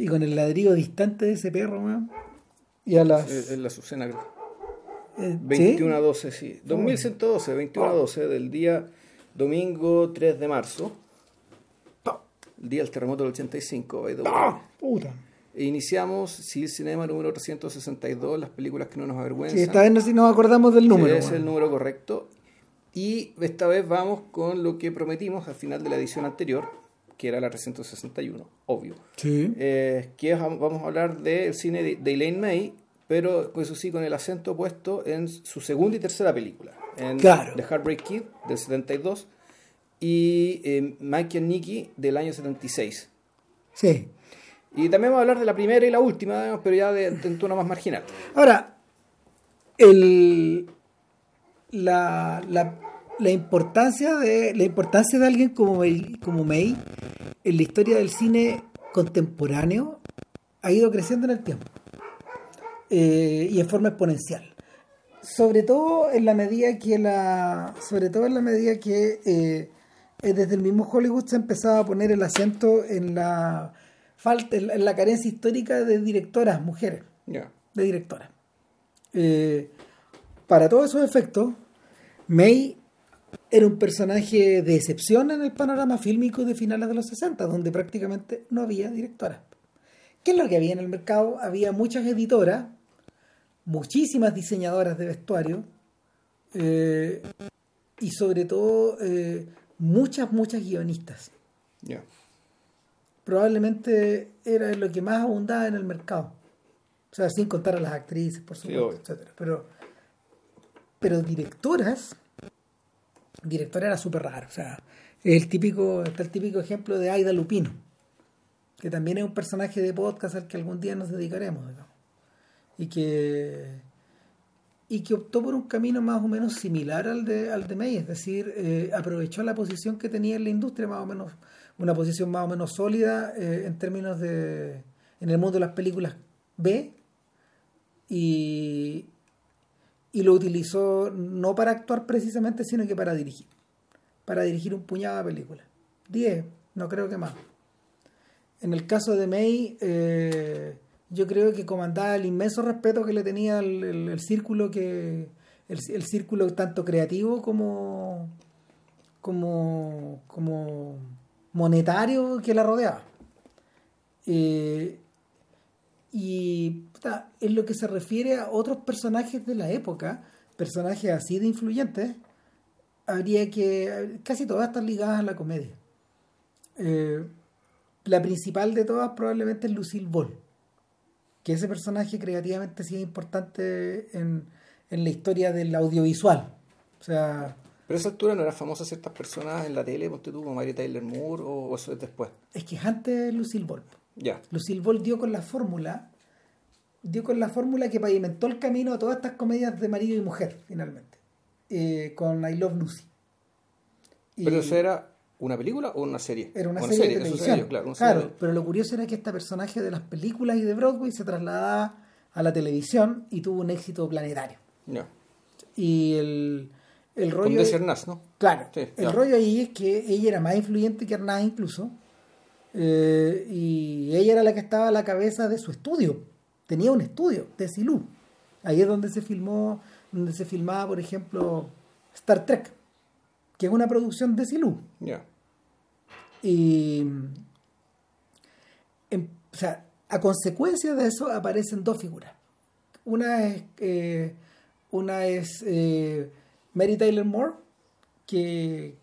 Y con el ladrillo distante de ese perro, weón. Y a las. Es la Azucena, creo. eh, 21 ¿sí? a 12, sí. 2112, 21 a 12 del día domingo 3 de marzo. El día del terremoto del 85, by the way. Puta. E iniciamos Civil Cinema número 362, las películas que no nos avergüenzan. Sí, esta vez no, si nos acordamos del número. es weón. el número correcto. Y esta vez vamos con lo que prometimos al final de la edición anterior, que era la 361, obvio. Sí. Eh, que vamos a hablar del cine de, de Elaine May, pero eso sí con el acento puesto en su segunda y tercera película. En Claro. The Heartbreak Kid del 72 y eh, Mike and Nicky del año 76. Sí. Y también vamos a hablar de la primera y la última, pero ya de, de un tono más marginal. Ahora, el, la, la, la importancia de la importancia de alguien como May, como May en la historia del cine contemporáneo ha ido creciendo en el tiempo Eh, y en forma exponencial. Sobre todo en la medida que la, sobre todo en la medida que eh, desde el mismo Hollywood se ha empezado a poner el acento en la falta, en la, en la carencia histórica de directoras mujeres de directora. Eh, para todos esos efectos, May era un personaje de excepción en el panorama fílmico de finales de los 60, donde prácticamente no había directora. ¿Qué es lo que había en el mercado? Había muchas editoras, muchísimas diseñadoras de vestuario eh, y sobre todo eh, muchas, muchas guionistas. Probablemente era lo que más abundaba en el mercado. O sea, sin contar a las actrices, por supuesto, etcétera. Pero, pero directoras, directora era súper raro. O sea, el típico, está el típico ejemplo de Aida Lupino, que también es un personaje de podcast al que algún día nos dedicaremos, digamos. Y que y que optó por un camino más o menos similar al de, al de May, es decir, eh, aprovechó la posición que tenía en la industria, más o menos, una posición más o menos sólida eh, en términos de, en el mundo de las películas B, y, y lo utilizó no para actuar precisamente, sino que para dirigir, para dirigir un puñado de películas. Diez, no creo que más. En el caso de May, eh, yo creo que comandaba el inmenso respeto que le tenía el, círculo que el círculo tanto creativo como como como monetario que la rodeaba Eh, y puta, en lo que se refiere a otros personajes de la época personajes así de influyentes habría que casi todas están ligadas a la comedia Eh, la principal de todas probablemente es Lucille Ball que ese personaje creativamente sí es importante en, en la historia del audiovisual. O sea, Pero a esa altura no eran famosas ciertas personas en la tele, ponte tú, como Mary Tyler Moore, o, o eso es después. es que es antes Lucille Ball. Ya. Lucille Ball dio con la fórmula, dio con la fórmula que pavimentó el camino a todas estas comedias de marido y mujer, finalmente, eh, con I Love Lucy. Y Pero eso era una película o una serie. era una, serie, de televisión. claro, una Claro, serie. pero lo curioso era que este personaje de las películas y de Broadway se trasladaba a la televisión y tuvo un éxito planetario. Ya. Y el, el Con rollo... Desi Arnaz, ¿no? Claro, Sí, el rollo ahí es que ella era más influyente que Arnaz incluso, eh, y ella era la que estaba a la cabeza de su estudio. Tenía un estudio de Silú. Ahí es donde se filmó, donde se filmaba, por ejemplo, Star Trek, que es una producción de Silú. Ya. Y, en- o sea, a consecuencia de eso aparecen dos figuras. Una es, eh, una es eh, Mary Tyler Moore, que,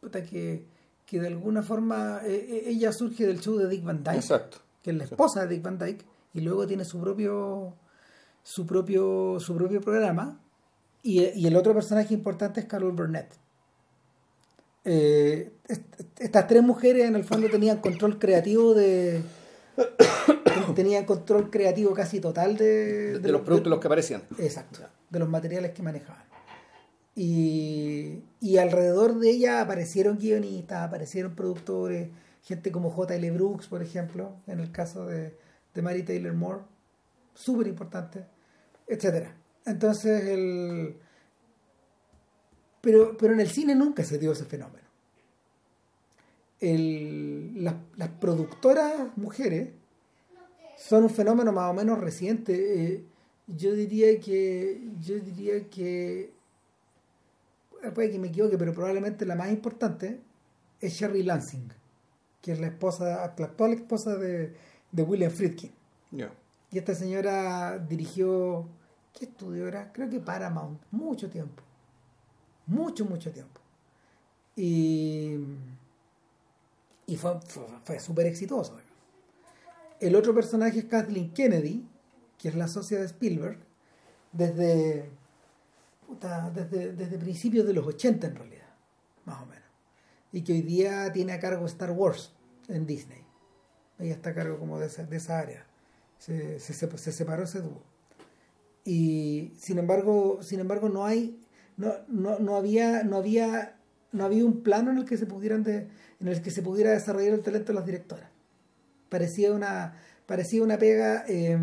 puta, que, que de alguna forma eh, eh, ella surge del show de Dick Van Dyke, Exacto. que es la esposa de Dick Van Dyke, y luego tiene su propio su propio su propio programa. Y, y el otro personaje importante es Carol Burnett. Eh, est- estas tres mujeres en el fondo tenían control creativo de tenían control creativo casi total de, De, los productos los que aparecían. Exacto, de los materiales que manejaban. Y, y alrededor de ella aparecieron guionistas, aparecieron productores, gente como J.L. Brooks, por ejemplo, en el caso de, de Mary Taylor Moore, súper importante, etcétera. Entonces, el... Pero, pero en el cine nunca se dio ese fenómeno. El- las, las productoras mujeres son un fenómeno más o menos reciente. Eh, yo diría que, yo diría que, puede que me equivoque, pero probablemente la más importante es Sherry Lansing, que es la esposa, la actual esposa de, de William Friedkin. Ya. Y esta señora dirigió, ¿qué estudio era? Creo que Paramount, mucho tiempo. Mucho, mucho tiempo. Y, y fue, fue, fue súper exitoso. El otro personaje es Kathleen Kennedy, que es la socia de Spielberg, desde, desde, desde principios de los 80 en realidad, más o menos. Y que hoy día tiene a cargo Star Wars en Disney. Ella está a cargo como de esa, de esa área. Se, se, se separó ese dúo. Y sin embargo, sin embargo no hay, no, no, no había, no había, no había un plano en el que se pudieran en el que se pudiera desarrollar el talento de las directoras. Parecía una, parecía una pega, eh,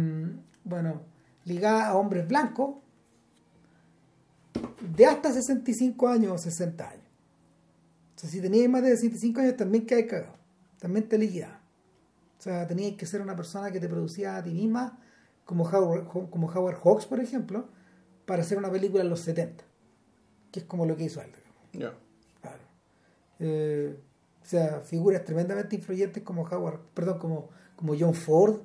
bueno, ligada a hombres blancos de hasta 65 años o 60 años. O sea, si tenías más de 65 años también quedas cagado, también te liquidaba. O sea, tenías que ser una persona que te producía a ti misma, como Howard, como Howard Hawks, por ejemplo, para hacer una película en los 70, que es como lo que hizo él. Ya. Claro. Eh, o sea, figuras tremendamente influyentes como Howard, perdón, como, como John Ford,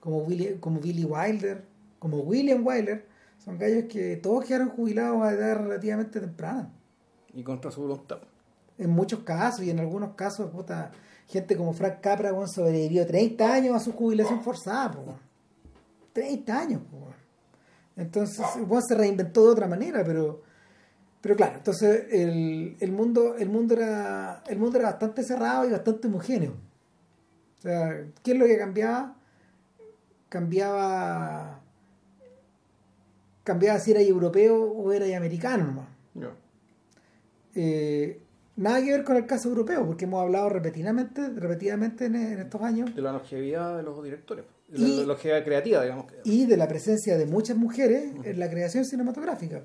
como, Willy, como Billy Wilder, como William Wilder, son gallos que todos quedaron jubilados a edad relativamente temprana. Y contra su voluntad. En muchos casos, y en algunos casos, puta, gente como Frank Capra bueno, sobrevivió 30 años a su jubilación forzada. Po, 30 años. Po. Entonces, bueno, se reinventó de otra manera, pero pero claro, entonces el, el, mundo, el, mundo era, el mundo era bastante cerrado y bastante homogéneo. O sea, ¿qué es lo que cambiaba? Cambiaba cambiaba si era europeo o era americano nomás. Eh, nada que ver con el caso europeo, porque hemos hablado repetidamente, repetidamente en, en estos años. De la longevidad de los directores. De Y- la longevidad creativa, digamos. que- y de la presencia de muchas mujeres en la creación cinematográfica.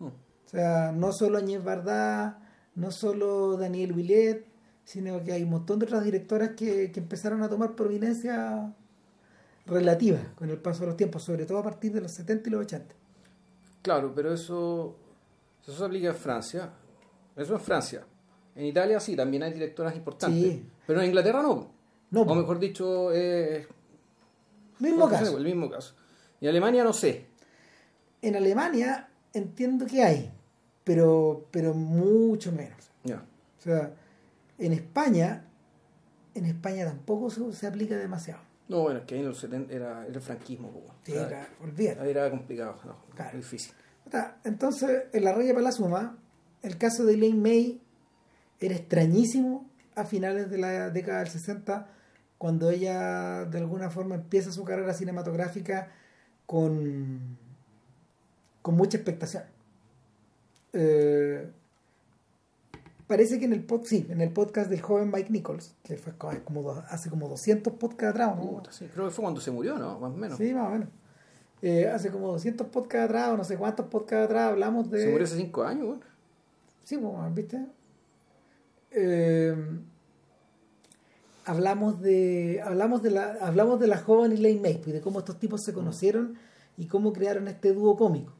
O sea, no solo Añez Bardá, no solo Daniel Villet, sino que hay un montón de otras directoras que, que empezaron a tomar prominencia relativa con el paso de los tiempos, sobre todo a partir de los 70 y los 80. Claro, pero eso, eso se aplica en Francia. Eso en Francia. En Italia sí, también hay directoras importantes. Sí. Pero en Inglaterra no. No, o mejor dicho, eh, mismo caso. el mismo caso. Y en Alemania no sé. En Alemania entiendo que hay, pero, pero mucho menos. Ya. O sea, en España, en España tampoco se, se aplica demasiado. No, bueno, es que ahí en los 70 era, era el franquismo. po. Sí, sea, era- olvídate. era complicado, no, Claro. muy difícil. Entonces, en La Raya para la Suma, el caso de Elaine May era extrañísimo a finales de la década del 60, cuando ella de alguna forma empieza su carrera cinematográfica con, con mucha expectación. Eh, parece que en el, pod, sí, en el podcast del joven Mike Nichols, que fue co- como hace como 200 podcasts atrás, ¿no? Puta, sí, creo que fue cuando se murió, ¿no? Más o menos. Sí, más o menos. Eh, hace como 200 podcasts atrás, o no sé cuántos podcasts atrás, hablamos de... Se murió hace 5 años, bueno. Sí, pues, ¿viste? Eh, hablamos de hablamos de la hablamos de la joven Elaine pues, y de cómo estos tipos se conocieron y cómo crearon este dúo cómico.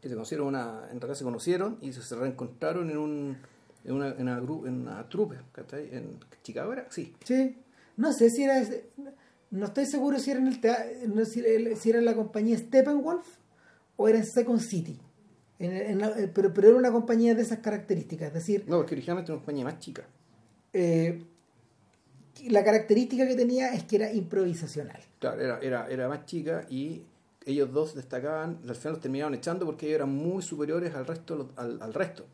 Que se conocieron una, en realidad se conocieron y se reencontraron en un en una, en una, gru- en una trupe, ¿cachai? En Chicago era, sí. Sí. No sé si era no estoy seguro si era en el no si, era- si era en la compañía Steppenwolf o era en Second City. En- en la- pero, pero era una compañía de esas características, es decir, No, porque originalmente era una compañía más chica. eh, la característica que tenía es que era improvisacional. Claro, era, era, era más chica y ellos dos destacaban, al final los terminaron echando porque ellos eran muy superiores al resto, al, al resto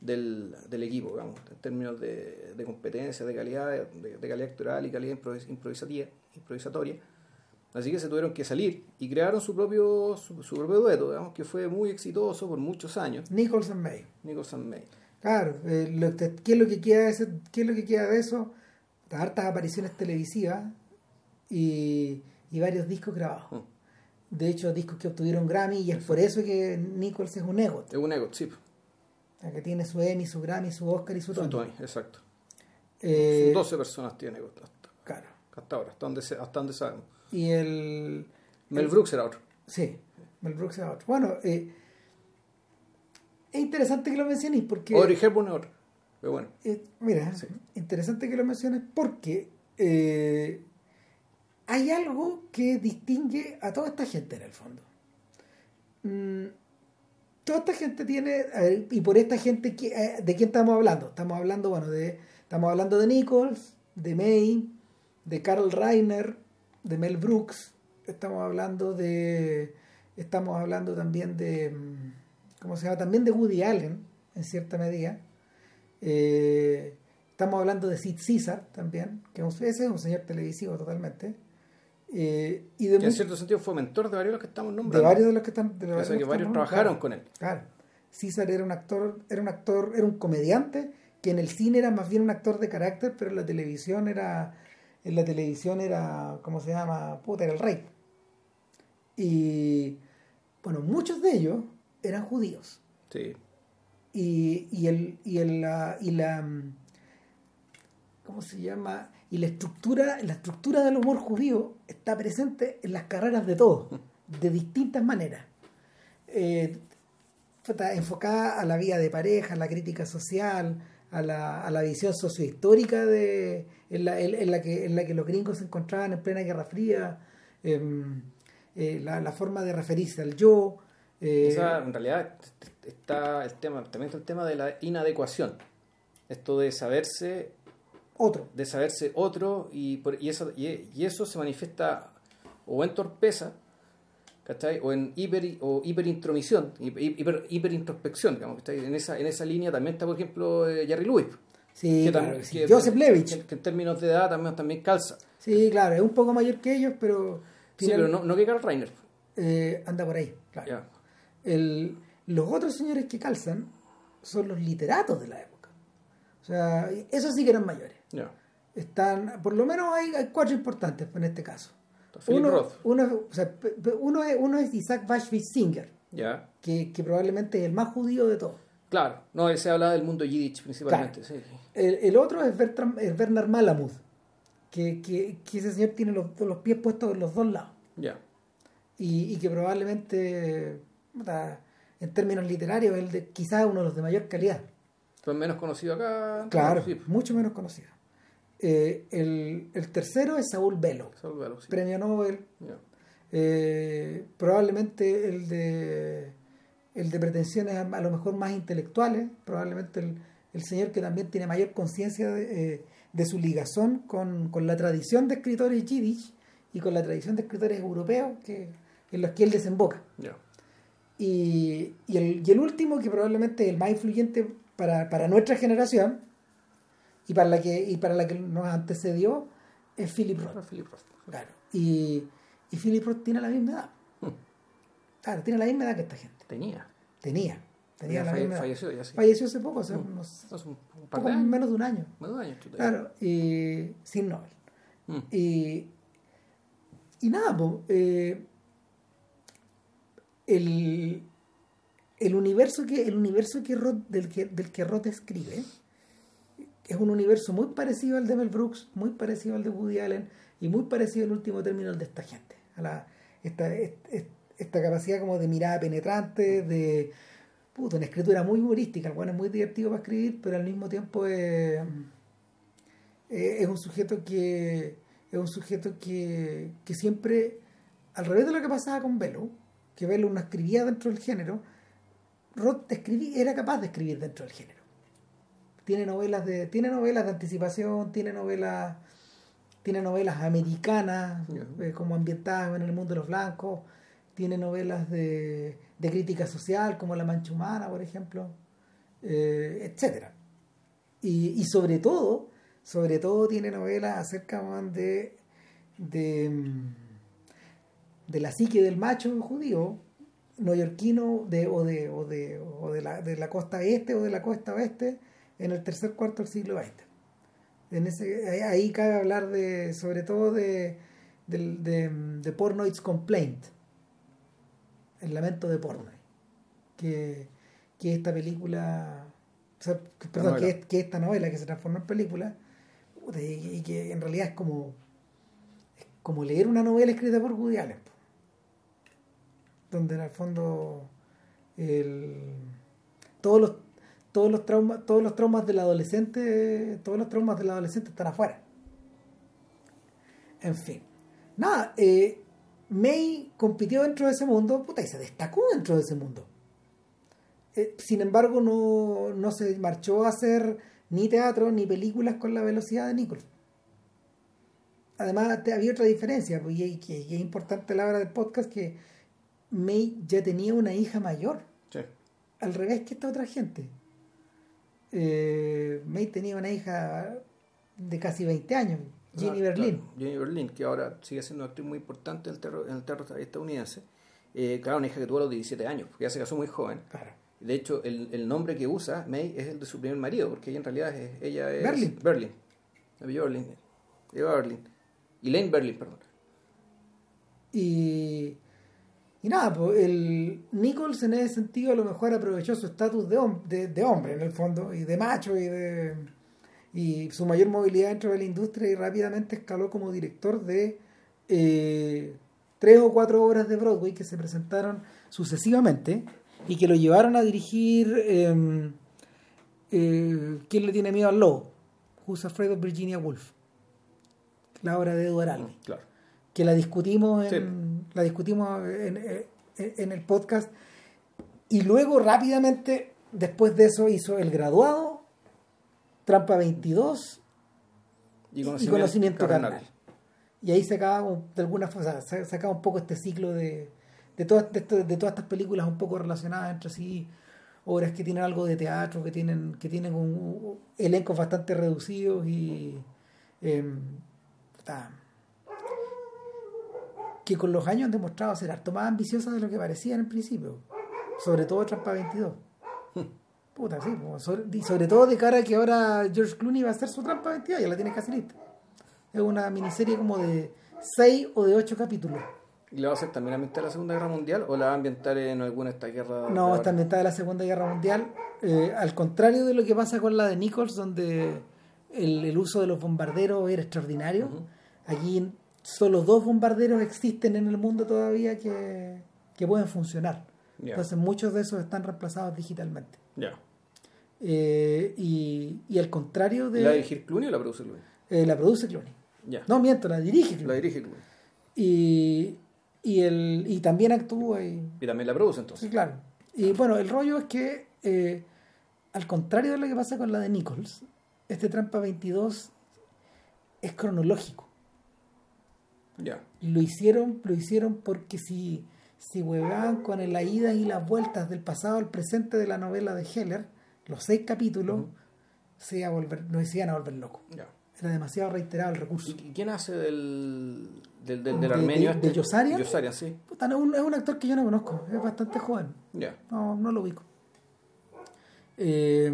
del, del equipo, digamos, en términos de, de competencia, de calidad, de, de calidad actoral y calidad improvis- improvisativa, improvisatoria. Así que se tuvieron que salir y crearon su propio, su, su propio dueto, digamos, que fue muy exitoso por muchos años, Nicholson May. Nicholson May. Claro, eh, lo ¿qué, es lo que queda de ese- ¿qué es lo que queda de eso? Hartas apariciones televisivas y, y varios discos grabados. Mm. De hecho, discos que obtuvieron Grammy y es por eso que Nichols es un ego. Es un ego, sí. que tiene su Emmy, su Grammy, su Oscar y su Su Tony. Tony, exacto. Eh, 12 personas tiene ego. Claro. hasta ahora, hasta donde, hasta donde sabemos. Y el... Mel Brooks era otro. Sí, Mel Brooks era otro. Bueno, eh, es interesante que lo mencionéis porque... Audrey Hepburn era otro. Pero bueno, Eh, mira, Sí. interesante que lo menciones porque eh, hay algo que distingue a toda esta gente en el fondo. Mm, toda esta gente tiene, ver, y por esta gente, eh, ¿de quién estamos hablando? Estamos hablando, bueno, de, estamos hablando de Nichols, de May, de Carl Reiner, de Mel Brooks, estamos hablando de, estamos hablando también de, mm, ¿cómo se llama? También de Woody Allen, en cierta medida. Eh, estamos hablando de Sid Caesar también, que ese es un señor televisivo totalmente. Eh, y de, que en cierto sentido fue mentor de varios de los que estamos de nombrando. varios de los que están. De los O sea, que varios trabajaron claro, con él. Claro. César era un actor, era un actor, era un comediante que en el cine era más bien un actor de carácter, pero en la televisión era, en la televisión era, ¿cómo se llama? Puta, era el rey. Y bueno, muchos de ellos eran judíos. Sí. Y, y el, y el, la, y la ¿cómo se llama? Y la estructura, la estructura del humor judío está presente en las carreras de todos, de distintas maneras. Eh, está enfocada a la vida de pareja, a la crítica social, a la, a la visión sociohistórica de, en, la, en- la que, en la que los gringos se encontraban en plena Guerra Fría, em, eh, la, forma de referirse al yo. eh, O sea, en realidad está el tema, también está el tema de la inadecuación. Esto de saberse, otro. de saberse otro y, por- y, eso, y, y eso se manifiesta o en torpeza, ¿cachai? O en hiper, o hiperintromisión, hiper, hiperintrospección, digamos, ¿cachai? En esa, en esa línea también está, por ejemplo, eh, Jerry Lewis. Sí, que claro tam- que sí. que- Joseph Levitch. Que, que en términos de edad también, también calza. Sí, claro, es un poco mayor que ellos, pero, Sí, final- pero no, no que Carl Reiner. eh, anda por ahí. Claro. El- los otros señores que calzan son los literatos de la época. O sea, esos sí que eran mayores. Ya. Están, por lo menos hay, hay cuatro importantes en este caso. Uno, Roth. uno, o sea, pe- pe- uno es, uno es Isaac Bashvich Singer, Ya. que, que probablemente es el más judío de todos. Claro. No, él se habla del mundo yiddish principalmente. Sí. El, el otro es, Bertram, es Bernard Malamud, que, que, que ese señor tiene los, los pies puestos en los dos lados. Ya. y, y que probablemente en términos literarios de, quizás uno de los de mayor calidad Fue menos conocido acá. claro Sí. mucho menos conocido Eh, el, el tercero es Saúl Velo sí. premio Nobel eh, probablemente el de el de pretensiones a, lo mejor más intelectuales probablemente el, el señor que también tiene mayor conciencia de, eh, de su ligazón con, con la tradición de escritores yiddish y con la tradición de escritores europeos que, en los que él desemboca. Y, y el, y el último, que probablemente es el más influyente para, para nuestra generación y para la que, y para la que nos antecedió, es Philip Roth. Ah, Philip Roth. Claro. Y, y Philip Roth tiene la misma edad. Hmm. Claro, tiene la misma edad que esta gente. Tenía. Tenía. Tenía Ya la falle- misma edad. falleció ya, sí. Falleció hace poco, hace unos Hace un, un par poco de años. menos de un año. Menos de un año. Claro, y sin Nobel. Mm. Y, y nada, po, eh, el, el universo que el universo que Roth- del que del que Roth escribe es un universo muy parecido al de Mel Brooks, muy parecido al de Woody Allen y muy parecido en último término al de esta gente. Esta, est- est- esta capacidad como de mirada penetrante, de puta, una escritura muy humorística. El bueno es muy divertido para escribir, pero al mismo tiempo es, es un sujeto que es un sujeto que, que siempre, al revés de lo que pasaba con Velo, que Velo no escribía dentro del género, Roth escribí- era capaz de escribir dentro del género. Tiene novelas de, tiene novelas de anticipación, tiene novelas, tiene novelas americanas, eh, como ambientadas en el mundo de los blancos, tiene novelas de, de crítica social, como La Mancha Humana, por ejemplo, eh, etcétera. Y, y sobre todo, sobre todo tiene novelas acerca man, de, de, de la psique del macho judío neoyorquino de, o, de, o, de, o de, la, de la costa este o de la costa oeste en el tercer cuarto del siglo XX. En ese, ahí, cabe hablar de, sobre todo de, del- de, de Pornoid's Complaint, el lamento de Pornoid, que, que esta película, o sea, que- perdón, que, que esta novela que se transformó en película, y, que en realidad es como como leer una novela escrita por Woody Allen, donde en el fondo el, todos los todos los traumas todos los traumas del adolescente todos los traumas del adolescente están afuera. En fin. Nada eh, May compitió dentro de ese mundo puta, y se destacó dentro de ese mundo. Eh, sin embargo no, no se marchó a hacer ni teatro ni películas con la velocidad de Nichols además había otra diferencia pues, y, es importante la hora del podcast que May ya tenía una hija mayor. Sí. al revés que esta otra gente. Eh, May tenía una hija de casi 20 años, Jenny Ah, Berlin. claro, Jenny Berlin, que ahora sigue siendo una actriz muy importante en el terror, en el terror estadounidense. Eh, claro, una hija que tuvo a los 17 años, porque ya se casó muy joven. Claro. De hecho, el, el nombre que usa May es el de su primer marido, porque ella en realidad es, ella es Berlin. Berlin. Berlin. Eva Berlin. Elaine Berlin, perdón. Y, y nada, pues el Nichols en ese sentido a lo mejor aprovechó su estatus de, hom- de, de hombre en el fondo, y de macho, y de y su mayor movilidad dentro de la industria y rápidamente escaló como director de eh, tres o cuatro obras de Broadway que se presentaron sucesivamente y que lo llevaron a dirigir eh, eh, ¿Quién le tiene miedo al lobo? Who's Afraid of Virginia Woolf la obra de Edward Albee Claro. que la discutimos Sí. La discutimos en, en- en el podcast y luego rápidamente después de eso hizo el graduado Trampa 22 Y y conocimiento carnal. y ahí se acaba de alguna forma se, se acaba un poco este ciclo de de todas de, de todas estas películas un poco relacionadas entre sí obras que tienen algo de teatro que tienen que tienen un, elencos bastante reducidos y puta, que con los años han demostrado ser harto más ambiciosas de lo que parecían en principio sobre todo Trampa 22 puta sí sobre, y sobre todo de cara a que ahora George Clooney va a hacer su Trampa 22 ya la tiene casi lista es una miniserie como de 6 o de 8 capítulos. ¿Y la va a hacer también ambientar la Segunda Guerra Mundial o la va a ambientar en alguna de estas guerras? No, está ambientada en la Segunda Guerra Mundial. Eh, al contrario de lo que pasa con la de Nichols, donde el, el uso de los bombarderos era extraordinario, aquí solo dos bombarderos existen en el mundo todavía que, que pueden funcionar. Entonces muchos de esos están reemplazados digitalmente. Ya. Eh, y, y al contrario de... ¿La dirigir Clooney o la produce Clooney? eh, la produce Clooney. Ya. No, miento, la dirige La Clooney. dirige Clooney. Y, y, el, y también actúa y, Y también la produce Sí, entonces. claro. Y bueno, el rollo es que, eh, al contrario de lo que pasa con la de Nichols, este Trampa 22 es cronológico. Ya. Lo hicieron, lo hicieron porque si, si huevaban con las idas y las vueltas del pasado al presente de la novela de Heller, los seis capítulos, se iba a volver, nos iban a volver locos. Ya. Era demasiado reiterado el recurso. ¿Y quién hace del, del, del, del ¿De- armenio de- este? de Yosarian? Yosarian, sí. Puta, no, es un- es un actor que yo no conozco, es bastante joven. No, no lo ubico. Eh,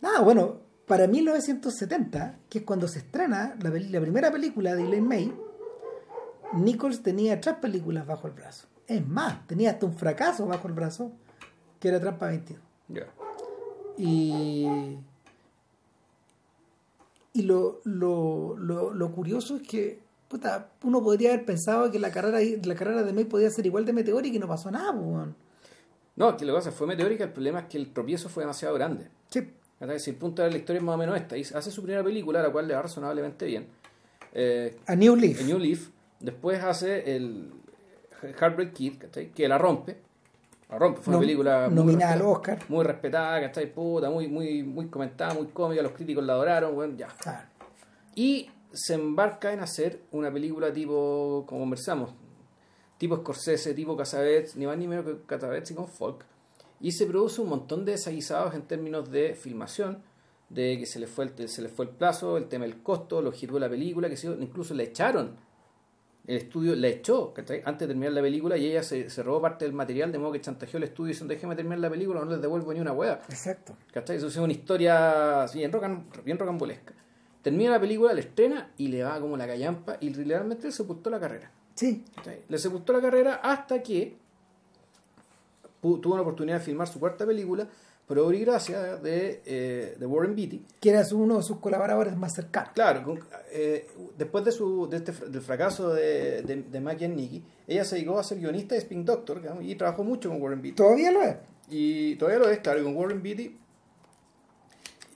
nada, bueno, para 1970, que es cuando se estrena la, la primera película de Elaine May, Nichols tenía tres películas bajo el brazo. Es más, tenía hasta un fracaso bajo el brazo, que era Trampa 22. Ya. Y, y lo, lo, lo, lo curioso es que puta, uno podría haber pensado que la carrera, la carrera de May podía ser igual de meteórica y no pasó nada. pues, weón. No, que lo que pasa fue meteórica, el problema es que el tropiezo fue demasiado grande. Sí, ¿Verdad? Si el punto de la historia es más o menos esta, y hace su primera película, la cual le va razonablemente bien. Eh, a New Leaf. el New Leaf, después hace el Heartbreak Kid, ¿cachai? que la rompe. La rompe, fue una película muy nominada al respetada- Oscar. Muy respetada, ¿cachai? Puta, muy, muy, muy comentada, muy cómica, los críticos la adoraron, bueno, ya. Claro. Y se embarca en hacer una película tipo, como conversamos, tipo Scorsese, tipo Casabets, ni más ni menos que Casabets y con folk. Y se produce un montón de desaguisados en términos de filmación, de que se le fue el, se le fue el plazo, el tema del costo, los de la película, que se, incluso le echaron. El estudio la echó ¿cachai? antes de terminar la película y ella se, se robó parte del material, de modo que chantajeó el estudio y dice, déjeme terminar la película, no les devuelvo ni una hueá. Exacto. ¿Cachai? Eso es una historia así, bien, rocan, bien rocambolesca. Termina la película, la estrena y le va como la callampa y realmente le sepultó la carrera. Sí, ¿cachai? Le sepultó la carrera hasta que tuvo la oportunidad de filmar su cuarta película, por obra y gracia de, eh, de Warren Beatty. Que era uno de sus colaboradores más cercanos. Claro, con- eh, después de su, de este, del fracaso de, de, de Maggie and Nicky, ella se dedicó a ser guionista de Spin Doctor digamos, y trabajó mucho con Warren Beatty. Todavía lo es. Y todavía lo es, claro, y con Warren Beatty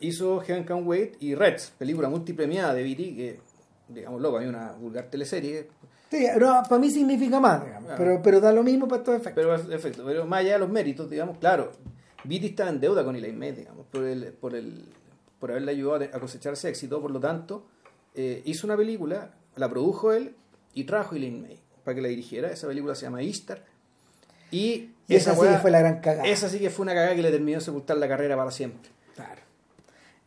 hizo Heaven Can Wait y Reds, película multipremiada de Beatty, que, digamos, loco, hay una vulgar teleserie, Sí, no, para mí significa más, digamos, Ah. pero, pero da lo mismo para todo efecto. pero efecto, pero más allá de los méritos, digamos, claro, Beatty estaba en deuda con Elaine May, digamos, por el, por el, por haberle ayudado a cosechar ese éxito, por lo tanto, eh, hizo una película, la produjo él y trajo Elaine May para que la dirigiera, esa película se llama Easter, y, Y esa sí que fue la gran cagada. Esa sí que fue una cagada que le terminó de sepultar la carrera para siempre. Claro.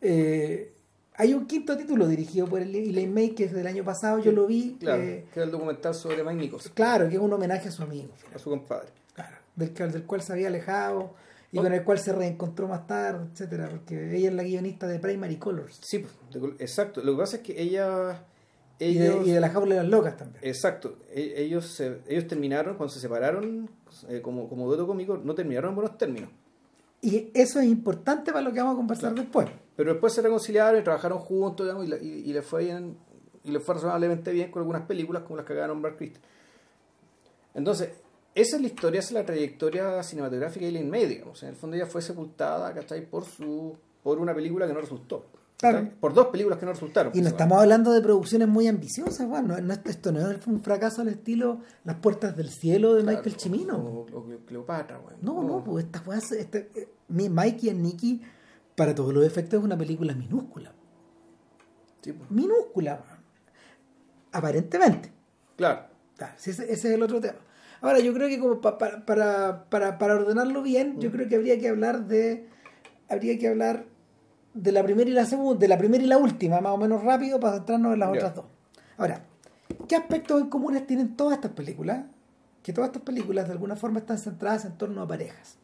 Eh, hay un quinto título dirigido por Elaine May que es del año pasado, yo lo vi. Claro, eh, que era el documental sobre Mike Nichols, claro, que es un homenaje a su amigo, a su compadre. claro, del, del cual se había alejado y con el cual se reencontró más tarde, etcétera, porque ella es la guionista de Primary Colors Sí, pues, exacto. Lo que pasa es que ella... y, de, y de la jaula de las locas también. Exacto. E- Ellos, ellos terminaron, cuando se separaron eh, como, como dueto cómico, no terminaron en buenos términos. Y eso es importante para lo que vamos a conversar después. Pero después se reconciliaron y trabajaron juntos, digamos, y, la- y, y les fue bien, y les fue razonablemente bien con algunas películas como las que acaba de nombrar Christie. Entonces, esa es la historia, esa es la trayectoria cinematográfica de Elaine May, digamos. En el fondo ella fue sepultada, ¿cachai? Por su por una película que no resultó. Claro. Por dos películas que no resultaron. Y no estamos hablando de producciones muy ambiciosas, bueno, no- esto no es un fracaso al estilo Las Puertas del Cielo de Claro, Michael Cimino. O, o Cleopatra, weón. No, no, pues esta fue este, eh, mi Mikey and Nicky, para todos los efectos, es una película minúscula. Sí, pues. Minúscula, aparentemente. Claro. Claro, sí, ese, ese es el otro tema. Ahora, yo creo que como pa- pa- para, para, para ordenarlo bien, yo creo que habría que hablar de. Habría que hablar de la primera y la segunda, de la primera y la última, más o menos rápido, para centrarnos en las otras dos. Ahora, ¿qué aspectos en comunes tienen todas estas películas? Que todas estas películas de alguna forma están centradas en torno a parejas.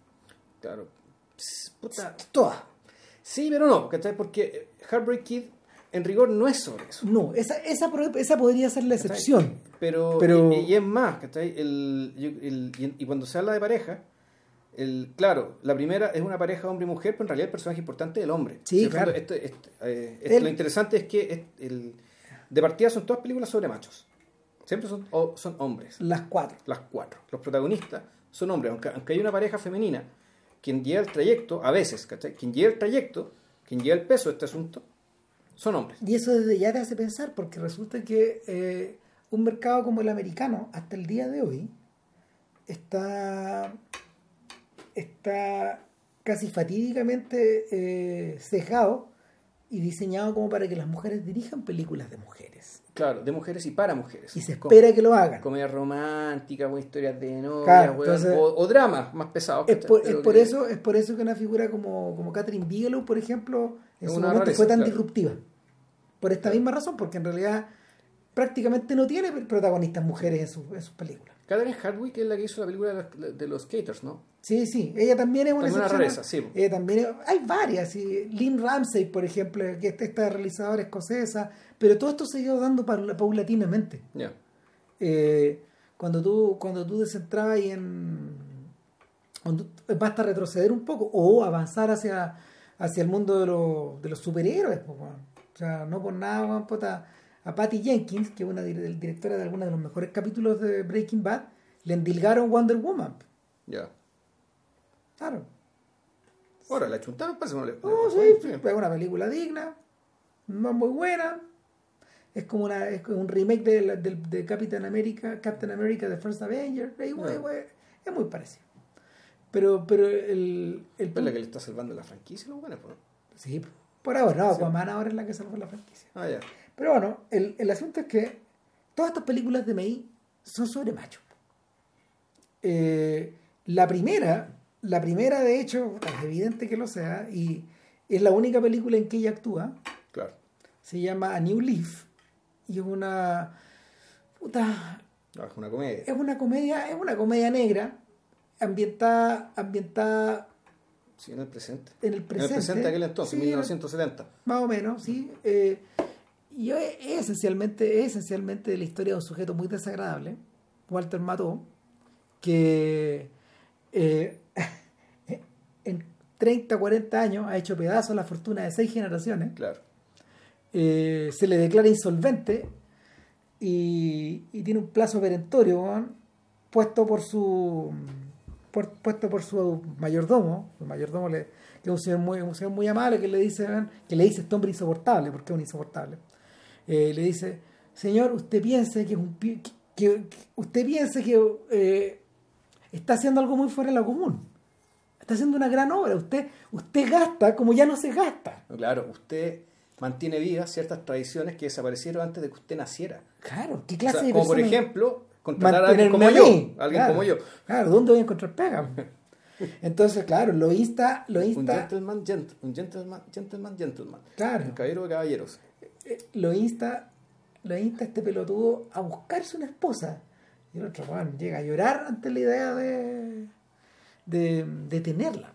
Claro. Pss, puta. Todas. Sí, pero no, ¿cachai? Porque Heartbreak Kid en rigor no es sobre eso. No, esa, esa, esa podría ser la excepción. Pero, Pero- Y, y es más, ¿cachai? El, yo- el- y, cuando se habla de pareja, el, claro, la primera es una pareja hombre y mujer, pero en realidad el personaje importante es el hombre. Sí, el fondo, claro. este- este, eh, este- El- Lo interesante es que el, de partida son todas películas sobre machos. Siempre son, o- son hombres. Las cuatro. Las cuatro. Los protagonistas son hombres, aunque, aunque hay una pareja femenina, quien lleva el trayecto, a veces, ¿cachai? Quien lleva el trayecto, quien lleva el peso de este asunto, son hombres. Y eso desde ya te hace pensar, porque resulta que eh, un mercado como el americano, hasta el día de hoy, está, está casi fatídicamente eh, cejado y diseñado como para que las mujeres dirijan películas de mujeres. Claro, de mujeres y para mujeres. Y se Com- espera que lo hagan. Comedias románticas, o historias de novia, Claro, weón, entonces- o, o dramas más pesados. Es por, es Pero por que- eso, es por eso que una figura como, como Catherine Bigelow, por ejemplo, en Es su momento rareza, fue tan claro. disruptiva. Por esta misma razón, porque en realidad prácticamente no tiene protagonistas mujeres en, sus- en sus películas. Catherine Hardwick es la que hizo la película de los, de los skaters, ¿no? Sí, sí, ella también es una También una rareza, sí. Ella también es- hay varias, sí. Lynn Ramsey, por ejemplo, que es esta realizadora escocesa, pero todo esto se ha ido dando paula- paulatinamente. Ya. Eh, cuando tú cuando tú desentrabas ahí en cuando basta retroceder un poco o avanzar hacia hacia el mundo de, los de los superhéroes pues, weón. o sea no por nada puta, a Patty Jenkins que es una dir- directora de algunos de los mejores capítulos de Breaking Bad le endilgaron Wonder Woman Ya. Claro Ahora, la chuntaron, parece que no le. Le- sí, es una película digna, no muy buena. Es como una, es como un remake de, la- del- de Captain America, Captain America de First Avenger. Es, Ah. es muy parecido. Pero, pero el, el Es la que le está salvando la franquicia, los buenos, pues. sí, por ahora, no. Aquaman ahora es la que salvó la franquicia. Ah, ya. Pero bueno, el, el asunto es que todas estas películas de May son sobre machos. Eh, la primera, la primera de hecho, es evidente que lo sea, y es la única película en que ella actúa, Claro. se llama A New Leaf, y es una... Puta, No, es una comedia. es una comedia, es una comedia negra, ambientada, ambientada Sí, en el presente. en el presente. En el presente de aquel entonces, Sí, 1970. Más o menos, sí. Eh, y es, es esencialmente, es esencialmente la historia de un sujeto muy desagradable, Walter Mató, que eh, en- 30, 40 años, ha hecho pedazos la fortuna de seis generaciones, Claro. eh, se le declara insolvente y, y tiene un plazo perentorio puesto por su por- puesto por su mayordomo, el mayordomo le, que es un señor muy, un señor muy amable que le dice que le dice este hombre insoportable, porque es un insoportable. Eh, le dice, señor, usted piense que es un que usted piense que eh, está haciendo algo muy fuera de lo común. Está haciendo una gran obra. Usted, usted gasta como ya no se gasta. Claro, usted mantiene vivas ciertas tradiciones que desaparecieron antes de que usted naciera. Claro, ¿qué O clase sea, de como por ejemplo, contratar a alguien como yo. Alguien Claro, como yo. Claro, ¿dónde voy a encontrar pega? Entonces, claro, lo insta, lo Un insta, gentleman, gent- un gentleman, gentleman, gentleman. Claro. Un caballero de caballeros. eh, lo insta, lo insta este pelotudo a buscarse una esposa. Y el otro weón, llega a llorar ante la idea de, de, de tenerla.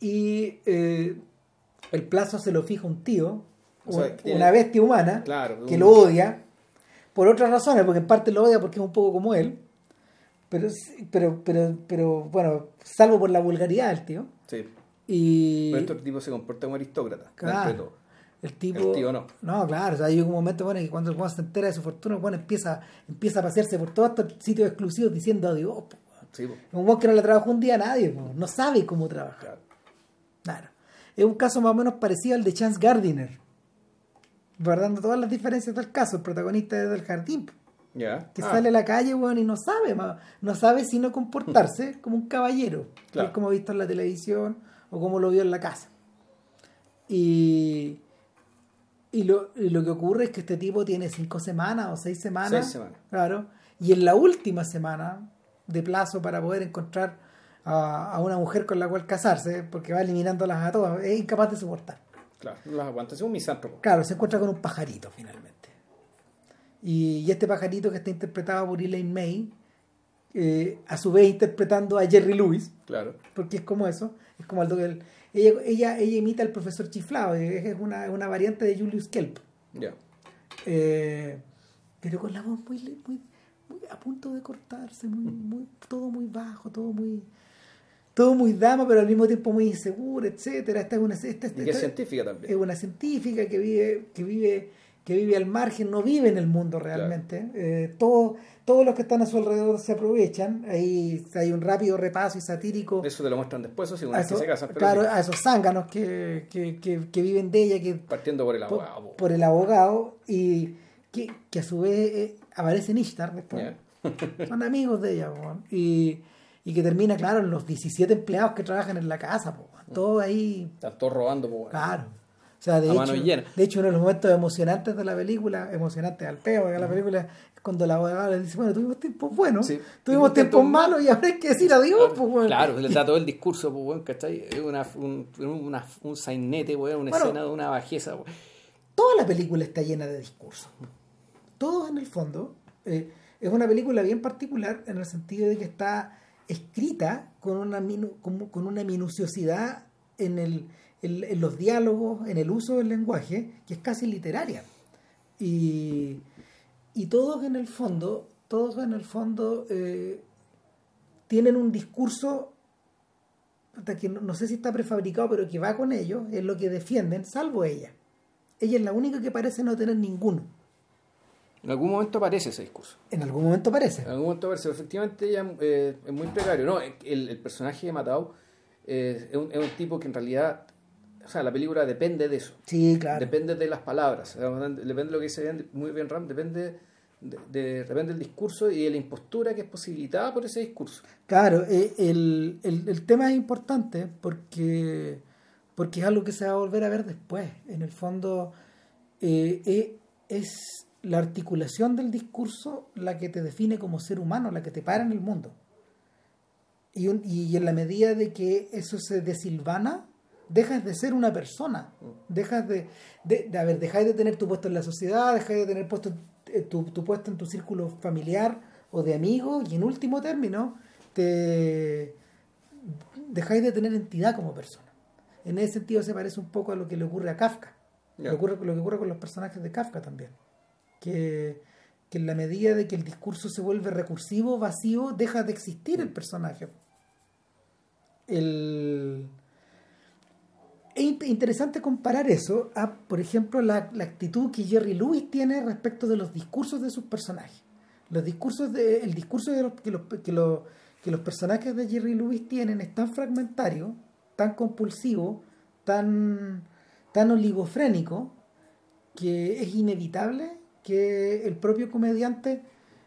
Y eh, el plazo se lo fija un tío, O sea, un- tiene- una bestia humana, Claro, que un- lo odia, por otras razones, porque en parte lo odia porque es un poco como él, pero, pero, pero, pero bueno, salvo por la vulgaridad del tío. Sí. Y Pero este tipo se comporta como aristócrata. Claro. todo. el tipo... El tío no. No, claro, o sea, hay un momento bueno, que cuando el se entera de su fortuna, el weón empieza, empieza a pasearse por todos estos sitios exclusivos diciendo adiós. po. Sí, un weón que no le trabajó un día a nadie, po, no sabe cómo trabajar. Claro. Claro. Es un caso más o menos parecido al de Chance Gardiner. Guardando todas las diferencias del caso, el protagonista es del jardín, po, Ya. que Ah, sale a la calle, weón, y no sabe, no sabe sino comportarse como un caballero, Claro. tal como ha visto en la televisión o como lo vio en la casa. Y, y, lo, y lo que ocurre es que este tipo tiene cinco semanas o seis semanas. Seis semanas. Claro. Y en la última semana de plazo para poder encontrar a, a una mujer con la cual casarse, porque va eliminándolas a todas, es incapaz de soportar. Claro, no las aguanta. Es un misántropo. Claro, se encuentra con un pajarito finalmente. Y, y este pajarito que está interpretado por Elaine May, eh, a su vez interpretando a Jerry Lewis, Claro. porque es como eso, es como el, el- ella, ella, ella imita al profesor chiflado, es una, una variante de Julius Kelp. Ya. Eh, pero con la voz muy, muy a punto de cortarse, muy, muy, todo muy bajo, todo muy todo muy dama, pero al mismo tiempo muy insegura, etcétera. Esta es una, esta- esta- Y que es científica también. es una científica que vive, que vive, que vive al margen, no vive en el mundo realmente. Eh, todo- todos los que están a su alrededor se aprovechan. Ahí hay un rápido repaso y satírico Eso te lo muestran después, una a que esos, se casan. pero claro, sí. a esos zánganos que, que, que, que viven de ella, que Partiendo por el por, abogado. po. por el abogado, y que, que a su vez eh, aparece en Ishtar después. Ya. Son amigos de ella, po, weón. y, y que termina, claro, en los 17 empleados que trabajan en la casa, po, weón. todo ahí, Están todos robando, po, weón. claro. O sea, de A mano hecho, de hecho, uno de los momentos emocionantes de la película, emocionantes al peo de la película, es cuando la abogada le dice, bueno, tuvimos tiempos buenos, Sí. tuvimos tiempos tiempos malos y ahora hay que decir adiós, pues, weón. Claro, le da todo el discurso, pues, weón, ¿cachai? Es una, un, una, un sainete, weón, una Bueno. escena de una bajeza, weón. toda la película está llena de discursos. Todos en el fondo. eh, es una película bien particular en el sentido de que está escrita con una, minu- con, una minuciosidad en, el, en, los diálogos, en el uso del lenguaje, que es casi literaria. Y, y todos en el fondo, todos en el fondo eh, tienen un discurso puta, que no, no sé si está prefabricado, pero que va con ellos, es lo que defienden, salvo ella. Ella es la única que parece no tener ninguno. En algún momento aparece ese discurso. En algún momento parece. En algún momento aparece. Efectivamente, ella eh, es muy precario. No, el, el personaje de Matao eh, es, un, es un tipo que en realidad. O sea, la película depende de eso. Sí, claro. Depende de las palabras. Depende de lo que dice muy bien Ram. Depende, de, de- depende del discurso y de la impostura que es posibilitada por ese discurso. Claro, eh, el, el- el tema es importante porque, porque es algo que se va a volver a ver después. En el fondo, eh, es la articulación del discurso la que te define como ser humano, la que te para en el mundo. Y, un- y en la medida de que eso se desilvana, dejas de ser una persona. Dejas de, de, de- a ver, dejáis de tener tu puesto en la sociedad, dejáis de tener puesto, eh, tu, tu puesto en tu círculo familiar o de amigos, y en último término, te dejáis de tener entidad como persona. En ese sentido se parece un poco a lo que le ocurre a Kafka. Lo, ocurre, lo que ocurre con los personajes de Kafka también. Que, que en la medida de que el discurso se vuelve recursivo, vacío, deja de existir el personaje. El, es interesante comparar eso a, por ejemplo, la, la, actitud que Jerry Lewis tiene respecto de los discursos de sus personajes. Los discursos de, el discurso de los, que, los, que, los, que los personajes de Jerry Lewis tienen es tan fragmentario, tan compulsivo, tan, tan oligofrénico, que es inevitable que el propio comediante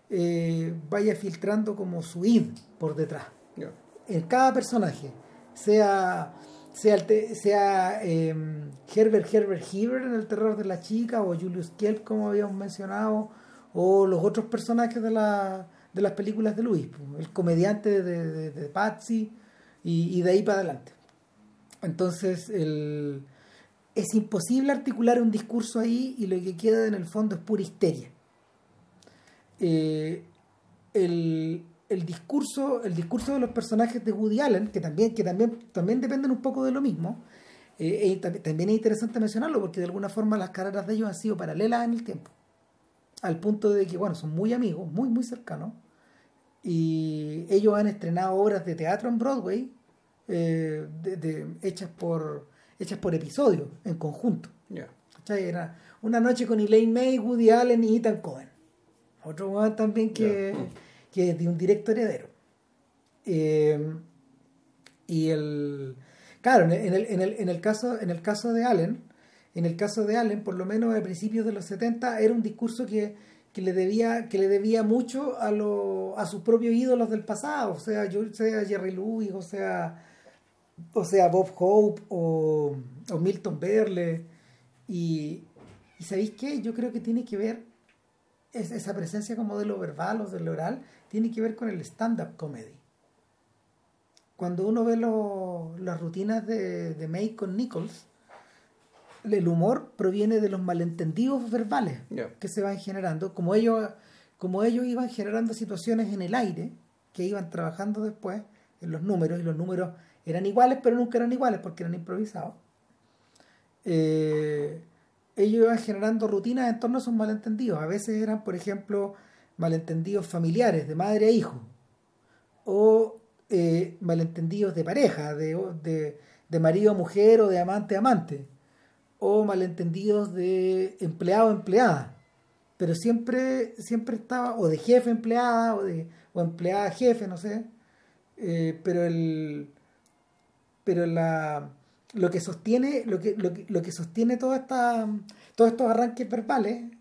eh, vaya filtrando como su id por detrás. En cada personaje, sea sea, sea em, Herbert Herbert Heber en El terror de la chica, o Julius Kelp, como habíamos mencionado, o los otros personajes de, la, de las películas de Luis, el comediante de, de, Patsy, y, y, de ahí para adelante. Entonces, el, es imposible articular un discurso ahí y lo que queda en el fondo es pura histeria. Eh, el, el, discurso, el discurso de los personajes de Woody Allen, que también, que también, también dependen un poco de lo mismo, eh, también es interesante mencionarlo porque de alguna forma las carreras de ellos han sido paralelas en el tiempo. Al punto de que, bueno, son muy amigos, muy, muy cercanos. Y ellos han estrenado obras de teatro en Broadway eh, hechas por hechas por episodios, en conjunto. Era una noche con Elaine May, Woody Allen y Ethan Cohen. Otro también que, que es de un directo heredero. Eh, y el. Claro, en el, en, el, en, el caso, en el caso de Allen, en el caso de Allen, por lo menos a principios de los 70, era un discurso que, que le debía, que le debía mucho a, lo, a sus propios ídolos del pasado, o sea, yo sea Jerry Lewis, o sea o sea, Bob Hope o, Milton Berle. Y, y, ¿sabéis qué? Yo creo que tiene que ver, esa presencia como de lo verbal o de lo oral, tiene que ver con el stand-up comedy. Cuando uno ve las rutinas de, de May con Nichols, el humor proviene de los malentendidos verbales que se van generando, como ellos, como ellos iban generando situaciones en el aire, que iban trabajando después en los números, y los números eran iguales, pero nunca eran iguales porque eran improvisados. Eh, ellos iban generando rutinas en torno a esos malentendidos. A veces eran, por ejemplo, malentendidos familiares, de madre a hijo, o eh, malentendidos de pareja, de, de, marido a mujer o de amante a amante, o malentendidos de empleado a empleada. Pero siempre, siempre estaba, o de jefe a empleada, o de o empleada a jefe, no sé. Eh, pero el pero la, lo que sostiene, lo que, lo que, lo que sostiene toda esta, todos estos arranques verbales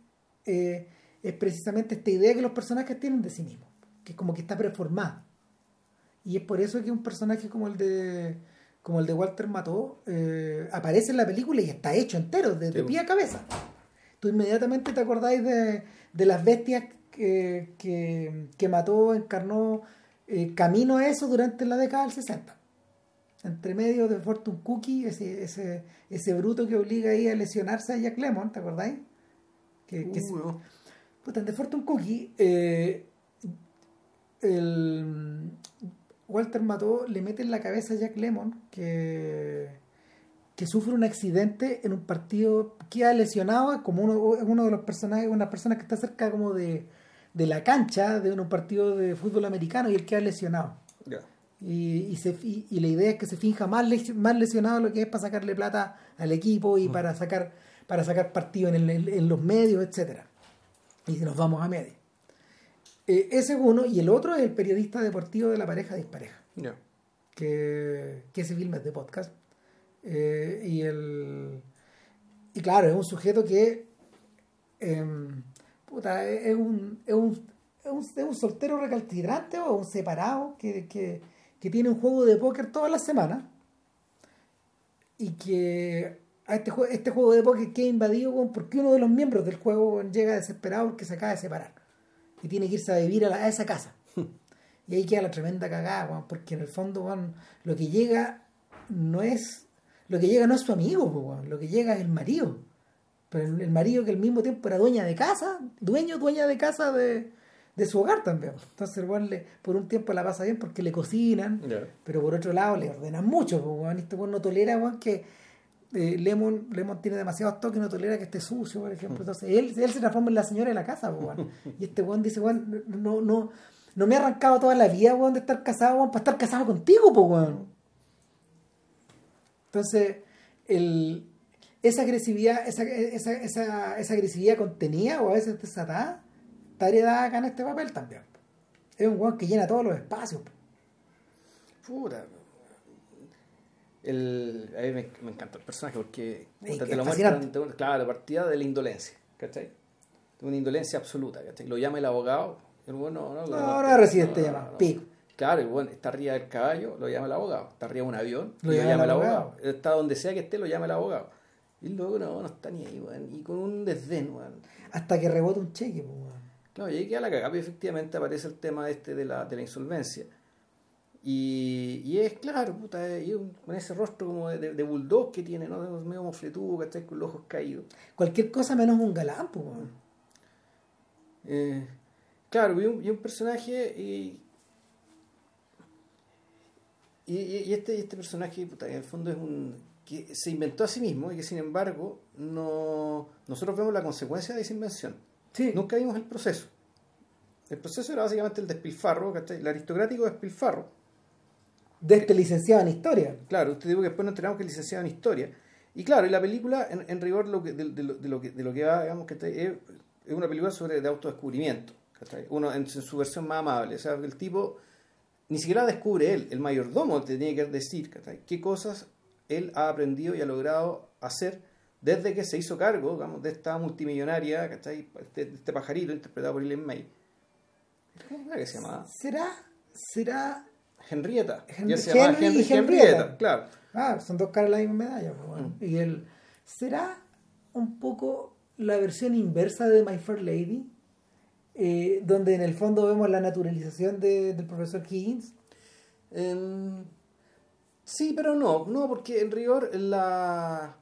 eh, es precisamente esta idea que los personajes tienen de sí mismos, que es como que está preformada. Y es por eso que un personaje como el de como el de Walter Mató eh, aparece en la película y está hecho entero, de, pie a cabeza. Tú inmediatamente te acordáis de, de las bestias que, que, que mató, encarnó eh, camino a eso durante la década del 60 entre medio de Fortune Cookie, ese, ese, ese bruto que obliga ahí a lesionarse a Jack Lemon, ¿te acordáis? Que, uh, puta, de Fortune Cookie, eh, el Walter Mató le mete en la cabeza a Jack Lemon que, que sufre un accidente en un partido, que ha lesionado como uno, uno de los personajes, una persona que está cerca como de, de la cancha de un partido de fútbol americano y el que ha lesionado. Y, y, se, y, la idea es que se finja más, más lesionado lo que es para sacarle plata al equipo y para sacar para sacar partido en, el, en los medios, etcétera Y nos vamos a medio. Eh, ese es uno, y el otro es el periodista deportivo de la pareja dispareja. Que, que ese filme es de podcast. Eh, y el y claro, es un sujeto que em, puta, es, un, es, un, es, un, es un soltero recalcitrante o un separado que, que que tiene un juego de póker todas las semanas y que a este, este juego de póker queda invadido porque uno de los miembros del juego llega desesperado porque se acaba de separar y tiene que irse a vivir a, esa casa. y ahí queda la tremenda cagada, porque en el fondo lo que llega no es lo que llega no es su amigo, lo que llega es el marido. Pero el, marido que al mismo tiempo era dueña de casa, dueño, dueña de casa de, de su hogar también. Entonces, el por un tiempo la pasa bien porque le cocinan, pero por otro lado le ordenan mucho. Pues, este bueno no tolera que eh, Lemon, Lemon tiene demasiados toques y no tolera que esté sucio, por ejemplo. Mm. Entonces, él, él se transforma en la señora de la casa. Pues, y este weón dice, bueno, no, no, no me ha arrancado toda la vida weón, de estar casado para estar casado contigo. Pues, Entonces, el, esa agresividad, esa, esa, esa, esa agresividad contenida o a veces desatada, estaría dada acá en este papel también. Es un weón que llena todos los espacios. Puta. El, a mí me, me encanta el personaje porque Sí, te lo es muestran, claro, partida de la indolencia, ¿cachai? De una indolencia absoluta, ¿cachai? Lo llama el abogado, el bueno, no, No, no recibe este llamado, pico. Claro, el bueno, está arriba del caballo, lo llama el abogado. Está arriba de un avión, Lo lo, llama llama el abogado. abogado. Está donde sea que esté, lo llama el abogado. Y luego no, no está ni ahí, weón. Y con un desdén, weón. Hasta que rebota un cheque, weón. Claro, y ahí queda la cagada, pero efectivamente aparece el tema este de la, de la insolvencia. Y, y es claro, puta, eh, con ese rostro como de, de, bulldog que tiene, ¿no? De medio mofletudo, ¿cachai? Con los ojos caídos. Cualquier cosa menos un galán, pues. Eh, claro, y un, y un personaje y, y, este, este personaje, puta, en el fondo es un que se inventó a sí mismo y que sin embargo no nosotros vemos la consecuencia de esa invención. Sí. Nunca vimos el proceso. El proceso era básicamente el despilfarro, ¿cachai? el aristocrático despilfarro. De este licenciado en historia. Claro, usted dijo que después nos enteramos que es licenciado en historia. Y claro, y la película, en, en rigor, lo que, de, de lo, de lo que, de lo que va, digamos, que es, es una película sobre de autodescubrimiento. ¿cachai? Uno en, su- en su versión más amable. O sea, el tipo ni siquiera descubre él, el mayordomo te tiene que decir ¿cachai? qué cosas él ha aprendido y ha logrado hacer desde que se hizo cargo, digamos, de esta multimillonaria, ¿cachai? Este, de este pajarito interpretado por Ellen May. ¿Cómo era que se llamaba? ¿Será? ¿Será? Henrietta. Henry- Ya se llamaba Henry y Henry- Henrietta. Henrietta, claro. Ah, son dos caras de la misma medalla, pues. Mm. Y el. ¿Será un poco la versión inversa de My Fair Lady? Eh, donde en el fondo vemos la naturalización de- del profesor Higgins. Em, sí, pero no, no, porque en rigor la...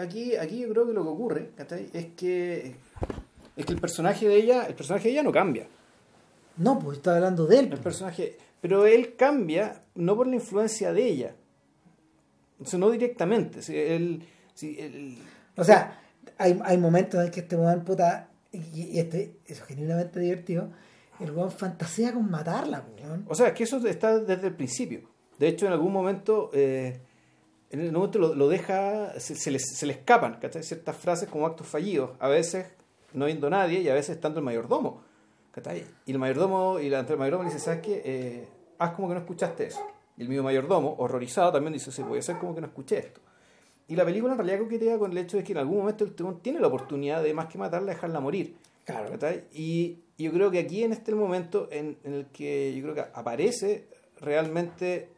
Aquí, aquí yo creo que lo que ocurre ¿cachai? es que es que el personaje de ella, el personaje de ella no cambia. No, pues está hablando de él. El pues. personaje, pero él cambia no por la influencia de ella, o sea, no directamente. sí, él- sí, él- O sea, hay, hay momentos en que este weón puta. Y, y este, eso es genuinamente divertido. El weón fantasea con matarla, pues, weón. O sea, es que eso está desde el principio. De hecho, en algún momento, eh, en el momento lo, lo deja, se, se le, se le escapan ¿cachai? ciertas frases como actos fallidos. A veces no viendo nadie y a veces estando el mayordomo. ¿cachai? Y el mayordomo, y la, el mayordomo le dice, ¿sabes qué? Eh, haz como que no escuchaste eso. Y el mismo mayordomo, horrorizado, también dice, sí, voy a hacer como que no escuché esto. Y la película en realidad coquetea con el hecho de que en algún momento el timón tiene la oportunidad de más que matarla, dejarla morir. Claro. ¿cachai? Y yo creo que aquí en este momento en, en el que yo creo que aparece realmente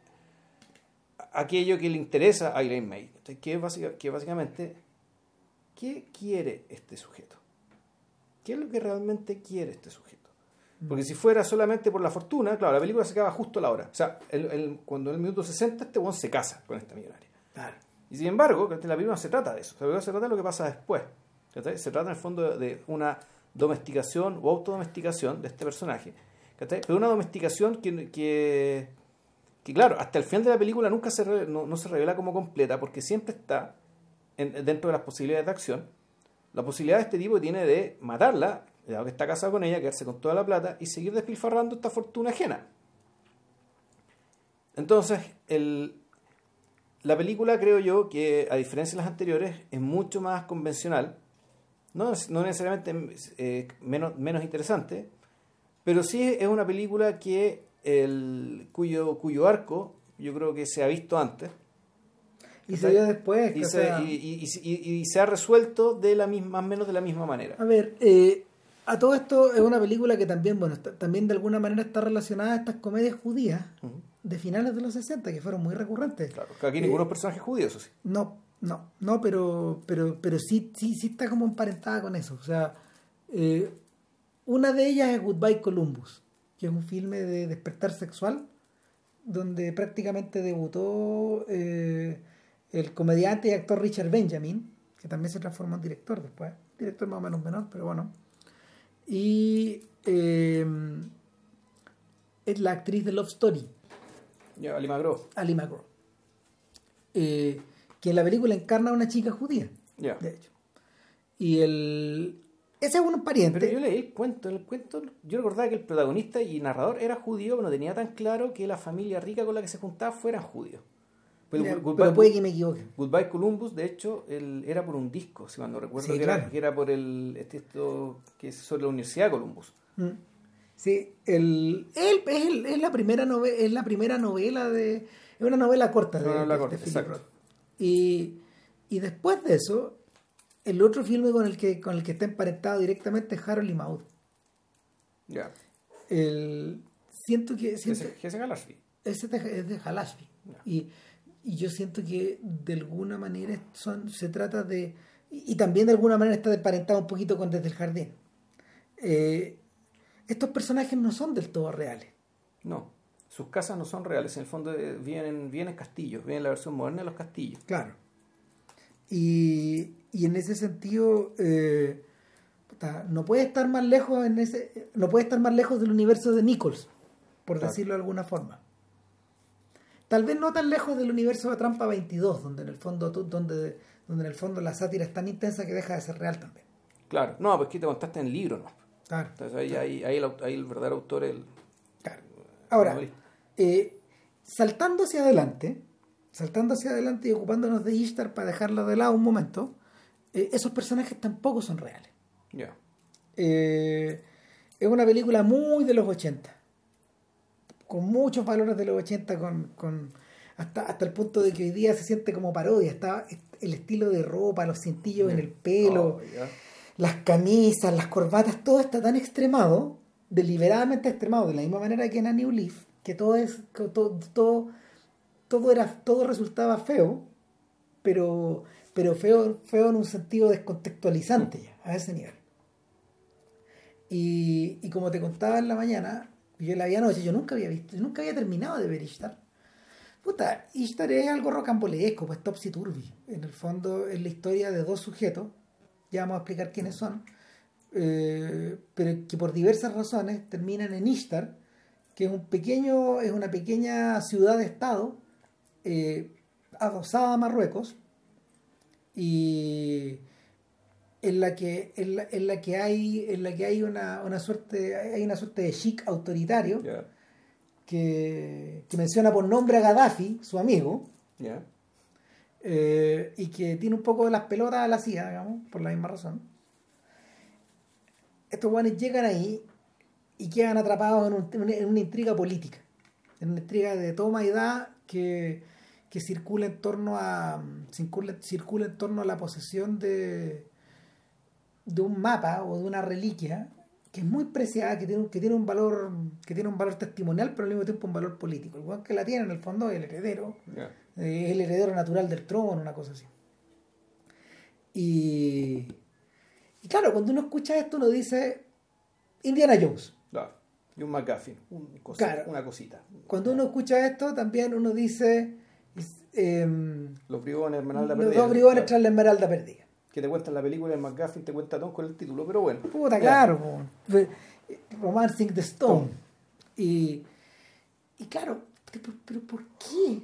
aquello que le interesa a Elaine May, que, básica- que básicamente, ¿qué quiere este sujeto? ¿Qué es lo que realmente quiere este sujeto? Porque si fuera solamente por la fortuna, claro, la película se acaba justo a la hora. O sea, el- el- cuando en el minuto 60 este buen se casa con esta millonaria. Claro. Y sin embargo, la película no se trata de eso. La película se trata de lo que pasa después. Se trata en el fondo de una domesticación o autodomesticación de este personaje. Pero una domesticación que, que, que, claro, hasta el final de la película nunca se, no, no se revela como completa porque siempre está en- dentro de las posibilidades de acción. La posibilidad de este tipo tiene de matarla, dado que está casado con ella, quedarse con toda la plata y seguir despilfarrando esta fortuna ajena. Entonces, el, la película creo yo que, a diferencia de las anteriores, es mucho más convencional. No, no necesariamente eh, menos, menos interesante, pero sí es una película que el, cuyo, cuyo arco yo creo que se ha visto antes Y se vio después. y o se, sea, y- y- y- y- y se ha resuelto de la misma, más o menos de la misma manera. A ver, eh, a todo esto es una película que también, bueno, está- también de alguna manera está relacionada a estas comedias judías de finales de los 60 que fueron muy recurrentes. Claro, que aquí ninguno es personaje judío, eso sí. No, no, no, pero, pero, pero sí, sí, sí está como emparentada con eso. O sea, eh, una de ellas es Goodbye Columbus, que es un filme de despertar sexual, donde prácticamente debutó eh, el comediante y actor Richard Benjamin, que también se transformó en director después, director más o menos menor, pero bueno. Y eh, es la actriz de Love Story, Ya, Ali Magro. Ali McGraw, eh, que en la película encarna a una chica judía, de hecho. Y el... Ese es un pariente. Pero yo leí el cuento, en el cuento yo recordaba que el protagonista y narrador era judío, pero no tenía tan claro que la familia rica con la que se juntaba fueran judíos. Pero, Mira, Goodbye- pero puede que me equivoque. Goodbye Columbus, de hecho, el- era por un disco, si mal no recuerdo, Sí, que, era, claro. que era por el este, esto que es sobre la Universidad de Columbus. Mm. Sí, el, el- es, el- es la primera novela, es la primera novela de. Es una novela corta de, Una novela de- corta, de exacto. Y, y después de eso, el otro filme con el que, con el que está emparentado directamente es Harold y Maude. Ya. El, siento que. Siento, Jesse Gillespie. ese es de, es de. Y, y yo siento que de alguna manera son, se trata de. Y, y también de alguna manera está emparentado un poquito con Desde el Jardín. Eh, estos personajes no son del todo reales. No, sus casas no son reales, en el fondo eh, viven en, viven en castillos, viven en la versión moderna de los castillos. Claro. Y, y en ese sentido, eh, no puede estar más lejos en ese, no puede estar más lejos del universo de Nichols, por Claro. decirlo de alguna forma. Tal vez no tan lejos del universo de Trampa 22, donde en el fondo donde, donde en el fondo la sátira es tan intensa que deja de ser real también. Claro, no, pues que te contaste en el libro, ¿no? Claro. Entonces ahí, ahí, ahí el, ahí el verdadero autor es el... Claro. Ahora, eh, saltando hacia adelante, saltando hacia adelante y ocupándonos de Ishtar para dejarla de lado un momento, eh, esos personajes tampoco son reales. Eh, es una película muy de los 80, con muchos valores de los 80, con, con- hasta, hasta el punto de que hoy día se siente como parodia. Está el estilo de ropa, los cintillos en el pelo, Oh, las camisas, las corbatas, todo está tan extremado, deliberadamente extremado, de la misma manera que en A New Leaf, que todo es, todo, todo, todo era, todo resultaba feo, pero, pero feo, feo en un sentido descontextualizante ya, a ese nivel. Y, y como te contaba en la mañana, yo la vi anoche, yo nunca había visto, nunca había terminado de ver Ishtar. Puta, Ishtar es algo rocambolesco, pues topsy turvy. En el fondo es la historia de dos sujetos, ya vamos a explicar quiénes son, eh, pero que por diversas razones terminan en Ishtar, que es un pequeño, es una pequeña ciudad-estado eh, adosada a Marruecos y en la que en la, en la que hay en la que hay una, una suerte hay una suerte de chic autoritario que, que menciona por nombre a Gaddafi, su amigo, eh, y que tiene un poco de las pelotas a la CIA, digamos, por la misma razón. Estos guanes llegan ahí y quedan atrapados en, un- en una intriga política, en una intriga de toma y da que, que circula en torno a circula, circula en torno a la posesión de de un mapa o de una reliquia que es muy preciada, que tiene, un- que tiene un valor que tiene un valor testimonial, pero al mismo tiempo un valor político. El que la tiene en el fondo es el heredero, eh, es el heredero natural del trono, una cosa así. Y, y claro, cuando uno escucha esto, uno dice Indiana Jones. Y un McGuffin, un cosita, Claro. una cosita. Cuando uno escucha esto, también uno dice em, Los bribones, Esmeralda Los Perdida. dos bribones tras la esmeralda perdida. Que te cuentan la película, el McGuffin te cuenta todo con el título, pero bueno. Puta, claro. Romancing the Stone. Y, y claro, pero, pero ¿por qué?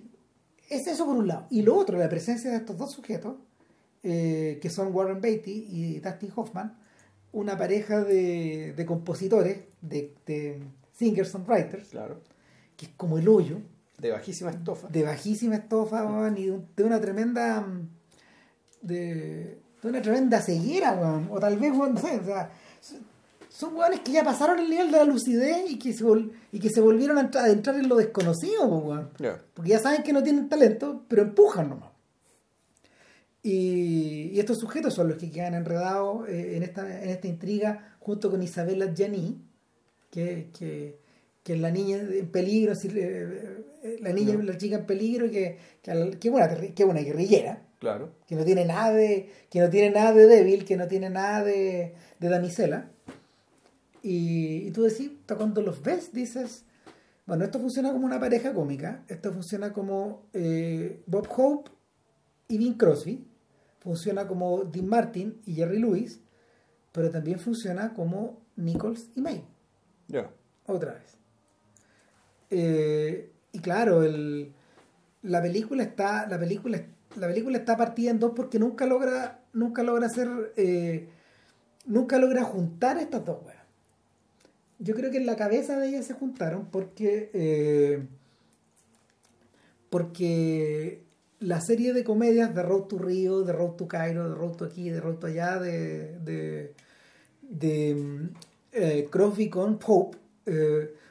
Es eso por un lado. Y lo otro, la presencia de estos dos sujetos, eh, que son Warren Beatty y Dustin Hoffman, una pareja de, de compositores, de, de singer-songwriters, Claro. que es como el hoyo, De bajísima estofa. de bajísima estofa weón, y de, un- de una tremenda mm, de, de una tremenda ceguera weón. o tal vez weón, no sé, o sea, son- weones que ya pasaron el nivel de la lucidez y que se, vol- y que se volvieron a entrar, a entrar en lo desconocido po, weón. Porque ya saben que no tienen talento pero empujan nomás y, y estos sujetos son los que quedan enredados eh, en, esta, en esta intriga junto con Isabella Gianni que, que, que la niña en peligro, decir, eh, eh, la niña, No. la chica en peligro que, que, que es una, terri- que una guerrillera, Claro. que no tiene nada de, que no tiene nada de débil, que no tiene nada de, de damisela. Y, y tú decís, cuando los ves, dices, bueno, esto funciona como una pareja cómica, esto funciona como eh, Bob Hope y Bing Crosby, funciona como Dean Martin y Jerry Lewis, pero también funciona como Nichols y May Ya. otra vez. Eh, y claro, el, la película está, la película, la película está partida en dos porque nunca logra, nunca logra hacer, eh, nunca logra juntar estas dos weas. Yo creo que en la cabeza de ellas se juntaron porque, eh, porque la serie de comedias de Road to Rio, de Road to Cairo, de Road to aquí, de Road to allá, de, de, de eh, Crosby con Pope,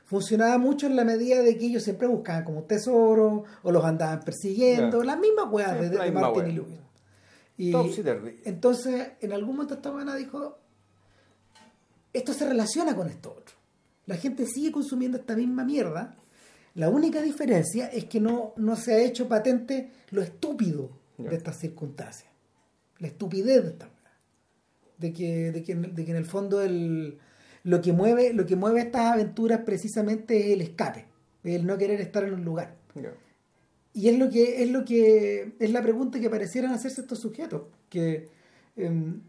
funcionaba mucho en la medida de que ellos siempre buscaban como tesoro o los andaban persiguiendo, las mismas weas de, de Martin wea. y Lewis. Y entonces, en algún momento esta buena dijo, esto se relaciona con esto otro. La gente sigue consumiendo esta misma mierda. La única diferencia es que no, no se ha hecho patente lo estúpido de estas circunstancias. La estupidez de esta de que, de que, de que en el fondo el, lo que mueve, lo que mueve estas aventuras precisamente es el escape, el no querer estar en un lugar. Ya. Y es lo que es lo que es la pregunta que parecieran hacerse estos sujetos, que em,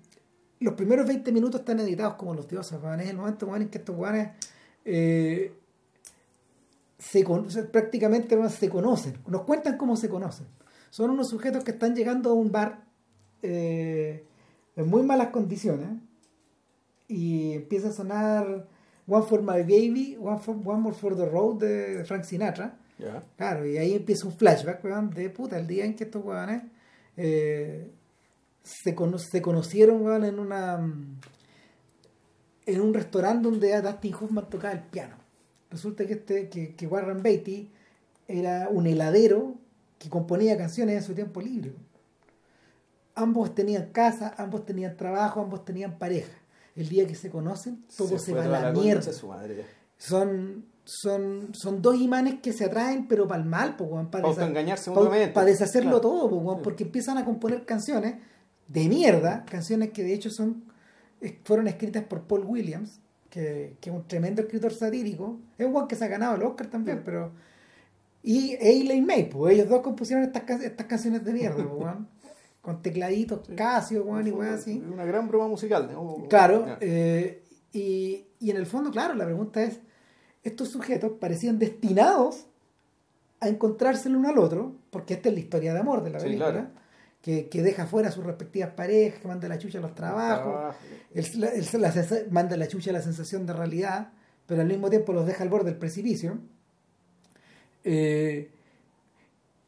los primeros 20 minutos están editados como los dioses, weón. es el momento weón, en que estos guanes se con- prácticamente weón, se conocen, nos cuentan cómo se conocen. Son unos sujetos que están llegando a un bar eh, en muy malas condiciones y empieza a sonar One for My Baby, One, for, One More for the Road de Frank Sinatra. Ya. Claro, y ahí empieza un flashback, weón, de puta, el día en que estos weones eh, se, cono- se conocieron, weón, en una en un restaurante donde Dustin Hoffman tocaba el piano. Resulta que este, que, que Warren Beatty era un heladero que componía canciones en su tiempo libre. Ambos tenían casa, ambos tenían trabajo, ambos tenían pareja. El día que se conocen, todo se, va a la mierda. su madre, son, son, son dos imanes que se atraen, pero para el mal, pues, para, Pa' pa- para deshacerlo Claro. todo, pues, porque empiezan a componer canciones de mierda, canciones que de hecho son fueron escritas por Paul Williams, que, que es un tremendo escritor satírico, es un weón que se ha ganado el Oscar también, pero y Eileen May, pues ellos dos compusieron estas, estas canciones de mierda, pues, weón, con tecladitos Casio, weón, y weón así. Una gran broma musical. ¿no? Claro, eh, y, y en el fondo, claro, la pregunta es, estos sujetos parecían destinados a encontrarse el uno al otro, porque esta es la historia de amor de la Sí, película, claro. que, que deja fuera a sus respectivas parejas, que manda la chucha a los trabajos, Trabajo. el- el- la manda la chucha a la sensación de realidad, pero al mismo tiempo los deja al borde del precipicio. Eh,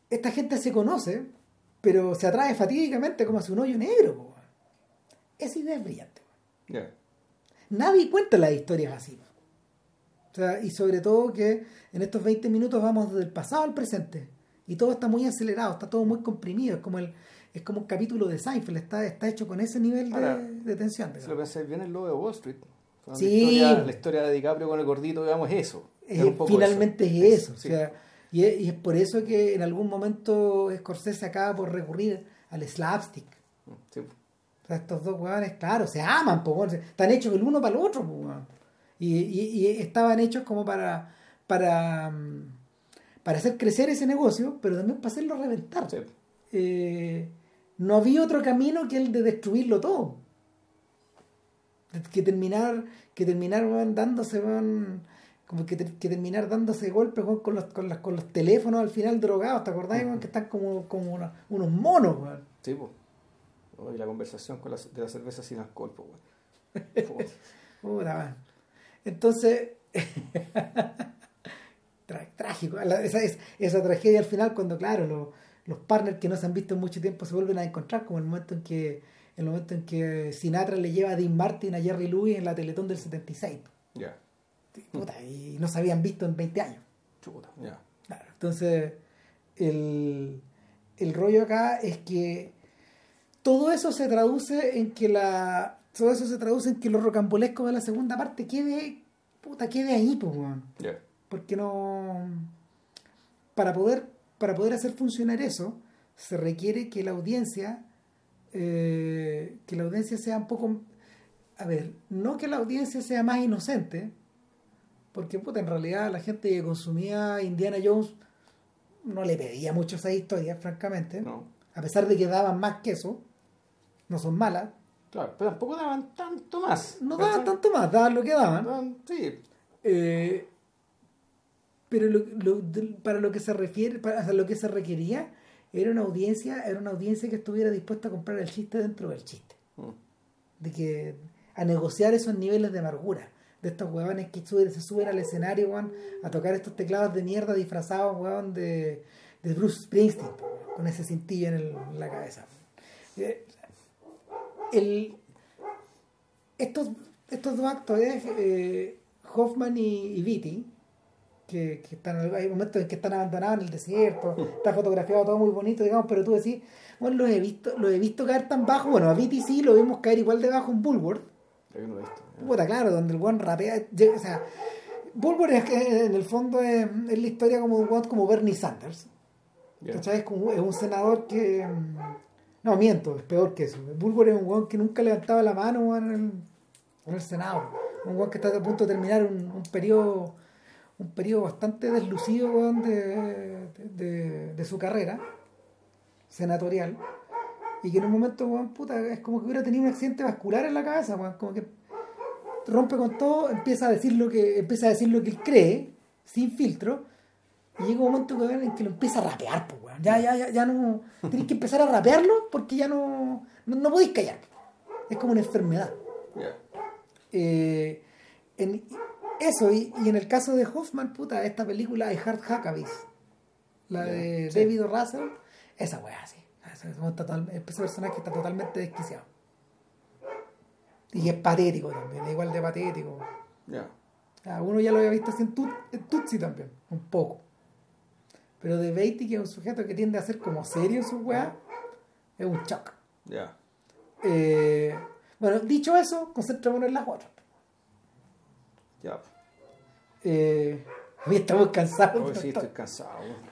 esta gente se conoce, pero se atrae fatídicamente como hacia un hoyo negro. po. Esa idea es brillante. Ya. Nadie cuenta las historias así. O sea, y sobre todo que en estos 20 minutos vamos del pasado al presente. Y todo está muy acelerado, está todo muy comprimido. Es como el es como un capítulo de Seinfeld, está, está hecho con ese nivel de, Ahora, de tensión. Si lo pensáis bien, el lobo de Wall Street. Sí. La historia, la historia de DiCaprio con el gordito, digamos, es eso. Es- Es un poco finalmente eso. es eso. sí. O sea, y, es, y es por eso que en algún momento Scorsese acaba por recurrir al slapstick. Sí. O sea, estos dos huevones, claro, se aman, po, están hechos el uno para el otro, po, y, y- y estaban hechos como para, para, mm, para hacer crecer ese negocio, pero también para hacerlo reventar. Sí. Eh, no había otro camino que el de destruirlo todo. Que terminar, que terminar weón, dándose, weón, como que, te- que terminar dándose golpes con, los, con, las- con los teléfonos al final drogados, ¿te acordás? que están como, como una- unos monos, weón. Sí. Oh, y la conversación con la, de la cerveza sin alcohol, po, weón. Puta. Entonces, tra- trágico. La- esa, es- esa tragedia al final, cuando, claro, lo- los partners que no se han visto en mucho tiempo se vuelven a encontrar, como el momento en que el momento en que Sinatra le lleva a Dean Martin a Jerry Lewis en la Teletón del 76. Ya. Puta, y no se habían visto en 20 años. Chuta. Claro, entonces, el, el rollo acá es que todo eso se traduce en que la. Todo eso se traduce en que lo rocambolesco de la segunda parte quede. Puta, quede ahí, pues, weón. Porque no. Para poder, para poder hacer funcionar eso, se requiere que la audiencia. eh, que la audiencia sea un poco. A ver, no que la audiencia sea más inocente, porque puta, en realidad la gente que consumía Indiana Jones no le pedía mucho esa historia, francamente. No. A pesar de que daban más que eso, no son malas, Claro, pero tampoco daban tanto más. no daban tanto más, daban lo que daban. Daban- Sí. Eh, pero lo- lo- del- para lo que se refiere, para o sea, lo que se requería era una audiencia, era una audiencia que estuviera dispuesta a comprar el chiste dentro del chiste, Mm. de que a negociar esos niveles de amargura, de estos huevones que suben- se suben al escenario weón, a tocar estos teclados de mierda disfrazados weón, de, de Bruce Springsteen, con ese cintillo en, el- la cabeza. Eh, el, estos, estos dos actores, eh, Hoffman y, Vitti, que, que están, hay momentos en que están abandonados en el desierto, está fotografiado todo muy bonito, digamos, pero tú decís, bueno, los he visto, los he visto caer tan bajo, bueno, a Vitti sí lo vimos caer igual de bajo en Bulworth, que no lo he visto. Puta, claro, donde el weón rapea. llega- O sea, Bulwer es que en el fondo es, es la historia como un como Bernie Sanders. Ya. ¿Cachai? Es, como, es un senador que. No, miento, es peor que eso. Bulwer es un weón que nunca levantaba la mano en, el, en el Senado. Un weón que está a punto de terminar un, un periodo un periodo bastante deslucido weón, de, de, de su carrera senatorial. Y que en un momento, weón, puta, es como que hubiera tenido un accidente vascular en la cabeza, weón. Como que rompe con todo, empieza a decir lo que, empieza a decir lo que él cree, sin filtro, y llega un momento en que lo empieza a rapear, pues, weón. Ya, ya, ya, ya no. Tenéis que empezar a rapearlo porque ya no. No, no podéis callar. Es como una enfermedad. Eh, en eso, y, y en el caso de Hoffman, puta, esta película de Hard Huckabee, la de sí. David. Russell, esa weá, sí. Ese, ese total- ese personaje está totalmente desquiciado. Y es patético también, es igual de patético. Ya. Ah, uno ya lo había visto así en, Tut- en Tutsi también, un poco. Pero de Beatty, que es un sujeto que tiende a ser como serio en su weá, es un shock. Ya. Eh, bueno, dicho eso, concentrémonos en las otras. Ya. Eh, hoy estamos cansados. Hoy sí estoy cansado. weón.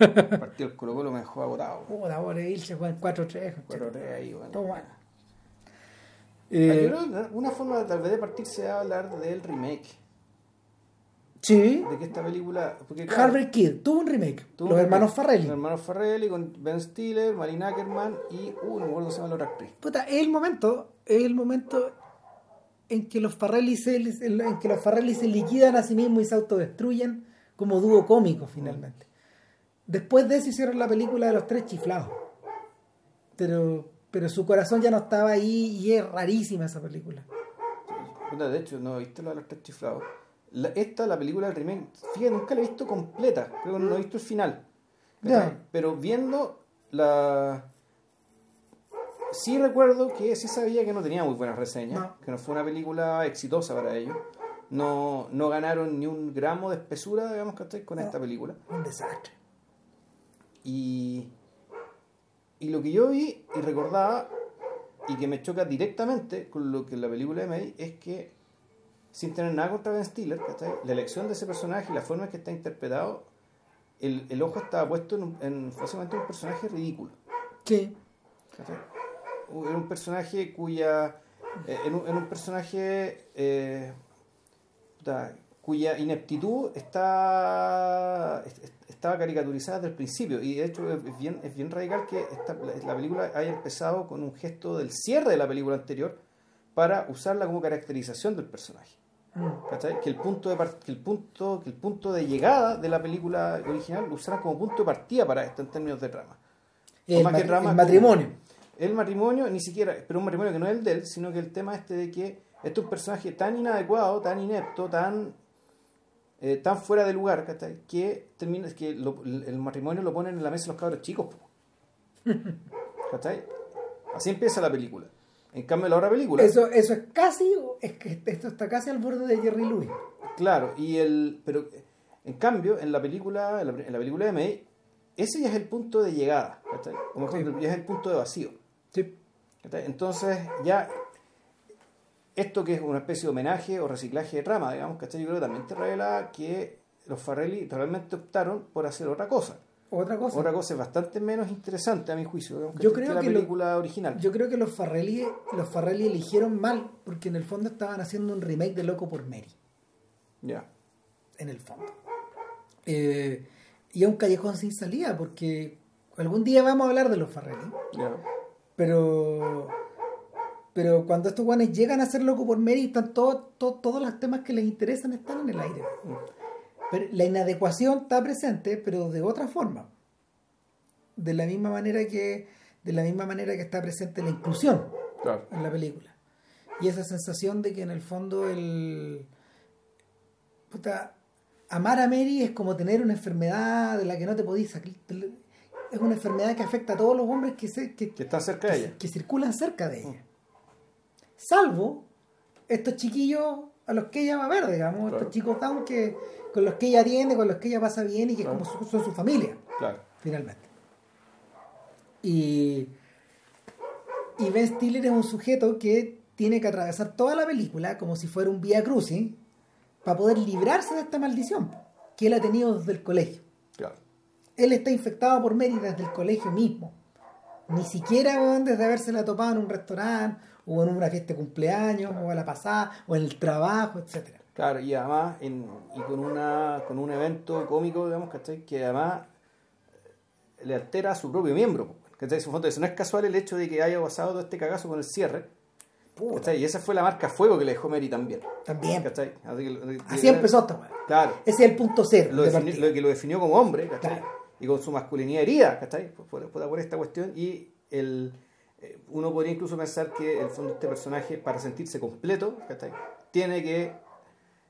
Partió el Colo Colo me dejó agotado. Puta, pobre Ilse juega en 4-3. Cuatro tres ahí, weón. Toma. Eh, Yo creo que una forma tal vez de partir sea hablar del remake. sí, De que esta película. Porque, claro, Harvard Kid tuvo un remake. tuvo los un hermanos remake. Farrelly. Los hermanos Farrelly con Ben Stiller, Marina Ackerman y. Uh, no cómo se llama la otra actriz. Puta, es el momento, es el momento en que los Farrelly se, en que los Farrelly se liquidan a sí mismos y se autodestruyen como dúo cómico finalmente. Después de eso hicieron la película de los tres chiflados. Pero, pero su corazón ya no estaba ahí y es rarísima esa película. De hecho, no viste la de los tres chiflados. La- esta, la película del remake, fíjate, nunca la he visto completa. Creo que no he visto el final. Ya. Pero viendo la. Sí recuerdo que sí sabía que no tenía muy buenas reseñas, No. que no fue una película exitosa para ellos. No, no ganaron ni un gramo de espesura, digamos, ¿cachai? con No. esta película. Un desastre. Y, y lo que yo vi y recordaba, y que me choca directamente con lo que la película de May, es que, sin tener nada contra Ben Stiller, la elección de ese personaje y la forma en que está interpretado, el, el ojo estaba puesto en, un- en básicamente un personaje ridículo. Sí. Era un personaje cuya. eh, en, un, en un personaje. eh, cuya ineptitud está es- es- estaba caricaturizada desde el principio y de hecho es bien, es bien radical que esta, la, la película haya empezado con un gesto del cierre de la película anterior para usarla como caracterización del personaje. ¿cachai? que el punto de que el punto que el punto de llegada de la película original lo usaran como punto de partida para esto en términos de trama El, que matrimonio. el matrimonio, ni siquiera, pero un matrimonio que no es el de él, sino que el tema este de que este es un personaje tan inadecuado, tan inepto, tan eh, tan fuera de lugar, ¿cachai? que termina que lo- el matrimonio lo ponen en la mesa los cabros chicos. Así empieza la película. En cambio, la otra película, Eso, eso es casi, es que esto está casi al borde de Jerry Lewis. claro, y el pero en cambio, en la película, en la, en la película de May, ese ya es el punto de llegada. O mejor, Sí. ya es el punto de vacío. Sí. Entonces, ya esto que es una especie de homenaje o reciclaje de trama, digamos, ¿cachai? Yo creo que también te revela que los Farrelly realmente optaron por hacer otra cosa. Otra cosa. Otra cosa es bastante menos interesante a mi juicio, digamos, Yo creo la que lo- película original. Yo creo que los Farrelly, los Farrelly eligieron mal, porque en el fondo estaban haciendo un remake de Loco por Mary. Ya. En el fondo. Eh, y es un callejón sin salida, porque algún día vamos a hablar de los Farrelly. Ya. Pero. Pero cuando estos guanes llegan a ser Loco por Mary, están todos, todos, todos los temas que les interesan están en el aire. Pero la inadecuación está presente, pero de otra forma. De la misma manera que, de la misma manera que está presente la inclusión Claro. en la película. Y esa sensación de que en el fondo el. Puta, amar a Mary es como tener una enfermedad de la que no te podís sacar. Es una enfermedad que afecta a todos los hombres que, se, que, Que están cerca de ella. que circulan cerca de ella. Salvo estos chiquillos a los que ella va a ver, digamos, Claro. estos chicos down que, con los que ella atiende, con los que ella pasa bien y que Claro. como su- son su familia, Claro. finalmente. Y, y Ben Stiller es un sujeto que tiene que atravesar toda la película como si fuera un vía crucis para poder librarse de esta maldición que él ha tenido desde el colegio. Claro. Él está infectado por Mary desde el colegio mismo. Ni siquiera weón, desde habérsela topado en un restaurante, o en una fiesta de cumpleaños, o a la pasada, o en el trabajo, etcétera. Claro, y además, en, y con, una, con un evento cómico, digamos, ¿cachai? Que además eh, le altera a su propio miembro. ¿cachai? Su fondo, eso no es casual el hecho de que haya pasado todo este cagazo con el cierre. ¿cachai? Y esa fue la marca fuego que le dejó Mary también. También. ¿cachai? Así, que- Así empezó esta weón. Claro. Ese es el punto cero. Lo, de defini- partida. lo que lo definió como hombre, ¿cachai? Claro. Y con su masculinidad herida, ¿cachai? Por, por- por- esta cuestión. Y el, uno podría incluso pensar que el fondo este personaje, para sentirse completo, ¿cachai? Tiene que,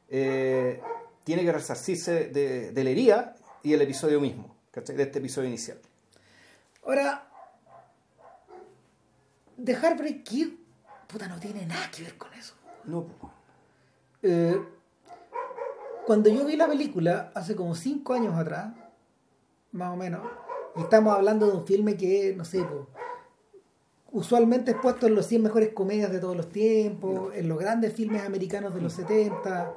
eh, tiene que resarcirse de, de la herida y el episodio mismo, ¿cachai? De este episodio inicial. Ahora, The Heartbreak Kid, puta, no tiene nada que ver con eso. No. Eh, cuando yo vi la película hace como cinco años atrás, más o menos, y estamos hablando de un filme que, no sé, po, usualmente es puesto en los 100 mejores comedias de todos los tiempos, en los grandes filmes americanos de los 70,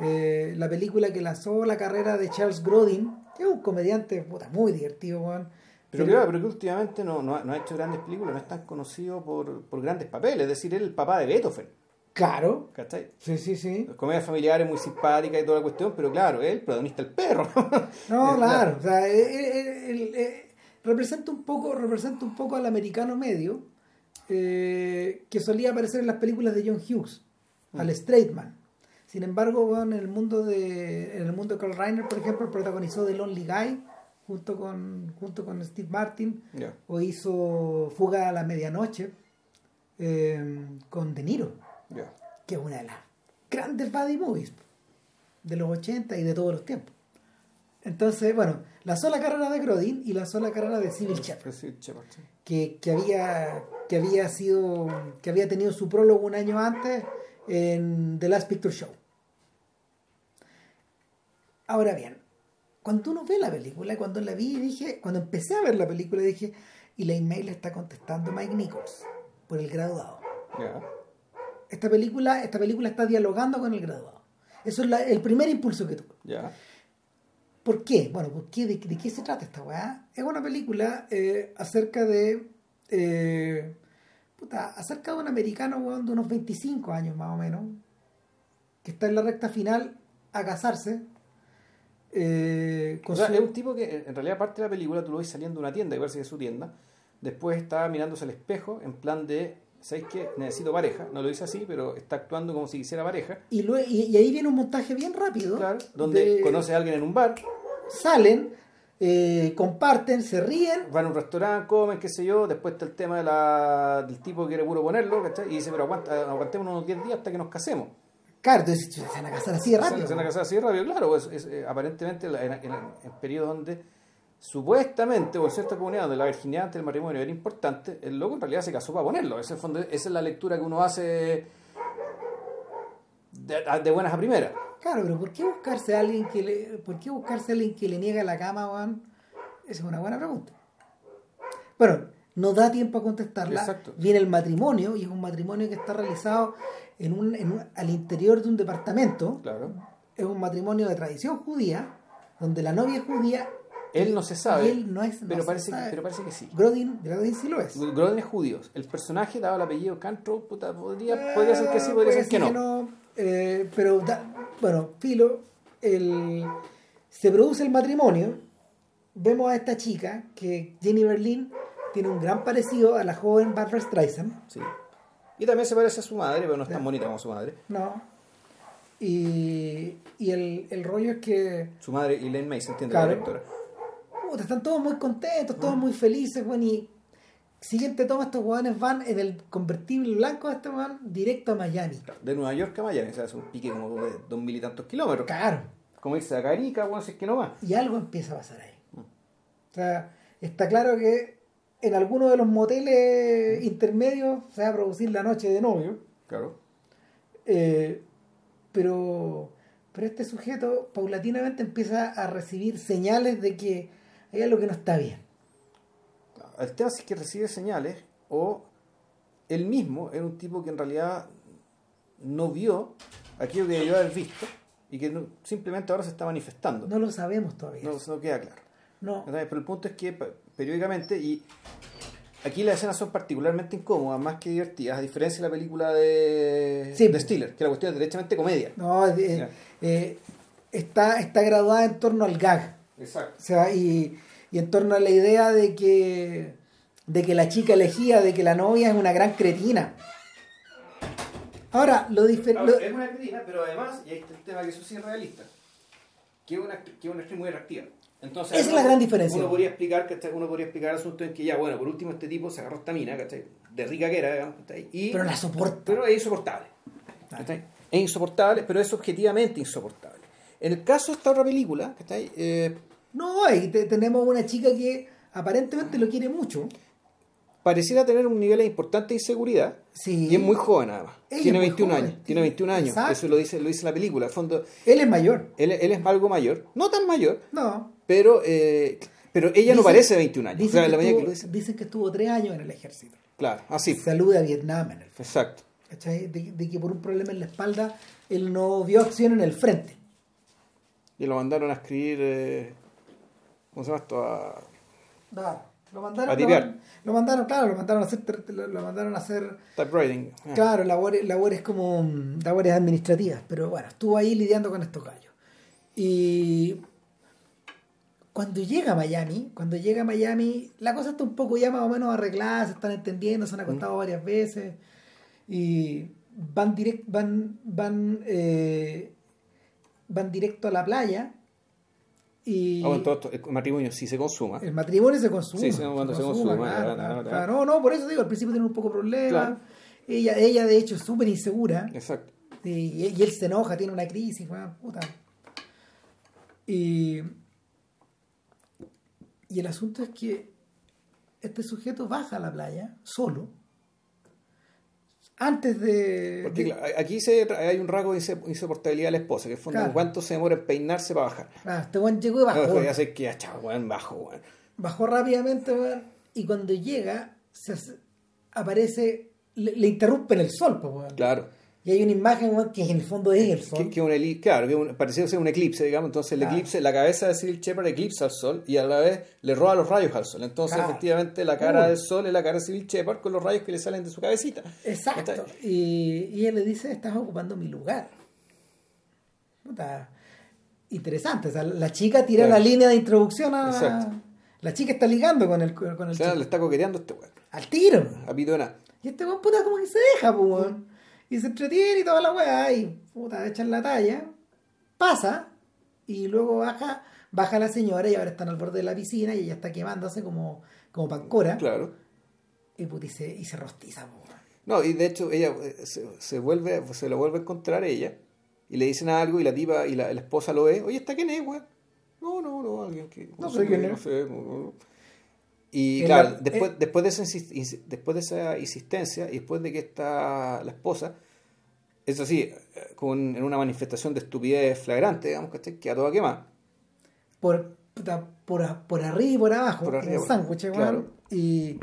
eh, la película que lanzó la carrera de Charles Grodin, que es un comediante puta, muy divertido, weón. Pero claro, pero que últimamente no, no, ha- no ha hecho grandes películas, no es tan conocido por, por grandes papeles, es decir, él es el papá de Beethoven, Claro, ¿cachai? sí, sí, sí. Comedia familiar es muy simpática y toda la cuestión, pero claro, él, protagonista el perro. No, claro, o sea, eh, representa un poco, representa un poco al americano medio eh, que solía aparecer en las películas de John Hughes, al straight man. Sin embargo, bueno, en el mundo de en el mundo de Carl Reiner, por ejemplo, protagonizó The Lonely Guy junto con junto con Steve Martin o hizo Fuga a la medianoche eh, con De Niro que es una de las grandes buddy movies de los 80 y de todos los tiempos. Entonces, bueno, la carrera de Grodin y la carrera de Civil Shepard, sí. que, que había que había sido que había tenido su prólogo un año antes en The Last Picture Show. Ahora bien, cuando uno ve la película, cuando la vi, dije, cuando empecé a ver la película, dije, y la email está contestando Mike Nichols por el graduado. Ya. Esta película, esta película está dialogando con el graduado. Eso es la- el primer impulso que tuve. Ya. ¿Por qué? Bueno, ¿por qué? ¿De, de qué se trata esta weá? Es una película eh, acerca de. eh, puta, acerca de un americano, weón, de unos 25 años más o menos, que está en la recta final a casarse. eh, con O sea, su- es un tipo que en realidad parte de la película tú lo ves saliendo de una tienda, que parece que es su tienda. Después está mirándose al espejo en plan de, ¿sabes qué? Necesito pareja. No lo dice así, pero está actuando como si quisiera pareja. y, lue- y, y ahí viene un montaje bien rápido. Claro. Donde de- conoce a alguien en un bar, Salen, eh, comparten, se ríen. van a un restaurante, comen, qué sé yo. Después está el tema de la, del tipo que quiere puro ponerlo, ¿cachai? Y dice, pero aguanta, aguantemos unos 10 días hasta que nos casemos. Claro, entonces se van a casar así de rápido. Se van a casar así de rápido, claro, pues, es, eh, aparentemente en, en, en, en periodos donde supuestamente, o en cierta comunidad donde la virginidad ante el matrimonio era importante, el loco en realidad se casó para ponerlo. Ese fondo- esa es la lectura que uno hace de, de buenas a primeras. Claro, pero ¿por qué buscarse a alguien que le, por qué buscarse a alguien que le niega la cama, weón? Esa es una buena pregunta. Bueno, no da tiempo a contestarla. Exacto. Viene el matrimonio y es un matrimonio que está realizado en un, en un- al interior de un departamento. Claro. Es un matrimonio de tradición judía, donde la novia es judía. Él no se sabe, él no es, no pero, parece, sabe. Pero parece que sí. Grodin, Grodin sí lo es. Grodin es judío. El personaje, dado el apellido Cantro, puta, podría, podría ser que sí, podría ser que no. eh, pero, da- bueno, Filo, el, se produce el matrimonio. Vemos a esta chica, que Jenny Berlin tiene un gran parecido a la joven Barbara Streisand. Sí. Y también se parece a su madre, pero no es tan bonita como su madre. No. Y, y el, el rollo es que Su madre, Elaine Mason, entiende Claro. la directora. Puta, están todos muy contentos, todos muy felices, weón, y siguiente toma estos hueones van en el convertible blanco de este weón directo a Miami. De Nueva York a Miami, o sea, es un pique como de dos mil y tantos kilómetros. Claro, como irse a Carica, bueno, si es que no va. Y algo empieza a pasar ahí. O sea, está claro que en alguno de los moteles intermedios se va a producir la noche de novio. Claro. Eh, pero, pero este sujeto paulatinamente empieza a recibir señales de que hay algo que no está bien. El tema es que recibe señales o él mismo era un tipo que en realidad no vio aquello que debió haber visto y que no- simplemente ahora se está manifestando. No lo sabemos todavía. No, no queda claro. No. Pero el punto es que periódicamente, y aquí las escenas son particularmente incómodas, más que divertidas, a diferencia de la película de, Sí. de Stiller, que la cuestión es derechamente comedia. No, eh, eh, está, está graduada en torno al gag. Exacto. O sea, y, y en torno a la idea de que, de que la chica elegía, de que la novia es una gran cretina. Ahora, lo diferente... es una actriz, pero además, y ahí está el tema que eso sí es realista, que es una, que es una actriz muy atractiva. Entonces, Esa es la gran diferencia. Uno podría explicar, ¿cachai? Uno podría explicar el asunto en que ya, bueno, por último este tipo se agarró esta mina, ¿cachai? De rica que era, digamos, ¿cachai? Y, Pero la soporta. pero es insoportable. ¿cachai? Es insoportable, pero es objetivamente insoportable. En el caso de esta otra película, ¿cachai? Eh, No, ahí te- tenemos una chica que aparentemente lo quiere mucho. pareciera tener un nivel importante de inseguridad. Sí. Y es muy joven además. Ella tiene es muy 21 joven. años. Tiene 21 años. Exacto. Eso lo dice, lo dice la película. Al fondo, Él es mayor. él, él es algo mayor. No tan mayor, No. pero, eh, pero ella no parece de 21 años. Dicen, que estuvo, que lo dice. dicen que estuvo tres años en el ejército. Claro, así. Salud a Vietnam en el fondo. Exacto. de que por un problema en la espalda él no vio acción en el frente. Y lo mandaron a escribir. eh, ¿Cómo se llama esto? A- No, lo mandaron, A lo, tipear. lo mandaron, claro, lo mandaron a hacer, lo, lo mandaron a hacer, typewriting. Ah. claro, labores, labores como mm, labores administrativas, pero bueno, estuvo ahí lidiando con estos gallos. Y cuando llega a Miami, cuando llega a Miami, la cosa está un poco ya más o menos arreglada, se están entendiendo, se han acostado varias veces y van direct, van, van, eh, van directo a la playa y Ah, bueno, el matrimonio sí se consuma. el matrimonio se consuma. Sí, sí, cuando se consuma, claro, claro, claro, claro. claro. No, no, por eso digo, al principio tiene un poco de problema. Claro. Ella, ella, de hecho, es súper insegura. Exacto. Y, y él se enoja, tiene una crisis, weón, puta. Y, y el asunto es que este sujeto baja a la playa solo. Antes de. Porque de- aquí se, hay un rasgo de insoportabilidad de la esposa, que es Claro. cuánto se demora en peinarse para bajar. Ah, este weón llegó y bajó. No, ya sé que ya, chavo, weón, bajo, weón. bajó rápidamente weón, y cuando llega se hace- aparece le, le interrumpen el sol pues, weón. Claro. Y hay una imagen que en el fondo es el sol Que, que un claro, que un, parecía ser un eclipse, digamos. Entonces, el Claro. eclipse, la cabeza de Cyril Shepard eclipsa al sol y a la vez le roba los rayos al sol. Entonces, Claro. efectivamente, la cara Uy. del sol es la cara de Cyril Shepard con los rayos que le salen de su cabecita. exacto y, y él le dice estás ocupando mi lugar Puta, interesante o sea, la chica tira Claro. la línea de introducción a Exacto. la chica está ligando con el, con el O sea, chico. le está coqueteando a este weón. al tiro A pito de nada. Y este weón puta como que se deja, pues weón. Y se entretiene y toda la weá. Y puta, echan la talla. Pasa. Y luego baja, baja la señora y ahora están al borde de la piscina y ella está quemándose como, como pancora. Claro. Y puta, y se, y se rostiza, weón. No, y de hecho, ella eh, se, se vuelve, se lo vuelve a encontrar ella y le dicen algo y la tipa y la, la esposa lo ve. Oye, ¿está quién es, weón? No, no, no, alguien que. No sé quién no es. sé, no, no. Y En claro, la- después, eh. después, de esa, después de esa insistencia y después de que está la esposa, eso sí, con, en una manifestación de estupidez flagrante, digamos, que que a toda quema. Por, por, por arriba y por abajo. Por arriba, un sándwich, claro. Y,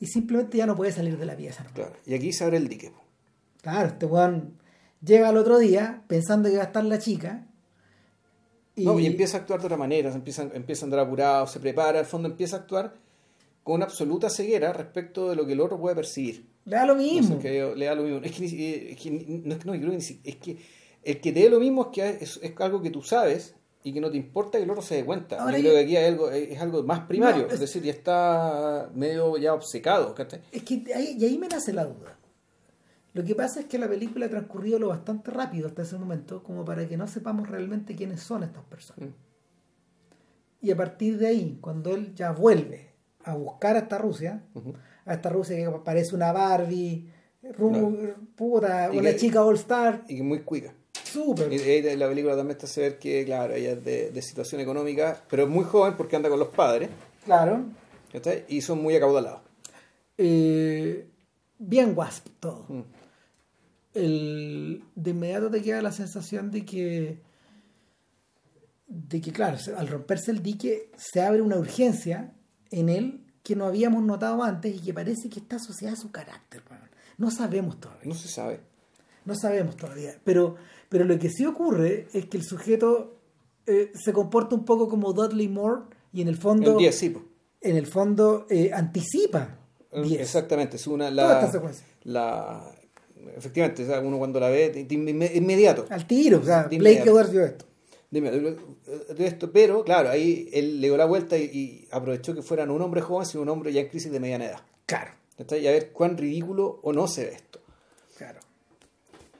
y simplemente ya no puede salir de la pieza. ¿no? Claro. Y aquí se abre el dique. Claro, este weón llega al otro día pensando que va a estar la chica. Y, no, y empieza a actuar de otra manera, empieza, empieza a andar apurado, se prepara, al fondo empieza a actuar con una absoluta ceguera respecto de lo que el otro puede percibir. Le da lo No sé, mismo. que le da lo mismo. Es que, eh, es que no es que no, es que el que te dé lo mismo es que es, es algo que tú sabes y que no te importa que el otro se dé cuenta. Ahora yo yo- creo que aquí hay algo, es, es algo más primario, No, es... decir, ya está medio ya obcecado. Es que ahí, y ahí me nace la duda. Lo que pasa es que la película ha transcurrido lo bastante rápido hasta ese momento como para que no sepamos realmente quiénes son estas personas. Mm. Y a partir de ahí, cuando él ya vuelve a buscar a esta Rusia, Ujú. a esta Rusia que parece una Barbie, puta, una que- chica All Star, Y muy cuica. Súper. Y la película también te hace ver que, claro, ella es de, de situación económica, pero es muy joven porque anda con los padres, Claro. Y son muy acaudalados. Eh, bien wasp todo. Mm. El, de inmediato te queda la sensación de que de que claro, se- al romperse el dique se abre una urgencia en él que no habíamos notado antes y que parece que está asociada a su carácter. No sabemos todavía. No se sabe. No sabemos todavía. Pero, pero lo que sí ocurre es que el sujeto eh, se comporta un poco como Dudley Moore y en el fondo, El 10, sí. po. en el fondo eh, anticipa 10. Exactamente, es una Toda esta la, secuencia. la efectivamente, o sea, uno cuando la ve de- inmediato. Al tiro, o sea, Blake. Edwards vio esto. Dime, de esto, pero claro, ahí él le dio la vuelta y, y aprovechó que fueran un hombre joven, sino un hombre ya en crisis de mediana edad. Claro. Y a ver cuán ridículo o no se ve esto. claro.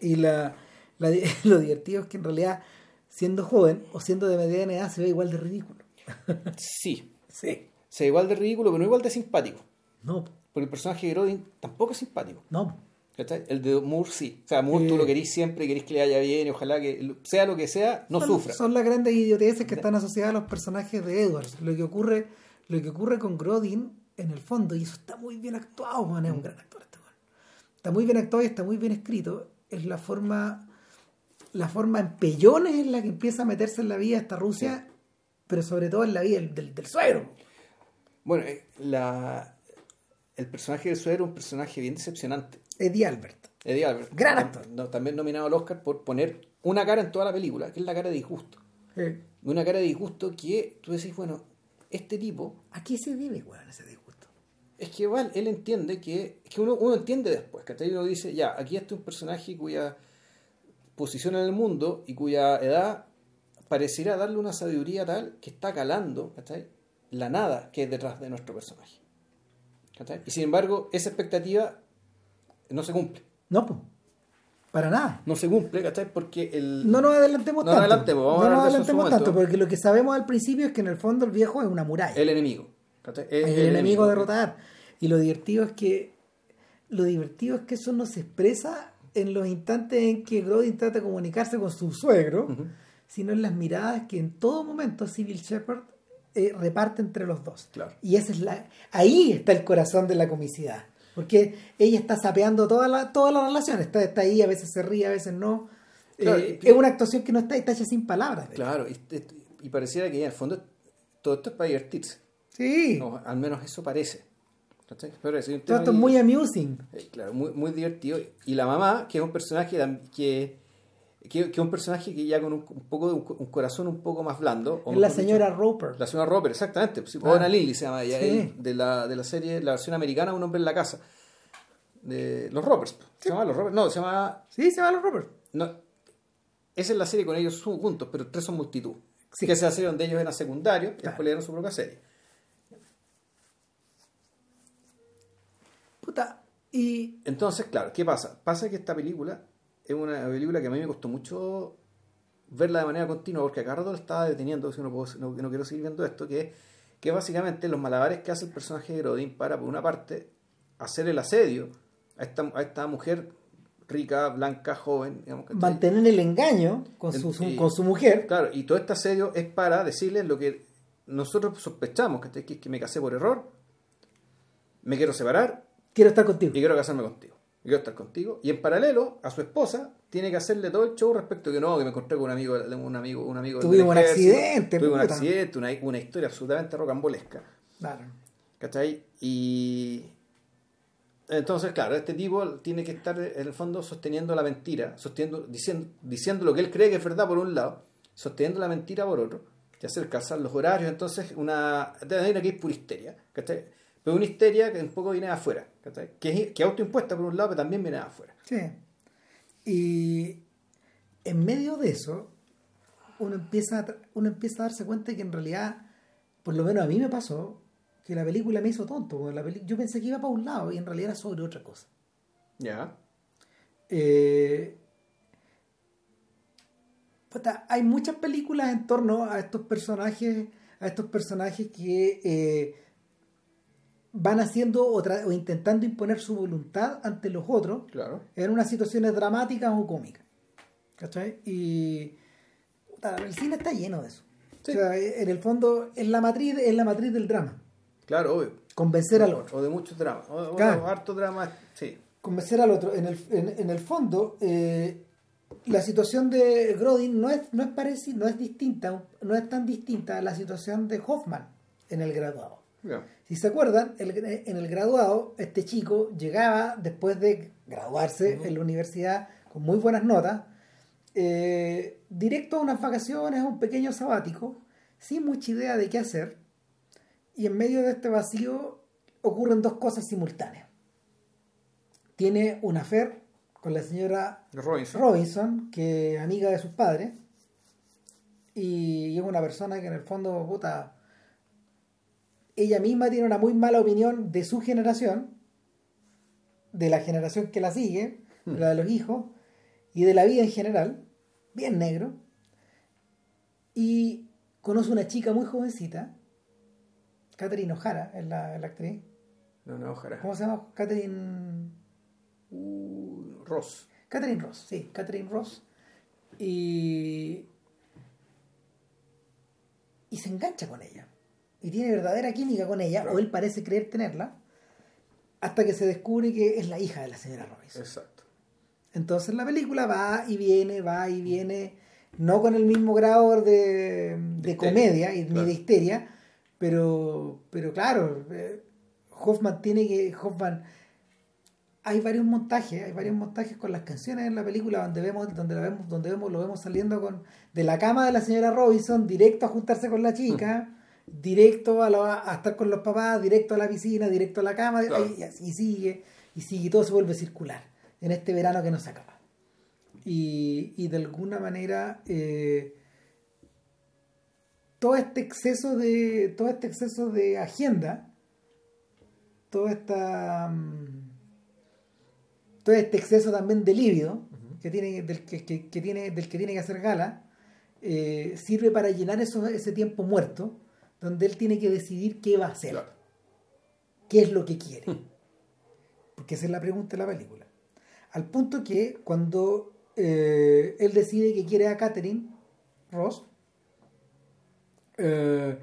Y la, lo divertido es que en realidad, siendo joven o siendo de mediana edad, se ve igual de ridículo. Sí, Sí. se ve igual de ridículo, pero no igual de simpático. No, Porque el personaje de Grodin tampoco es simpático. no. ¿Cachai? El de Moore sí. O sea, Moore tú Eh. lo querís siempre y querís que le vaya bien y ojalá que, sea lo que sea, no son, sufra. Son las grandes idioteces que están asociadas a los personajes de Edwards. Lo que ocurre, lo que ocurre con Grodin, en el fondo, y eso está muy bien actuado, man, es un gran actor este man. Está muy bien actuado y está muy bien escrito. Es la forma, la forma en pellones en la que empieza a meterse en la vida esta Rusia, pero sobre todo en la vida del, del, del suegro. Bueno, eh, la, el personaje de suegro es un personaje bien decepcionante. Eddie Albert. Eddie Albert. Gran actor. no, también nominado al Oscar por poner una cara en toda la película, que es la cara de disgusto. Una cara de disgusto que tú decís, bueno, este tipo, ¿A qué se debe, weón, ese disgusto? es que igual él entiende que, es que uno, uno entiende después, que uno dice, ya, aquí está un personaje cuya posición en el mundo y cuya edad pareciera darle una sabiduría tal que está calando ¿cachai? la nada que es detrás de nuestro personaje. ¿cachai? Y sin embargo, esa expectativa no se cumple. No, pues. Para nada. No se cumple, ¿cachai? Porque el... No nos adelantemos No nos tanto. adelantemos, vamos no nos adelantemos tanto, porque lo que sabemos al principio es que en el fondo el viejo es una muralla. el enemigo. ¿cachai? Es el, enemigo a derrotar. Y lo divertido es que lo divertido es que eso no se expresa en los instantes en que Grodin trata de comunicarse con su suegro, sino en las miradas que en todo momento Civil Shepard eh, reparte entre los dos. Claro. Y esa es la ahí está el corazón de la comicidad. Porque ella está sapeando toda la, toda la relación, está, está ahí, a veces se ríe, a veces no. Claro, Eh, es una actuación que no está, está hecha sin palabras. Claro, y, y pareciera que en el fondo todo esto es para divertirse. Sí, al menos eso parece. Pero es un todo esto es muy amusing. eh, claro, muy, muy divertido. Y la mamá, que es un personaje que, que, que es un personaje que ya con un, un poco de un, co- un corazón un poco más blando. o Es la señora dicho, Roper. la señora Roper, exactamente. Sí, Ah. Lily se llama ella, Sí. él, de, la, de la serie, la versión americana, Un hombre en la casa. De los Ropers. ¿Se llama los Ropers? No, se llama Sí, se llama los Roper. No, esa es la serie con ellos juntos, pero tres son multitud. Sí. Que es la serie donde ellos eran secundarios y después le dieron su propia serie. Puta. Y Entonces, claro, ¿qué pasa? Pasa que esta película es una película que a mí me costó mucho verla de manera continua porque a cada rato la estaba deteniendo, si no, puedo- no, no quiero seguir viendo esto, que, que básicamente los malabares que hace el personaje de Grodin para, por una parte, hacer el asedio a esta, a esta mujer rica, blanca, joven, digamos, mantener el engaño con su, su- Y- con su mujer. Claro, y todo este asedio es para decirles lo que nosotros sospechamos, que es que me casé por error, me quiero separar Quiero estar contigo. y quiero casarme contigo. Y quiero estar contigo. Y en paralelo, a su esposa tiene que hacerle todo el show respecto a que no, que me encontré con un amigo, un amigo, un amigo Tuvimos un accidente, Tuvimos un accidente, una, una historia absolutamente rocambolesca. Claro. ¿Cachai? Y entonces, claro, este tipo tiene que estar en el fondo sosteniendo la mentira, sosteniendo, diciendo, diciendo lo que él cree que es verdad por un lado, sosteniendo la mentira por otro, y hacer calzar los horarios, entonces una, hay una que es pura histeria, ¿cachai? Pero una histeria que un poco viene de afuera, ¿cachai? Que es, que es autoimpuesta por un lado, pero también viene de afuera. Sí. Y en medio de eso, uno empieza, a, uno empieza a darse cuenta de que en realidad, por lo menos a mí me pasó, que la película me hizo tonto. la yo pensé que iba para un lado y en realidad era sobre otra cosa. Ya. Eh, puta, hay muchas películas en torno a estos personajes, a estos personajes que eh, van haciendo o, o intentando imponer su voluntad ante los otros Claro. en unas situaciones dramáticas o cómicas. ¿Cachai? Y el cine está lleno de eso. O sea, en el fondo es la matriz, es la matriz del drama. Claro, obvio. Convencer al otro. O de muchos dramas. O, Claro. o harto drama, sí. Convencer al otro. En el, en, en el fondo, eh, la situación de Grodin no es, no es parecida, no es distinta, no es tan distinta a la situación de Hoffman en el graduado. Ya. Si se acuerdan, el- en el graduado, este chico llegaba después de graduarse en la universidad con muy buenas notas, eh, directo a unas vacaciones, a un pequeño sabático, sin mucha idea de qué hacer, y en medio de este vacío ocurren dos cosas simultáneas. Tiene una affair con la señora Robinson. Robinson, que es amiga de sus padres, y es una persona que en el fondo, puta, ella misma tiene una muy mala opinión de su generación, de la generación que la sigue, Hmm. la de los hijos, y de la vida en general, bien negro, y conoce una chica muy jovencita, Catherine O'Hara es la, actriz. No, no, ojalá. ¿Cómo se llama? Catherine... Uh, Ross. Catherine Ross, sí, Catherine Ross. Y. Y se engancha con ella. Y tiene verdadera química con ella, Claro. o él parece creer tenerla, hasta que se descubre que es la hija de la señora Robinson. Exacto. Entonces la película va y viene, va y viene, no con el mismo grado de, de comedia y, ni de histeria, pero, pero claro, eh, Hoffman tiene que. Hoffman. Hay varios montajes, hay varios montajes con las canciones en la película donde vemos, donde la vemos, donde vemos, lo vemos saliendo con de la cama de la señora Robinson, directo a juntarse con la chica, directo a, la- a estar con los papás, directo a la piscina, directo a la cama, Claro. y, así sigue, y sigue, y todo se vuelve circular en este verano que no se acaba. Y, y de alguna manera eh, todo este exceso de. todo este exceso de agenda, todo esta mm, todo este exceso también de líbido que tiene, del, que, que- que tiene, del que tiene que hacer gala, eh, sirve para llenar eso, ese tiempo muerto, donde él tiene que decidir qué va a hacer, Claro. qué es lo que quiere. Porque esa es la pregunta de la película. Al punto que cuando eh, él decide que quiere a Catherine Ross, eh,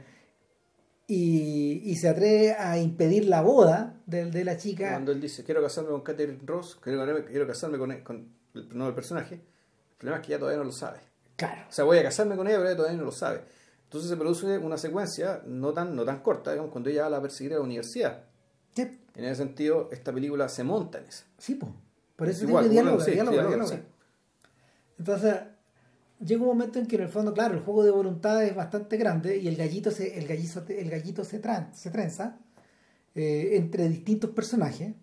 y, y se atreve a impedir la boda de, de la chica. Cuando él dice, quiero casarme con Catherine Ross, quiero, quiero casarme con, con el, no, el personaje, el problema es que ella todavía no lo sabe. Claro. O sea, voy a casarme con ella, pero ella todavía no lo sabe. Entonces se produce una secuencia no tan, no tan corta, digamos, cuando ella va a la perseguir a la universidad. Sí, En ese sentido, esta película se monta en eso. sí, po. por eso Igual, tiene diálogo, sí, diálogo, diálogo, diálogo. sí. Entonces, llega un momento en que en el fondo, claro, el juego de voluntad es bastante grande y el gallito se, el gallito, el gallito se, tran- se trenza eh, entre distintos personajes,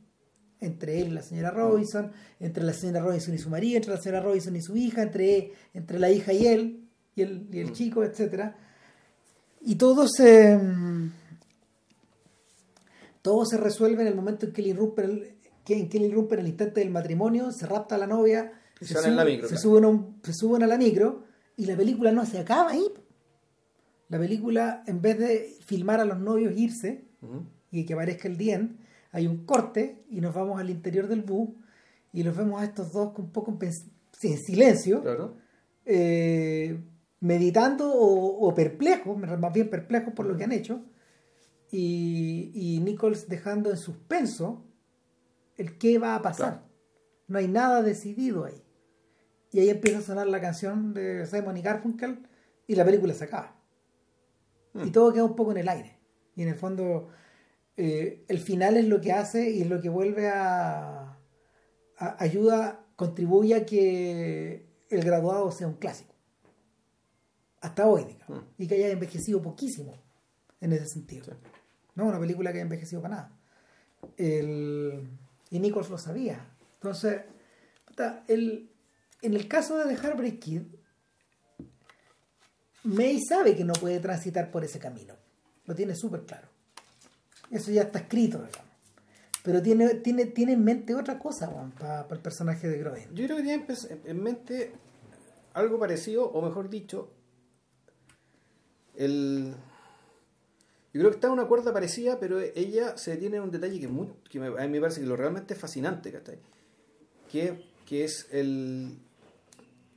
entre él y la señora Robinson, entre la señora Robinson y su marido, entre la señora Robinson y su hija, entre, entre la hija y él, y el, y el Mm. chico, etcétera Y todo se, todo se resuelve en el momento en que él irrumpe, el, que, en que él irrumpe en el instante del matrimonio, se rapta a la novia, se, la sube- micro, se claro. suben a un- se suben a la micro y la película no se acaba ahí. La película, en vez de filmar a los novios irse y que aparezca el dien, hay un corte y nos vamos al interior del bus y los vemos a estos dos un poco en silencio, Claro. eh, meditando o, o perplejos, más bien perplejos por lo que han hecho, y, y Nichols dejando en suspenso el qué va a pasar. Claro. No hay nada decidido ahí. Y ahí empieza a sonar la canción de Simon y Garfunkel y la película se acaba. Mm. Y todo queda un poco en el aire. Y en el fondo, eh, el final es lo que hace y es lo que vuelve a, a- ayuda, contribuye a que el graduado sea un clásico. Hasta hoy, digamos. Mm. Y que haya envejecido poquísimo en ese sentido. Sí. No una película que haya envejecido para nada. El, y Nichols lo sabía. Entonces, el, en el caso de The Heartbreak Kid, May sabe que no puede transitar por ese camino. Lo tiene súper claro. Eso ya está escrito, digamos. Pero tiene, tiene, tiene en mente otra cosa para el personaje de Grodin. Yo creo que tiene en mente algo parecido, o mejor dicho, el... Yo creo que está en una cuerda parecida, pero ella se detiene en un detalle que, es muy- que me- a mí me parece que lo realmente fascinante, ¿cachai? Que, que es el,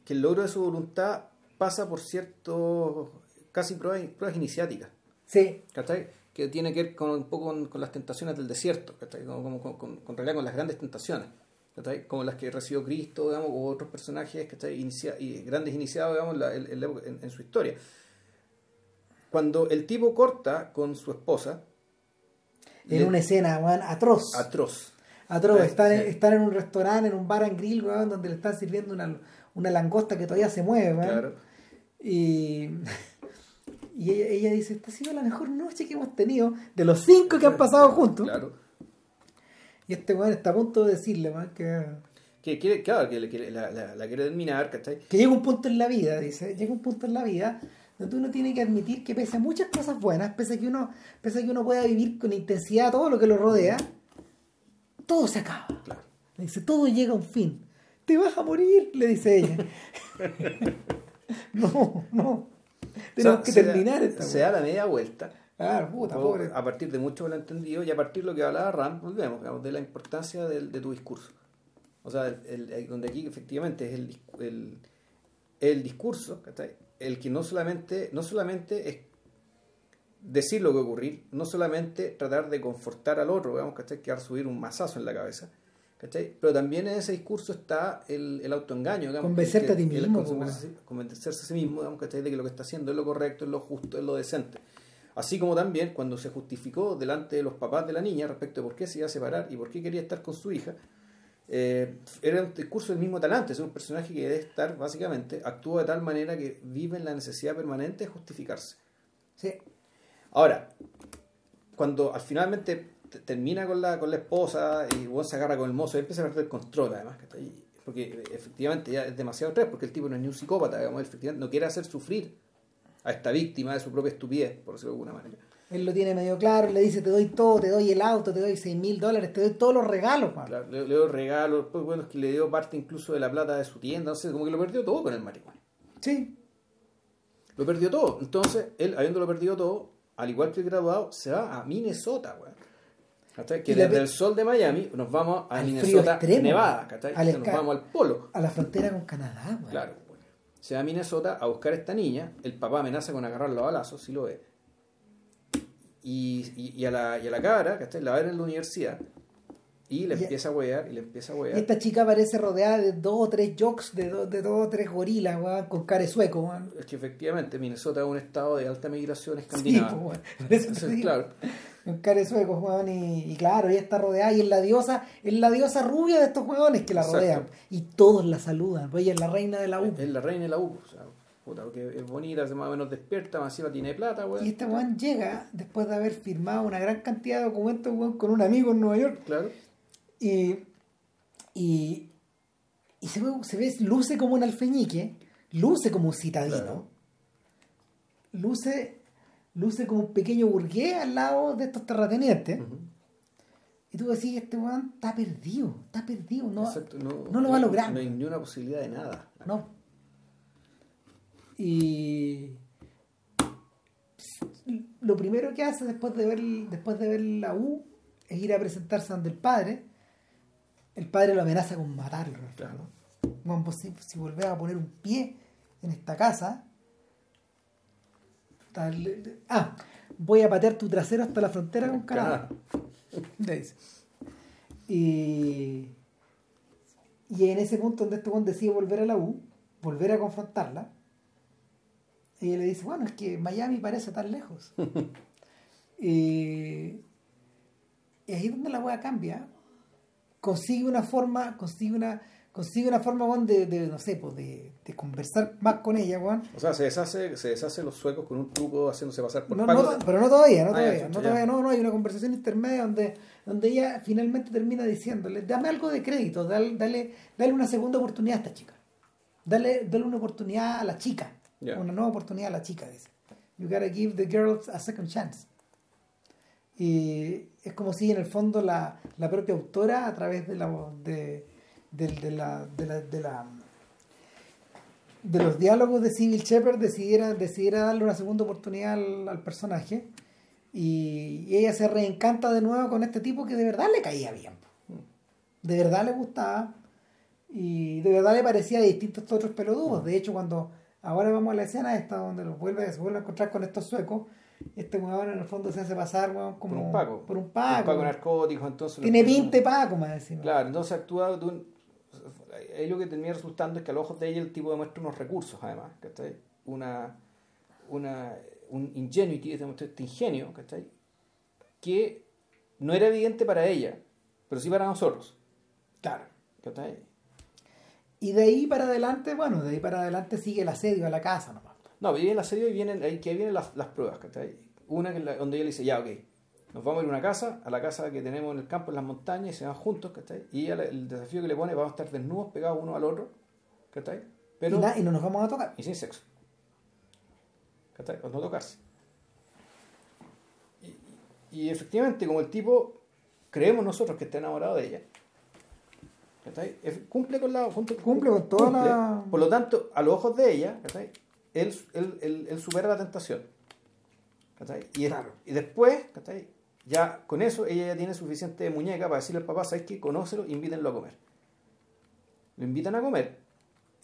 que el logro de su voluntad pasa por ciertos, casi pruebas, pruebas iniciáticas. Sí. ¿Cachai? Que tiene que ver con, un poco con, con las tentaciones del desierto, ¿cachai? Con, con, con, con- realidad con las grandes tentaciones, ¿cachai? Como las que recibió Cristo, digamos, o otros personajes, ¿cachai? Inicia- y grandes iniciados, digamos, la- en- en- en su historia. Cuando el tipo corta con su esposa, En le- una escena, weón, atroz. atroz. Atroz. Están, en- sí. están en un restaurante, en un bar and grill, weón, donde le están sirviendo una, una langosta que todavía se mueve, weón. Claro. Y, y ella, ella dice, esta ha sido la mejor noche que hemos tenido de los cinco que han pasado juntos. Claro. Y este weón está a punto de decirle, weón, que, Que quiere, claro, que, quiere- la, la- la quiere terminar, ¿cachai? que llega un punto en la vida, dice, llega un punto en la vida donde uno tiene que admitir que pese a muchas cosas buenas, pese a que uno, pese a que uno pueda vivir con intensidad todo lo que lo rodea, todo se acaba. Claro. Le dice, todo llega a un fin. Te vas a morir, le dice ella. no, no. Tenemos O sea, que se terminar da, esta Se da la media vuelta. Claro, puta, pobre. a partir de mucho malentendido y a partir de lo que hablaba Rand, volvemos, digamos, de la importancia del- de tu discurso. O sea, el, donde aquí efectivamente es el, el discurso, ¿cachai? El que no solamente, no solamente es decir lo que ocurrir, no solamente tratar de confortar al otro, digamos, ¿cachai? que va a subir un mazazo en la cabeza, ¿cachai? pero también en ese discurso está el, el autoengaño, digamos, Convencerte que- a ti mismo, convencerse, convencerse a sí mismo, digamos, ¿cachai? de que lo que está haciendo es lo correcto, es lo justo, es lo decente. Así como también cuando se justificó delante de los papás de la niña respecto de por qué se iba a separar y por qué quería estar con su hija, eh, era un discurso del mismo talante, es un personaje que debe estar, básicamente, actúa de tal manera que vive en la necesidad permanente de justificarse. Sí. Ahora, cuando al finalmente te- termina con la, con la esposa y vos se agarra con el mozo empieza a perder el control además, ¿cachai? porque eh, efectivamente ya es demasiado estrés, porque el tipo no es ni un psicópata, digamos, efectivamente no quiere hacer sufrir a esta víctima de su propia estupidez, por decirlo de alguna manera. Él lo tiene medio claro, le dice, te doy todo, te doy el auto, te doy seis mil dólares, te doy todos los regalos, man. Claro, le, le dio regalos, después bueno, es que le dio parte incluso de la plata de su tienda, no sé, como que lo perdió todo con el marihuana. Sí. Lo perdió todo. Entonces, él, habiéndolo perdido todo, al igual que el graduado, se va a Minnesota, weón. ¿Cachai? Que desde el sol de Miami nos vamos a Minnesota, extremo, Nevada, ¿cachai? nos vamos al polo. A la frontera con Canadá, weón. Claro. weón. Se va a Minnesota a buscar a esta niña, el papá amenaza con agarrarlo a balazos, si lo ve. Y, y, y a la, y a la cabra, ¿cachai? La va a ver en la universidad. Y le empieza a huear, y le empieza a huear. esta chica parece rodeada de dos o tres jocks, de, dos de dos o tres gorilas, weón, con care sueco, weón. Es que efectivamente Minnesota es un estado de alta migración Sí, escandinava. pues, Entonces, claro. Con care suecos, weón, y, y claro, ella está rodeada y es la diosa, es la diosa rubia de estos weones que la Exacto. rodean. Y todos la saludan, pues ella es la reina de la U. Es la reina de la U. O sea, puta, porque es bonita, se más o menos despierta, encima tiene plata, weón. Y este weón llega después de haber firmado una gran cantidad de documentos weón, con un amigo en Nueva York Claro. y, y, y se, ve, se ve, luce como un alfeñique, luce como un citadino, Claro. luce, luce como un pequeño burgués al lado de estos terratenientes. Y tú decís, este weón está perdido, está perdido, no, Exacto, no, no lo va a lograr. No hay ni una posibilidad de nada. no. Y lo primero que hace después de ver después de ver la U es ir a presentarse ante el padre. El padre lo amenaza con matarlo. Claro. Weón, vos si, si volvés a poner un pie en esta casa, tal- ah, voy a patear tu trasero hasta la frontera con Canadá. Y, y en ese punto donde este decide volver a la U, volver a confrontarla, ella le dice, bueno, es que Miami parece tan lejos. y, y ahí es donde la weá cambia. Consigue una forma, consigue una, consigue una forma, weón, de, de, no sé, pues, de, de conversar más con ella, weón. O sea, se deshace, se deshace los suecos con un truco haciéndose pasar por No, no, pero no todavía, no Ah, ya, todavía, no, todavía no, no, hay una conversación intermedia donde, donde ella finalmente termina diciéndole, dame algo de crédito, dale, dale, dale una segunda oportunidad a esta chica. Dale, dale una oportunidad a la chica. Una nueva oportunidad a la chica, dice. You gotta give the girls a second chance. Y es como si en el fondo la, la propia autora, a través de la de, del- de la, de la, de la de los diálogos de Civil Shepard decidiera, decidiera darle una segunda oportunidad al, personaje y, y ella se reencanta de nuevo con este tipo que de verdad le caía bien de verdad le gustaba Y de verdad le parecía distinto a estos otros pelotudos. De hecho, cuando ahora vamos a la escena esta donde los vuelve, se vuelve a encontrar con estos suecos, este weón en el fondo se hace pasar weón, como Por un paco. Por un paco. Un paco narcótico, entonces... Tiene 20 pacos, más encima. Claro, entonces actúa de un... Ahí lo que termina resultando es que a los ojos de ella el tipo demuestra unos recursos, además, ¿cachai? Una... una un ingenuity, este ingenio, ¿cachai? Que no era evidente para ella, pero sí para nosotros, Claro. ¿cachai? Y de ahí para adelante, bueno, de ahí para adelante sigue el asedio a la casa nomás. No, viene la serie y vienen, ahí que vienen las, las pruebas, ¿cachai? Una que es la- donde ella le dice, ya, ok, nos vamos a ir a una casa, a la casa que tenemos en el campo, en las montañas, y se van juntos, ¿cachai? Y ella, el desafío que le pone, vamos a estar desnudos, pegados uno al otro, ¿cachai? Pero, Y, na- y no nos vamos a tocar. y sin sexo. ¿Cachai? O no tocarse. Y, y efectivamente, como el tipo, creemos nosotros que está enamorado de ella, Cumple con la... Cumple, Cumple con toda la- Por lo tanto, a los ojos de ella, ¿cachai? Él, él, él- él supera la tentación. ¿cachai? Y, es- Claro. y después, ¿cachai? ya con eso, ella ya tiene suficiente muñeca para decirle al papá, ¿sabes qué? Conócelo, invítenlo a comer. Lo invitan a comer.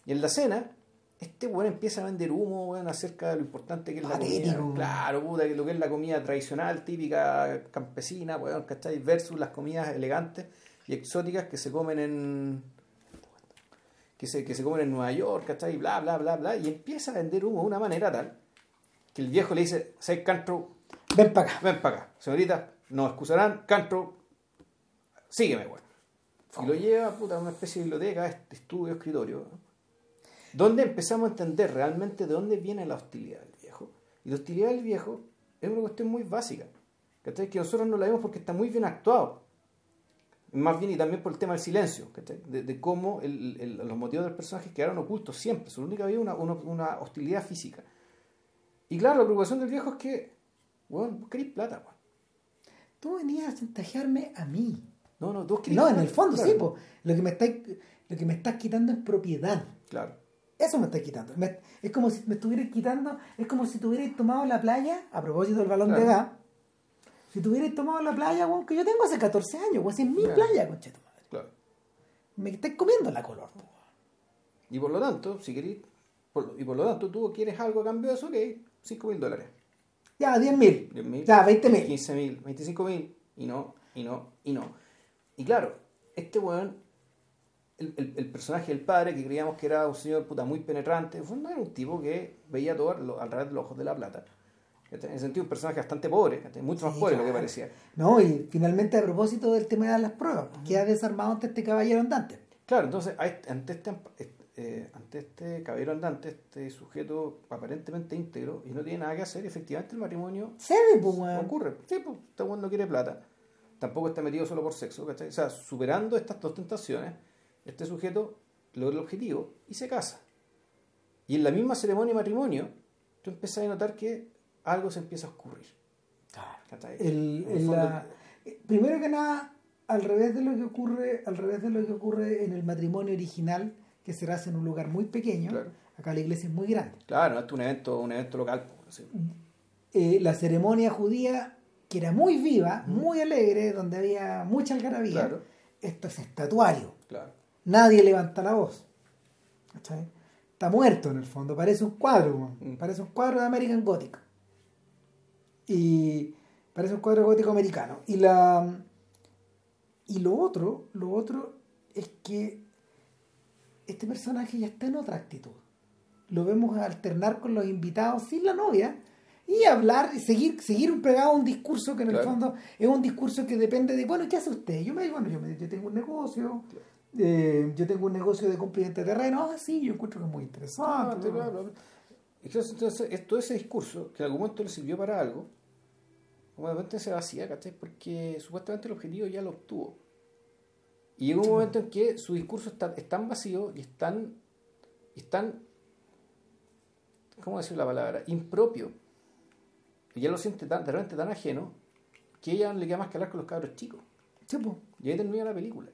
Y en la cena, este weón empieza a vender humo, weón, acerca de lo importante que es la comida. Claro, puta, que lo que es la comida tradicional, típica, campesina, weón, ¿cachai? Versus las comidas elegantes y exóticas que se comen en. que se, que se comen en Nueva York, ¿cachai? Bla, bla, bla, bla. Y empieza a vender humo de una manera tal que el viejo le dice, ¿sabes, Cantro? Ven para acá. Ven para acá. Señorita, nos excusarán, Cantro, sígueme, weón. Y lo lleva puta, a una especie de biblioteca, estudio, escritorio, ¿no? donde empezamos a entender realmente de dónde viene la hostilidad del viejo. Y la hostilidad del viejo es una cuestión muy básica, ¿cachai? que nosotros no la vemos porque está muy bien actuado. Más bien y también por el tema del silencio, de, de cómo el- el- los motivos del personaje quedaron ocultos siempre. Solo única había una, una, una hostilidad física. Y claro, la preocupación del viejo es que, weón, vos querés plata, weón. Tú venías a chantajearme a mí. No, no, tú querés No, en el fondo, Claro. sí, po. Lo que me estás, lo que me estás quitando es propiedad. Claro. Eso me estás quitando. Me- es como si me estuvieras quitando, es como si tuvierais tomado la playa, a propósito del balón de Claro. Si tuvierais tomado la playa, weón, que yo tengo hace 14 años, weón, si es mi Claro. playa, madre. Claro. Me estás comiendo la color, po. Y por lo tanto, si querés, por- y por lo tanto tú quieres algo a cambio de eso, ok, 5 mil dólares. Ya, 10 mil. 10 mil. Ya, 20 mil. 15 mil, 25 mil. Y no, y no, y no. Y claro, este weón, el, el- el personaje del padre, que creíamos que era un señor puta muy penetrante, fue, no era un tipo que veía todo al, al través de los ojos de la plata. En el sentido, un personaje bastante pobre, mucho más Sí, pobre de lo que parecía. No, y finalmente a propósito del tema de las pruebas, queda desarmado ante este caballero andante. Claro, entonces ante este, eh, ante este caballero andante, este sujeto aparentemente íntegro y no tiene nada que hacer, efectivamente el matrimonio Cede, pues, ocurre. Sí, pues, este no quiere plata. Tampoco está metido solo por sexo, ¿cachai? O sea, superando estas dos tentaciones, este sujeto logra el objetivo y se casa. Y en la misma ceremonia de matrimonio, tú empiezas a notar que algo se empieza a ocurrir. El- el la- primero que nada, al revés de lo que ocurre, al revés de lo que ocurre en el matrimonio original, que se hace en un lugar muy pequeño, Claro. acá la iglesia es muy grande. Claro, esto es un evento, un evento local. sí. Eh, la ceremonia judía, que era muy viva, muy alegre, donde había mucha algarabía, Claro. esto es estatuario. Claro. Nadie levanta la voz. ¿Cachai? Está muerto en el fondo, parece un cuadro. Mm. parece un cuadro de American Gothic. Y parece un cuadro gótico americano. Y la y lo otro, lo otro es que este personaje ya está en otra actitud. Lo vemos alternar con los invitados sin la novia y hablar y seguir seguir un pegado a un discurso que en el Claro. fondo es un discurso que depende de, bueno, ¿qué hace usted? Yo me bueno, yo, me- yo tengo un negocio, eh, yo tengo un negocio de cumplimiento de terreno, ah, sí, yo encuentro que es muy Ah, interesante. claro, claro. Entonces, entonces, es todo ese discurso que en algún momento le sirvió para algo, como de repente se vacía, ¿cachai? Porque supuestamente el objetivo ya lo obtuvo. Y llega un momento en que su discurso está, es tan vacío y es tan, y es tan, ¿cómo decir la palabra? Impropio. Y ya lo siente tan, de repente tan ajeno, que ella no le queda más que hablar con los cabros chicos. Sí. Y ahí termina la película.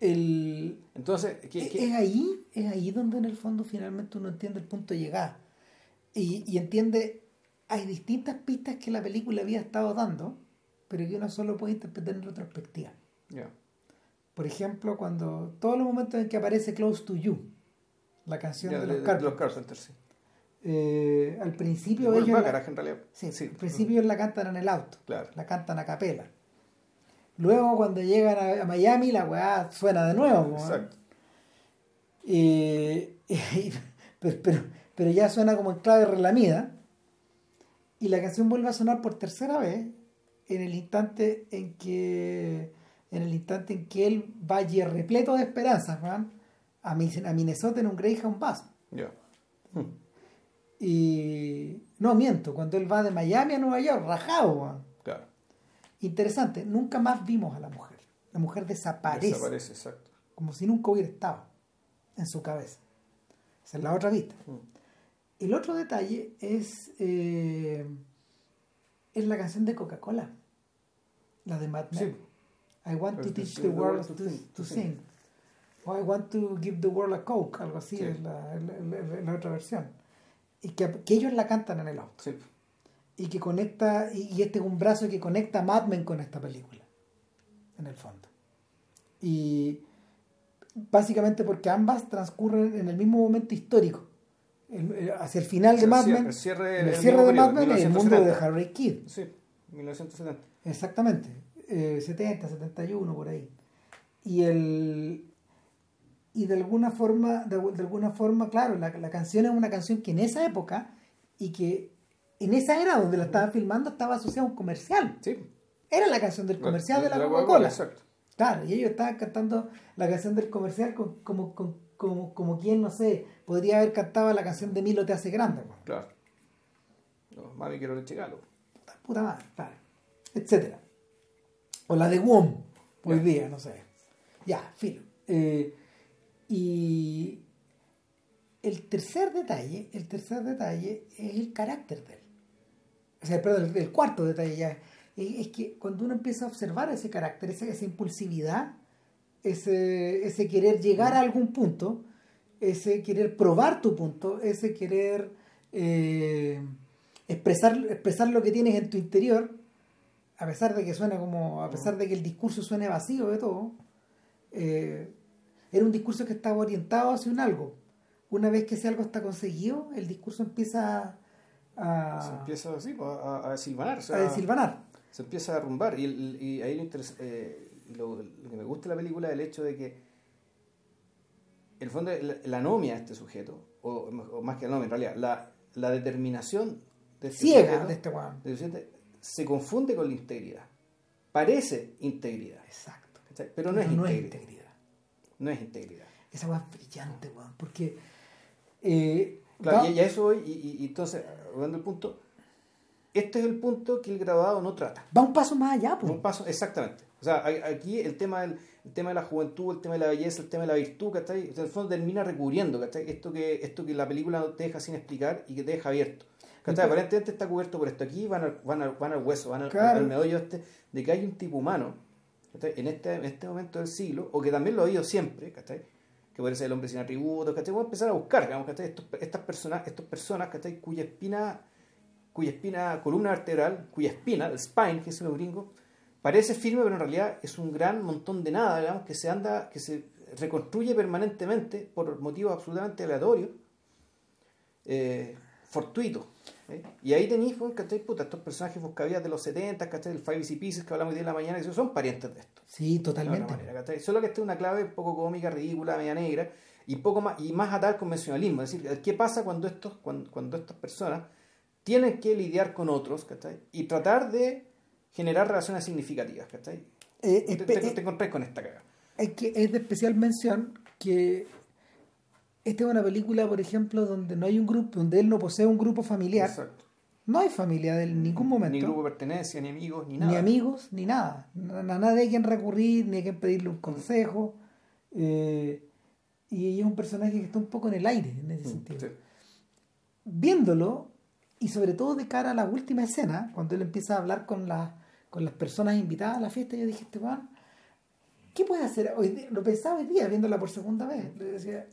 El, Entonces, ¿qué- es, qué- es ahí, es ahí donde en el fondo finalmente uno entiende el punto de llegada. Y, y entiende, hay distintas pistas que la película había estado dando, pero que uno solo puede interpretar en retrospectiva. Ya. Por ejemplo, cuando todos los momentos en que aparece Close to You, la canción Ya, de, de, los de Carpenters. los Carpenters, sí. Eh, al principio ellos la- en realidad. sí, Sí. al principio la cantan en el auto, Claro. la cantan a capela. Luego cuando llegan a, a Miami la weá suena de nuevo. ¿eh? Exacto. Eh, y- pero, pero, pero ya suena como en clave relamida. Y la canción vuelve a sonar por tercera vez en el instante en que en el instante en que él va allí repleto de esperanzas a, a Minnesota en un Greyhound Bus. Ya. Y no miento, cuando él va de Miami a Nueva York, rajado. weón. Interesante, nunca más vimos a la mujer. La mujer desaparece, Desaparece, exacto. como si nunca hubiera estado en su cabeza. Esa es la otra vista. Mm. El otro detalle es, eh, es la canción de Coca-Cola, la de Mad Men. Sí. I want to teach the world to, to sing. O I want to give the world a Coke, algo así Sí. es la, la- la- la otra versión. Y que, que ellos la cantan en el auto. Sí. Y que conecta, y, este es un brazo que conecta a Mad Men con esta película, en el fondo. Y básicamente porque ambas transcurren en el mismo momento histórico. El- el- hacia el final de Mad Men, el cierre el de Mad Men, el mundo de 1970. Harry Kidd. Sí, 1970. Exactamente, eh, 70, 71, por ahí. Y el y de alguna forma, de, de alguna forma, claro, la, la canción es una canción que en esa época y que en esa era donde la estaban filmando estaba asociada a un comercial. Sí. Era la canción del comercial de la Coca-Cola. Exacto. Claro, y ellos estaban cantando la canción del comercial con- como, con- como, como quien, no sé, podría haber cantado la canción de Milo te hace grande. Claro. No, mami, quiero leche galo. Puta, puta madre, claro. Etcétera. O la de WOM, hoy día, no sé. Ya, filo. Eh, y el tercer detalle, el tercer detalle es el carácter de él. O sea, perdón, el, cuarto detalle ya. Es, es que cuando uno empieza a observar ese carácter, esa, esa impulsividad, ese, ese querer llegar a algún punto, ese querer probar tu punto, ese querer eh, expresar, expresar lo que tienes en tu interior, a pesar de que suena como, a pesar de que el discurso suene vacío de todo, eh, era un discurso que estaba orientado hacia un algo. Una vez que ese algo está conseguido, el discurso empieza a, Se empieza así, pues, a, a silvanar. o sea, a desilvanar. se empieza a derrumbar. Y, el- y ahí lo, interes- eh, lo, lo que me gusta de la película es el hecho de que, el fondo, la, la anomia de este sujeto, o, o más que la anomia, en realidad, la, la determinación de este Ciega sujeto, de este de este se confunde con la integridad. Parece integridad, Exacto. ¿cachai? pero no es no es integridad. No es integridad. Esa weá es brillante, weón. Porque. eh, Claro, va- y, y eso voy, y, y- y entonces, hablando del punto, este es el punto que el grabado no trata. va un paso más allá, pues. Un paso, exactamente. O sea, aquí el tema, del, el tema de la juventud, el tema de la belleza, el tema de la virtud, ¿cachai? En el fondo termina recurriendo, ¿cachai? Esto que, esto que la película te deja sin explicar y que te deja abierto. ¿cachai? Entonces- Aparentemente está cubierto por esto. Aquí van al, van al, van al hueso, van al, Claro. al meollo este de que hay un tipo humano ¿cachai? En, este, en este momento del siglo, o que también lo ha habido siempre, ¿cachai? Que puede ser el hombre sin atributos, ¿cachai? Vamos a empezar a buscar, digamos, ¿cachai? Estos, estas personas, estas personas, ¿cachai? Cuya espina, cuya espina, columna vertebral, cuya espina, el spine, que es los gringos, parece firme, pero en realidad es un gran montón de nada, digamos, que se anda, que se reconstruye permanentemente por motivos absolutamente aleatorios, eh, fortuitos. ¿eh? Y ahí tenéis, pues, ¿cachai? Puta, estos personajes buscavías de los 70, ¿cachai? El Five Easy Pieces que hablamos hoy día en la mañana, que son parientes de esto. Sí, totalmente. Solo que esta es una clave un poco cómica, ridícula, media negra, y poco más, y más atada al convencionalismo. Es decir, ¿qué pasa cuando estos, cuando, cuando estas personas tienen que lidiar con otros, ¿cachai? Y tratar de generar relaciones significativas, ¿cachai? Eh, Te, espe- te, eh, te encontrás con esta caga. es que es de especial mención que esta es una película, por ejemplo, donde no hay un grupo, donde él no posee un grupo familiar. Exacto. No hay familia en ningún momento. Ni grupo de pertenencia, ni amigos, ni nada. ni amigos, ni nada. A nadie a quien recurrir, ni a quien pedirle un consejo. Eh, y es un personaje que está un poco en el aire en ese Mm, sentido. sí. Viéndolo, y sobre todo de cara a la última escena, cuando él empieza a hablar con, las con las personas invitadas a la fiesta, yo dije, este weón, ¿qué puede hacer? Hoy lo pensaba hoy día, viéndola por segunda vez. Le decía,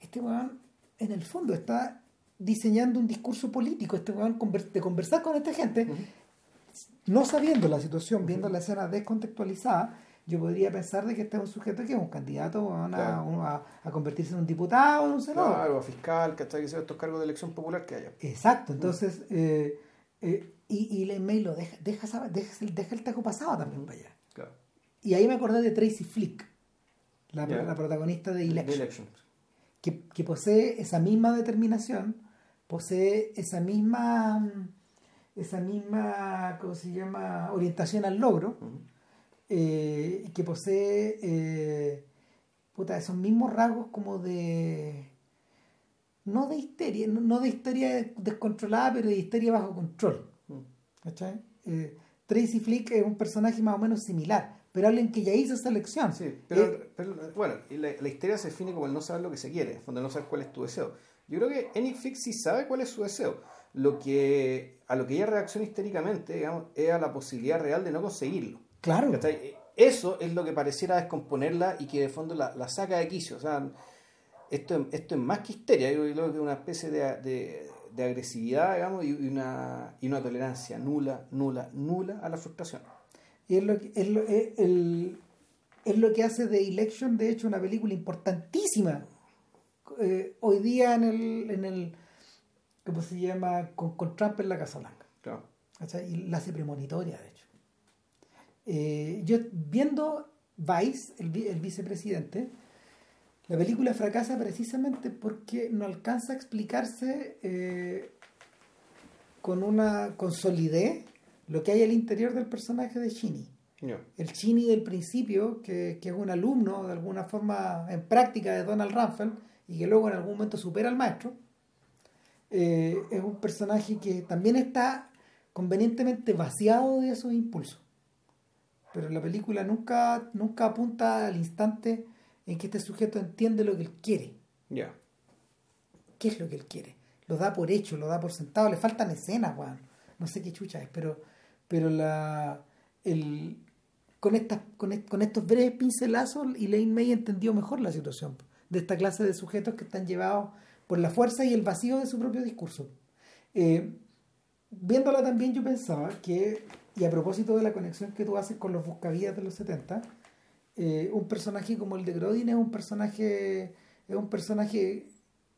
este weón, en el fondo, está diseñando un discurso político, este de conversar con esta gente, Ujú. no sabiendo la situación, viendo la escena descontextualizada, yo podría pensar de que este es un sujeto que es un candidato a, a, a, convertirse en un diputado o en un senador. Claro, a fiscal, que hasta que sea estos cargos de elección popular que haya. Exacto, entonces, eh, eh, y, y May lo deja, deja, deja, deja el tajo pasado también para allá. Claro. Y ahí me acordé de Tracy Flick, la, la protagonista de Election, Que, que posee esa misma determinación, posee esa misma esa misma, ¿cómo se llama?, orientación al logro, eh, que posee eh, puta, esos mismos rasgos como de, no de histeria, no, de histeria descontrolada, pero de histeria bajo control. ¿Cachai? Eh, Tracy Flick es un personaje más o menos similar, pero alguien que ya hizo esa elección. Sí, pero, bueno, la, la, histeria se define como el no saber lo que se quiere, cuando no sabes cuál es tu deseo. Yo creo que Enix Flick sí sabe cuál es su deseo lo que a lo que ella reacciona histéricamente digamos, es a la posibilidad real de no conseguirlo. Claro. Eso es lo que pareciera descomponerla y que de fondo la, saca de quicio. O sea, esto, esto es más que histeria, yo creo que es una especie de, de, agresividad digamos, y, una, y una tolerancia nula, nula, nula a la frustración. Y es lo que, es lo, el, es lo que hace de Election, de hecho, una película importantísima. Eh, hoy día en el, en el ¿cómo se llama? Con, con Trump en la Casa Blanca. Claro. Y la hace premonitoria, de hecho. Eh, yo viendo Vice, el, el, vicepresidente, la película fracasa precisamente porque no alcanza a explicarse eh, con una con solidez lo que hay al interior del personaje de Chini. El Chini del principio, que, que, es un alumno de alguna forma en práctica de Donald Rumsfeld y que luego en algún momento supera al maestro, eh, es un personaje que también está convenientemente vaciado de esos impulsos. Pero la película nunca, nunca apunta al instante en que este sujeto entiende lo que él quiere. Ya. ¿Qué es lo que él quiere? Lo da por hecho, lo da por sentado. Le faltan escenas, weón. No sé qué chucha es, pero, pero la, el, con, estas, con, con estos breves pincelazos, Elaine May entendió mejor la situación de esta clase de sujetos que están llevados por la fuerza y el vacío de su propio discurso. Eh, viéndola también yo pensaba que, y a propósito de la conexión que tú haces con los buscavidas de los 70, eh, un personaje como el de Grodin es un personaje, es un personaje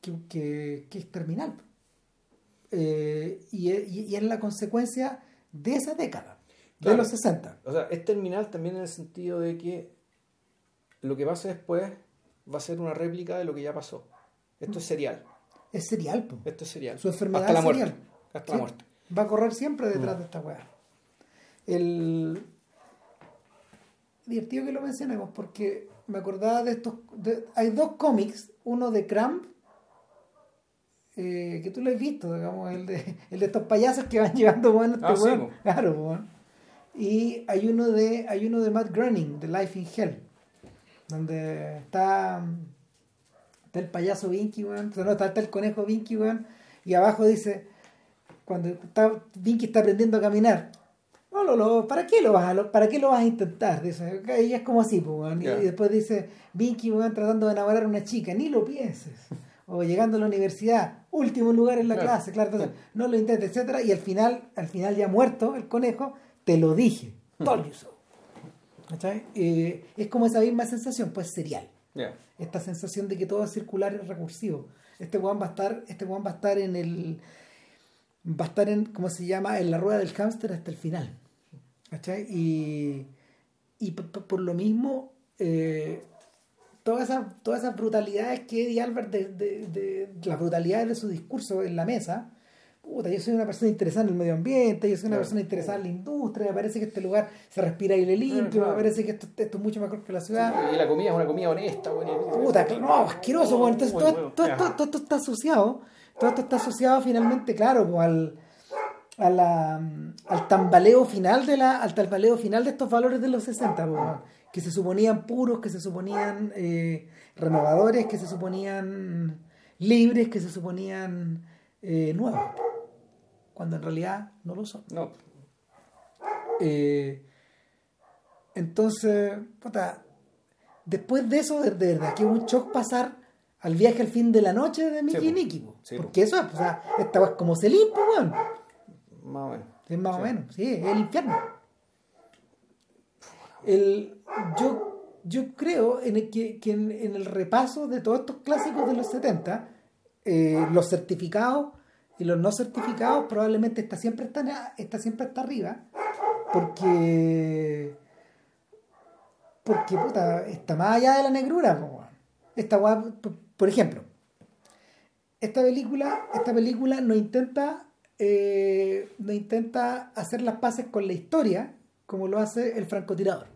que, es terminal. Eh, y, y, es la consecuencia de esa década, de los 60. O sea, es terminal también en el sentido de que lo que pase después va a ser una réplica de lo que ya pasó. Esto es serial. Es serial, po. Esto es serial. Su enfermedad Hasta la muerte. Hasta la muerte. Va a correr siempre detrás mm. de esta weá. El. Divertido que lo mencionemos porque me acordaba de estos. Hay dos cómics, uno de Cramp, eh, que tú lo has visto, digamos, el de, el de estos payasos que van llevando bueno, este ah, Claro, bueno. Y hay uno de hay uno de Matt Groening, de Life in Hell, donde está Está el payaso Vinky, weón. No, está, el conejo Vinky, weón. Y abajo dice, cuando está, Vinky está aprendiendo a caminar. No, lo, lo, ¿para qué lo vas a, para qué lo vas a intentar? Dice, ella es como así, pues. Y después dice, Vinky, weón, tratando de enamorar a una chica. Ni lo pienses. O llegando a la universidad, último lugar en la clase, claro, entonces, no lo intentes, etcétera, y al final, al final ya muerto el conejo, te lo dije. Told you so. Eh, es como esa misma sensación, pues serial esta sensación de que todo es circular y recursivo. Este weón va a estar, este va a estar en el. va a estar en, ¿cómo se llama? en la rueda del hámster hasta el final. ¿Cachai? Y, y por, lo mismo, eh, todas esas, todas esas brutalidades que Eddie Albert, de, de, de, las brutalidades de su discurso en la mesa, yo soy una persona interesada en el medio ambiente, yo soy una persona interesada en la industria, me parece que este lugar se respira aire limpio, me parece que esto, es mucho mejor que la ciudad. y la comida es una comida honesta, Puta, no, asqueroso, bueno. Entonces todo, esto está asociado, todo esto está asociado finalmente, claro, al, a la, al tambaleo final de la, al tambaleo final de estos valores de los 60, que se suponían puros, que se suponían eh, renovadores, que se suponían libres, que se suponían eh, nuevos cuando en realidad no lo son. No. Eh, entonces, puta, después de eso, de, verdad que es un shock pasar al viaje al fin de la noche de Mickey y Nicky, porque eso, o sea, esta es como se limpia, weón. Más o menos. Es más o menos, sí, es el infierno. El, yo, yo creo en el que, que en, en el repaso de todos estos clásicos de los 70, eh, los certificados y los no certificados probablemente está siempre está, está siempre hasta arriba porque porque puta está más allá de la negrura po, esta por ejemplo esta película esta película no intenta eh, no intenta hacer las paces con la historia como lo hace el francotirador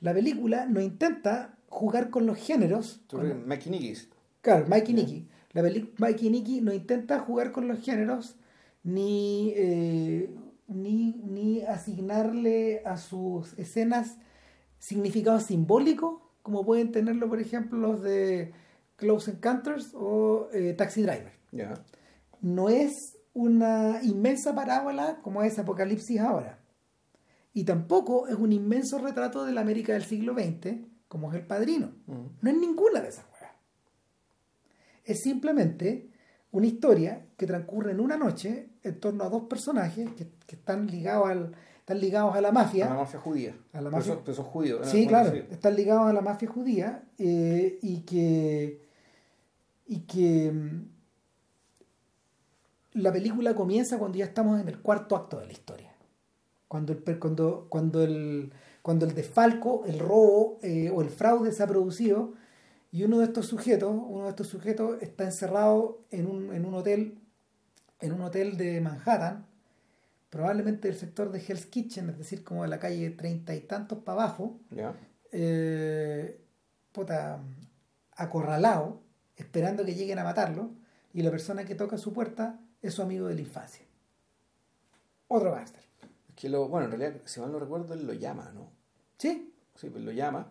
la película no intenta jugar con los géneros con- Maquinikis. Claro, Mikey y Nicky. La y Nicky no intenta jugar con los géneros ni, eh, ni, ni asignarle a sus escenas significados simbólicos, como pueden tenerlo, por ejemplo, los de Close Encounters o eh, Taxi Driver. No es una inmensa parábola como es Apocalipsis ahora. Y tampoco es un inmenso retrato de la América del siglo XX, como es El Padrino. Ujú. No es ninguna de esas. Es simplemente una historia que transcurre en una noche en torno a dos personajes que, que están, ligados al, están ligados a la mafia. A la mafia judía. A la mafia- pero son judíos. ¿no? Sí, claro, sí. están ligados a la mafia judía eh, y que y que mm, la película comienza cuando ya estamos en el cuarto acto de la historia. Cuando el, cuando, cuando el, cuando el desfalco, el robo eh, o el fraude se ha producido y uno de estos sujetos, uno de estos sujetos está encerrado en un, en un hotel, en un hotel de Manhattan, probablemente del sector de Hell's Kitchen, es decir, como de la calle treinta y tantos para abajo, Ya. eh, puta, acorralado, esperando que lleguen a matarlo, y la persona que toca su puerta es su amigo de la infancia. Otro gángster. Es que lo, bueno, en realidad, si mal no recuerdo, él lo llama, ¿no? ¿Sí? Sí, pues lo llama.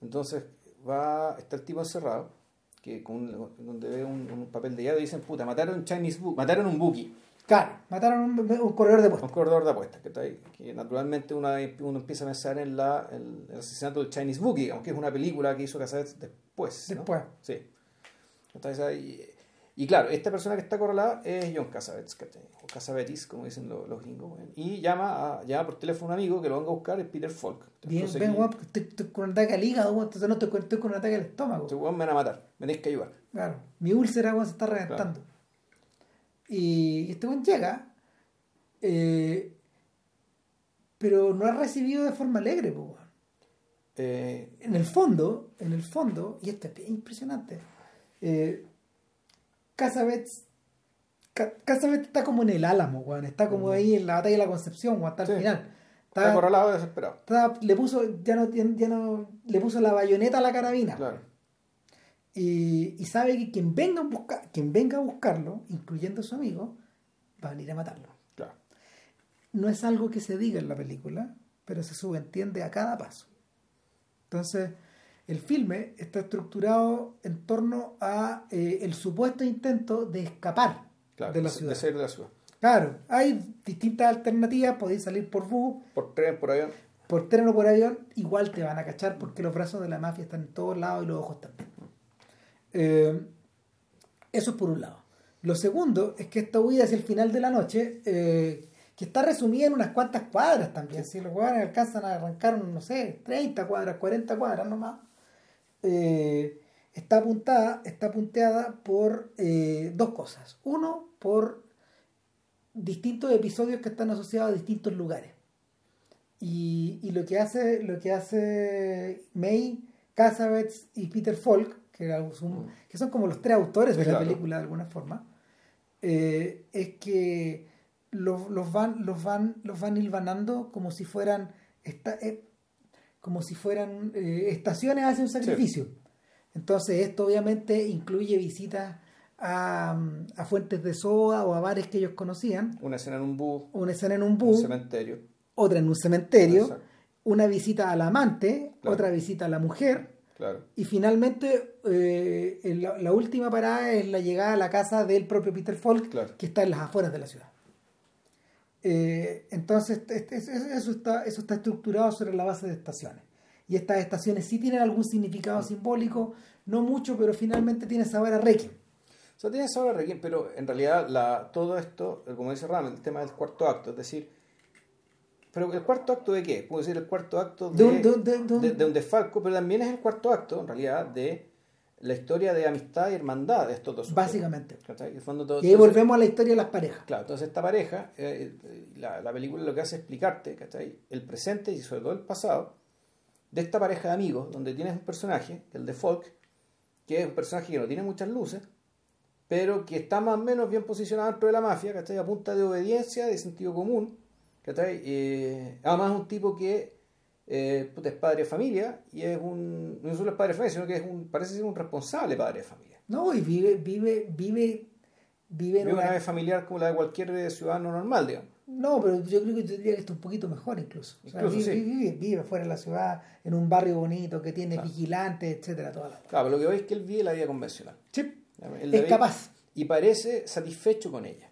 Entonces va, está el tipo encerrado, que con, donde ve un, un papel de llave y dicen, puta, mataron un Chinese book, mataron un bookie, Claro, mataron un, un corredor de un puesto. corredor de apuestas, que está ahí. Que naturalmente uno, uno empieza a pensar en la, el, el asesinato del Chinese bookie, digamos, que es una película que hizo Cassavetes después. ¿no? Después. Sí. Entonces, ahí- y claro, esta persona que está correlada es John Cassavetes, o Cassavetes, como dicen los, los gringos. Y llama, a, llama por teléfono a un amigo que lo venga a buscar, es Peter Falk. Bien, Entonces, ven, aquí, estoy, estoy con un ataque al hígado, entonces no estoy, estoy con un ataque al estómago. este weón me van a matar, me tenéis que ayudar. Claro, mi úlcera weón, se está reventando. Y este buen llega, eh, pero no ha recibido de forma alegre, weón. Eh, en el fondo, en el fondo, y esto es bien impresionante, eh, Casabets, Ca- Casabets está como en el álamo, weón, está como ahí en la batalla de la Concepción, weón, hasta el final. está acorralado desesperado. está- le puso, ya no, ya no, le puso la bayoneta a la carabina. Claro. Y, y sabe que quien venga, a buscar, quien venga a buscarlo, incluyendo a su amigo, va a venir a matarlo. Claro. No es algo que se diga en la película, pero se subentiende a cada paso. Entonces, el filme está estructurado en torno a eh, el supuesto intento de escapar Claro. de la de ciudad. salir de la ciudad. Claro, hay distintas alternativas, podéis salir por bus, Por tren, por avión. por tren o por avión, igual te van a cachar porque los brazos de la mafia están en todos lados y los ojos también. Eh, eso es por un lado. Lo segundo es que esta huida hacia el final de la noche, eh, que está resumida en unas cuantas cuadras también. Si los jugadores alcanzan a arrancar, no sé, 30 cuadras, 40 cuadras nomás, eh, está apuntada, está punteada por eh, dos cosas. Uno, por distintos episodios que están asociados a distintos lugares. Y, y lo que hace, lo que hace May, Cassavetes y Peter Falk, que, era un- que son como los tres autores de la película de alguna forma, eh, es que los, los van, los van, los van hilvanando como si fueran esta- eh, como si fueran eh, estaciones hacia un sacrificio. Entonces esto obviamente incluye visitas a, a fuentes de soda o a bares que ellos conocían, Una escena en un bus, una escena en un un bus, cementerio. otra en un cementerio, Exacto. una visita al amante, Claro. otra visita a la mujer, Claro. y finalmente eh, la, la última parada es la llegada a la casa del propio Peter Falk, Claro. que está en las afueras de la ciudad. Eh, entonces, este- eso, está, eso está estructurado sobre la base de estaciones. Y estas estaciones sí tienen algún significado simbólico, no mucho, pero finalmente tiene sabor a Requiem. O sea, tiene sabor a Requiem, pero en realidad la, todo esto, como dice Ram, el tema del cuarto acto, es decir, pero el cuarto acto de qué? Puede ser el cuarto acto de, De un- de un- de un- de- de un desfalco, pero también es el cuarto acto, en realidad, de la historia de amistad y hermandad de estos dos. sujetos. Básicamente. ¿Cachai? En el fondo todo- Y ahí entonces- volvemos a la historia de las parejas. Claro, entonces esta pareja, eh, eh, la, la película lo que hace es explicarte ¿cachai? el presente y sobre todo el pasado de esta pareja de amigos, donde tienes un personaje, el de Folk, que es un personaje que no tiene muchas luces, pero que está más o menos bien posicionado dentro de la mafia, ¿cachai? a punta de obediencia, de sentido común. ¿cachai? Eh, además es un tipo que eh, puta, es padre de familia y es un, no solo es padre de familia, sino que es un, parece ser un responsable padre de familia. No, y vive, vive, vive, vive en Vive una una... vida familiar como la de cualquier eh, ciudadano normal, digamos. No, pero yo creo que yo diría que esto es un poquito mejor incluso. O sea, Incluso, vive, sí. vive, vive fuera de la ciudad, en un barrio bonito, que tiene Claro. vigilantes, etcétera, toda la... Claro, pero lo que veis es que él vive la vida convencional. Sí, Él es capaz. Y parece satisfecho con ella.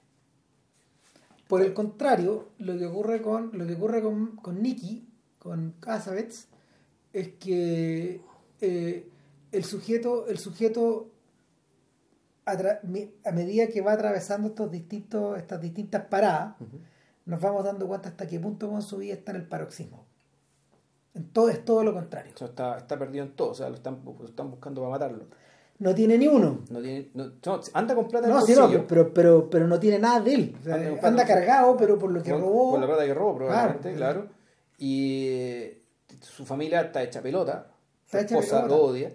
Por el contrario, lo que ocurre con, lo que ocurre con, con Nicky, con Casabets, es que eh, el sujeto, el sujeto a, medida que va atravesando estos distintos, estas distintas paradas, nos vamos dando cuenta hasta qué punto con su vida está en el paroxismo. En todo, es todo lo contrario. Está, está perdido en todo. O sea, lo están, lo están buscando para matarlo. No tiene ni uno. No tiene, no, no, anda con plata en No, el sí, no, pero, pero, pero no tiene nada de él. O sea, Anda cargado, pero por lo que robó. Por la plata que robó, probablemente, Claro. claro. Y eh, su familia está hecha pelota. Su Está hecha esposa pelota. lo odia.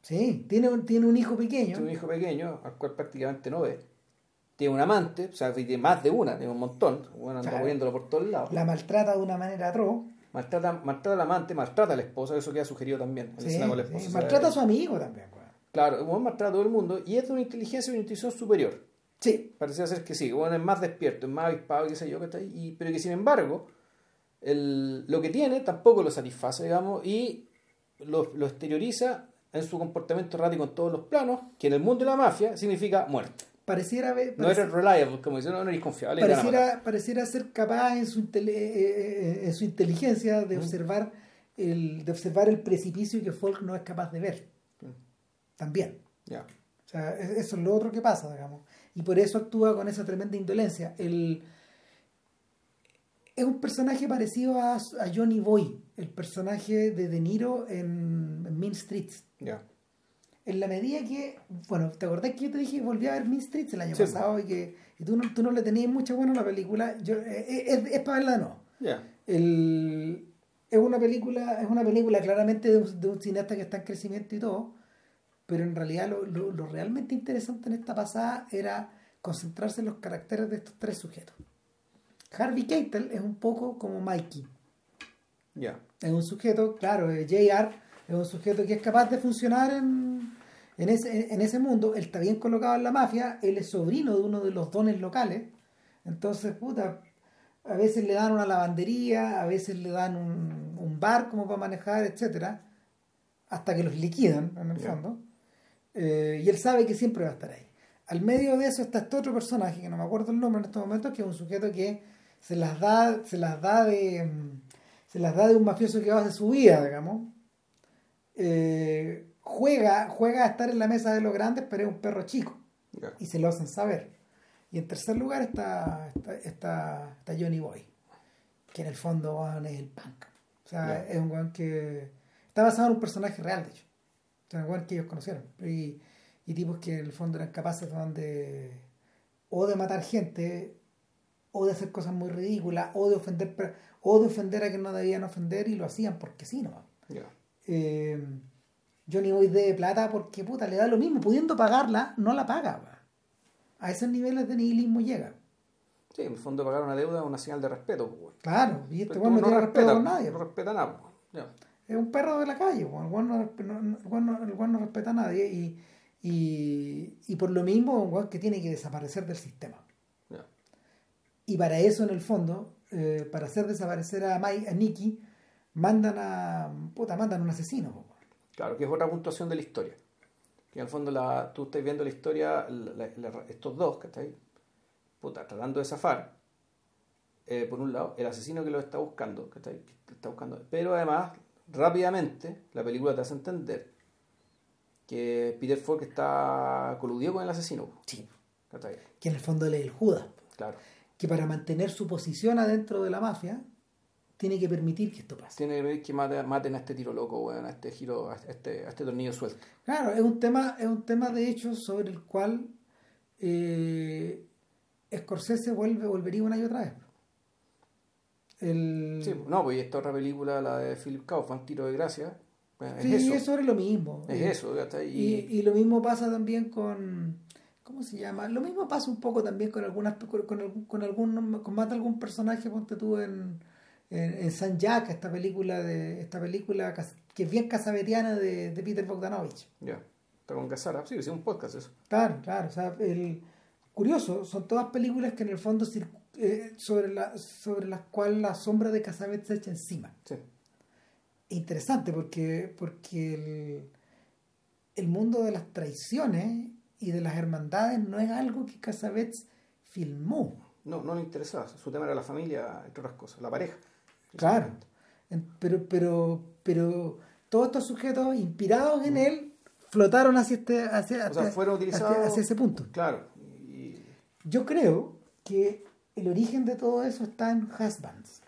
Sí, tiene, un- tiene un hijo pequeño. Tiene un hijo pequeño, al cual prácticamente no ve. Tiene un amante, o sea, tiene más de una, tiene un montón. Bueno, anda Claro. por todos lados. La maltrata de una manera atroz. Maltrata, maltrata al amante, maltrata a la esposa, eso queda sugerido también. Sí, con la esposa. Maltrata a su amigo también. Claro, el buen maltrata a todo el mundo y es de una inteligencia y una intuición superior. Sí, Parecía ser que sí, bueno, es más despierto, es más avispado, qué sé yo, que está ahí, y- pero que sin embargo, el- lo que tiene tampoco lo satisface, digamos, y lo, lo exterioriza en su comportamiento errático en todos los planos, que en el mundo de la mafia significa muerte. pareciera, No eres reliable, como dicen, no, no eres confiable. pareciera, pareciera ser capaz en su, intele- eh, eh, en su inteligencia de observar el, de observar el precipicio que Folk no es capaz de ver. También. Ya. O sea, es- eso es lo otro que pasa, digamos. Y por eso actúa con esa tremenda indolencia. El, es un personaje parecido a, a Johnny Boy, el personaje de De Niro en, en Mean Streets. Ya. En la medida que, bueno, ¿te acordás que yo te dije que volví a ver Mean Streets el año Sí. pasado y que y tú, no, tú no le tenías mucho bueno a la película? Yo, eh, eh, es, es para verla nuevo. Ya. El- es una película es una película claramente de un, de un cineasta que está en crecimiento y todo pero en realidad lo, lo- lo realmente interesante en esta pasada era concentrarse en los caracteres de estos tres sujetos Harvey Keitel es un poco como Mikey Ya. es un sujeto claro eh, JR es un sujeto que es capaz de funcionar en, en, ese, en ese mundo él está bien colocado en la mafia él es sobrino de uno de los dones locales entonces puta a veces le dan una lavandería, a veces le dan un, un bar como para manejar, etcétera, hasta que los liquidan en el fondo. Eh, y él sabe que siempre va a estar ahí. Al medio de eso está este otro personaje, que no me acuerdo el nombre en estos momentos, que es un sujeto que se las da, se las da de se las da de un mafioso que va a hacer su vida, digamos. Eh, juega, juega a estar en la mesa de los grandes, pero es un perro chico y se lo hacen saber. Y en tercer lugar está, está, está, está Johnny Boy, que en el fondo es el punk. O sea, es un weón que está basado en un personaje real, de hecho. O sea, un weón que ellos conocieron. Y, y tipos que en el fondo eran capaces de o de matar gente, o de hacer cosas muy ridículas, o de ofender o de ofender a quien no debían ofender y lo hacían porque sí, ¿no? Ya. eh, Johnny Boy debe plata porque puta le da lo mismo, pudiendo pagarla, no la paga. A esos niveles de nihilismo llega. Sí, en el fondo pagar una deuda es una señal de respeto. pues, bueno. Claro, y este weón no, tiene respeto respeta- por nadie. No respeta nada. pues. Es un perro de la calle, el weón no, no- respeta a nadie y, y, y por lo mismo un weón que tiene que desaparecer del sistema. Y para eso, en el fondo, eh, para hacer desaparecer a, Mike, a Nicky, mandan a. Puta, mandan un asesino. Claro, que es otra puntuación de la historia. Que en el fondo la, tú estás viendo la historia, la- la- la- estos dos, que ahí, puta, tratando de zafar. eh, por un lado, el asesino que lo está buscando, que está buscando. Pero además, rápidamente, la película te hace entender que Peter Falk está coludido con el asesino. Sí. Que en el fondo él es el Judas. Claro. Que para mantener su posición adentro de la mafia tiene que permitir que esto pase. Tiene que permitir que maten, maten a este tiro loco, weón, a este giro, a este, a este tornillo suelto. Claro, es un tema, es un tema de hecho sobre el cual eh, Scorsese vuelve, volvería una y otra vez. El... Sí, no, pues esta otra película, la de Philip Kaufman, Tiro de Gracia, es Sí, eso. es sobre lo mismo. Es Eh, eso, Y, y lo mismo pasa también con. ¿Cómo se llama? Lo mismo pasa un poco también con algunas con, con, algún- con algún con más de algún personaje, ponte tú en, en, en San Jack, esta película de esta película que es bien casabetiana de, de Peter Bogdanovich. ya, está con Casara. Sí, es un podcast eso. Claro, claro. O sea, el, curioso, son todas películas que en el fondo eh, sobre, la, sobre las cuales la sombra de Casabet se echa encima. Sí. Interesante porque, porque el, el mundo de las traiciones y de las hermandades no es algo que Casabets filmó. No, no le interesaba. Su tema era la familia, entre otras cosas, la pareja. Claro. Pero, pero, pero todos estos sujetos inspirados en él flotaron hacia este, hacia, O sea, fueron utilizados. hacia- hacia ese punto. Claro. Y, Yo creo que el origen de todo eso está en Husbands.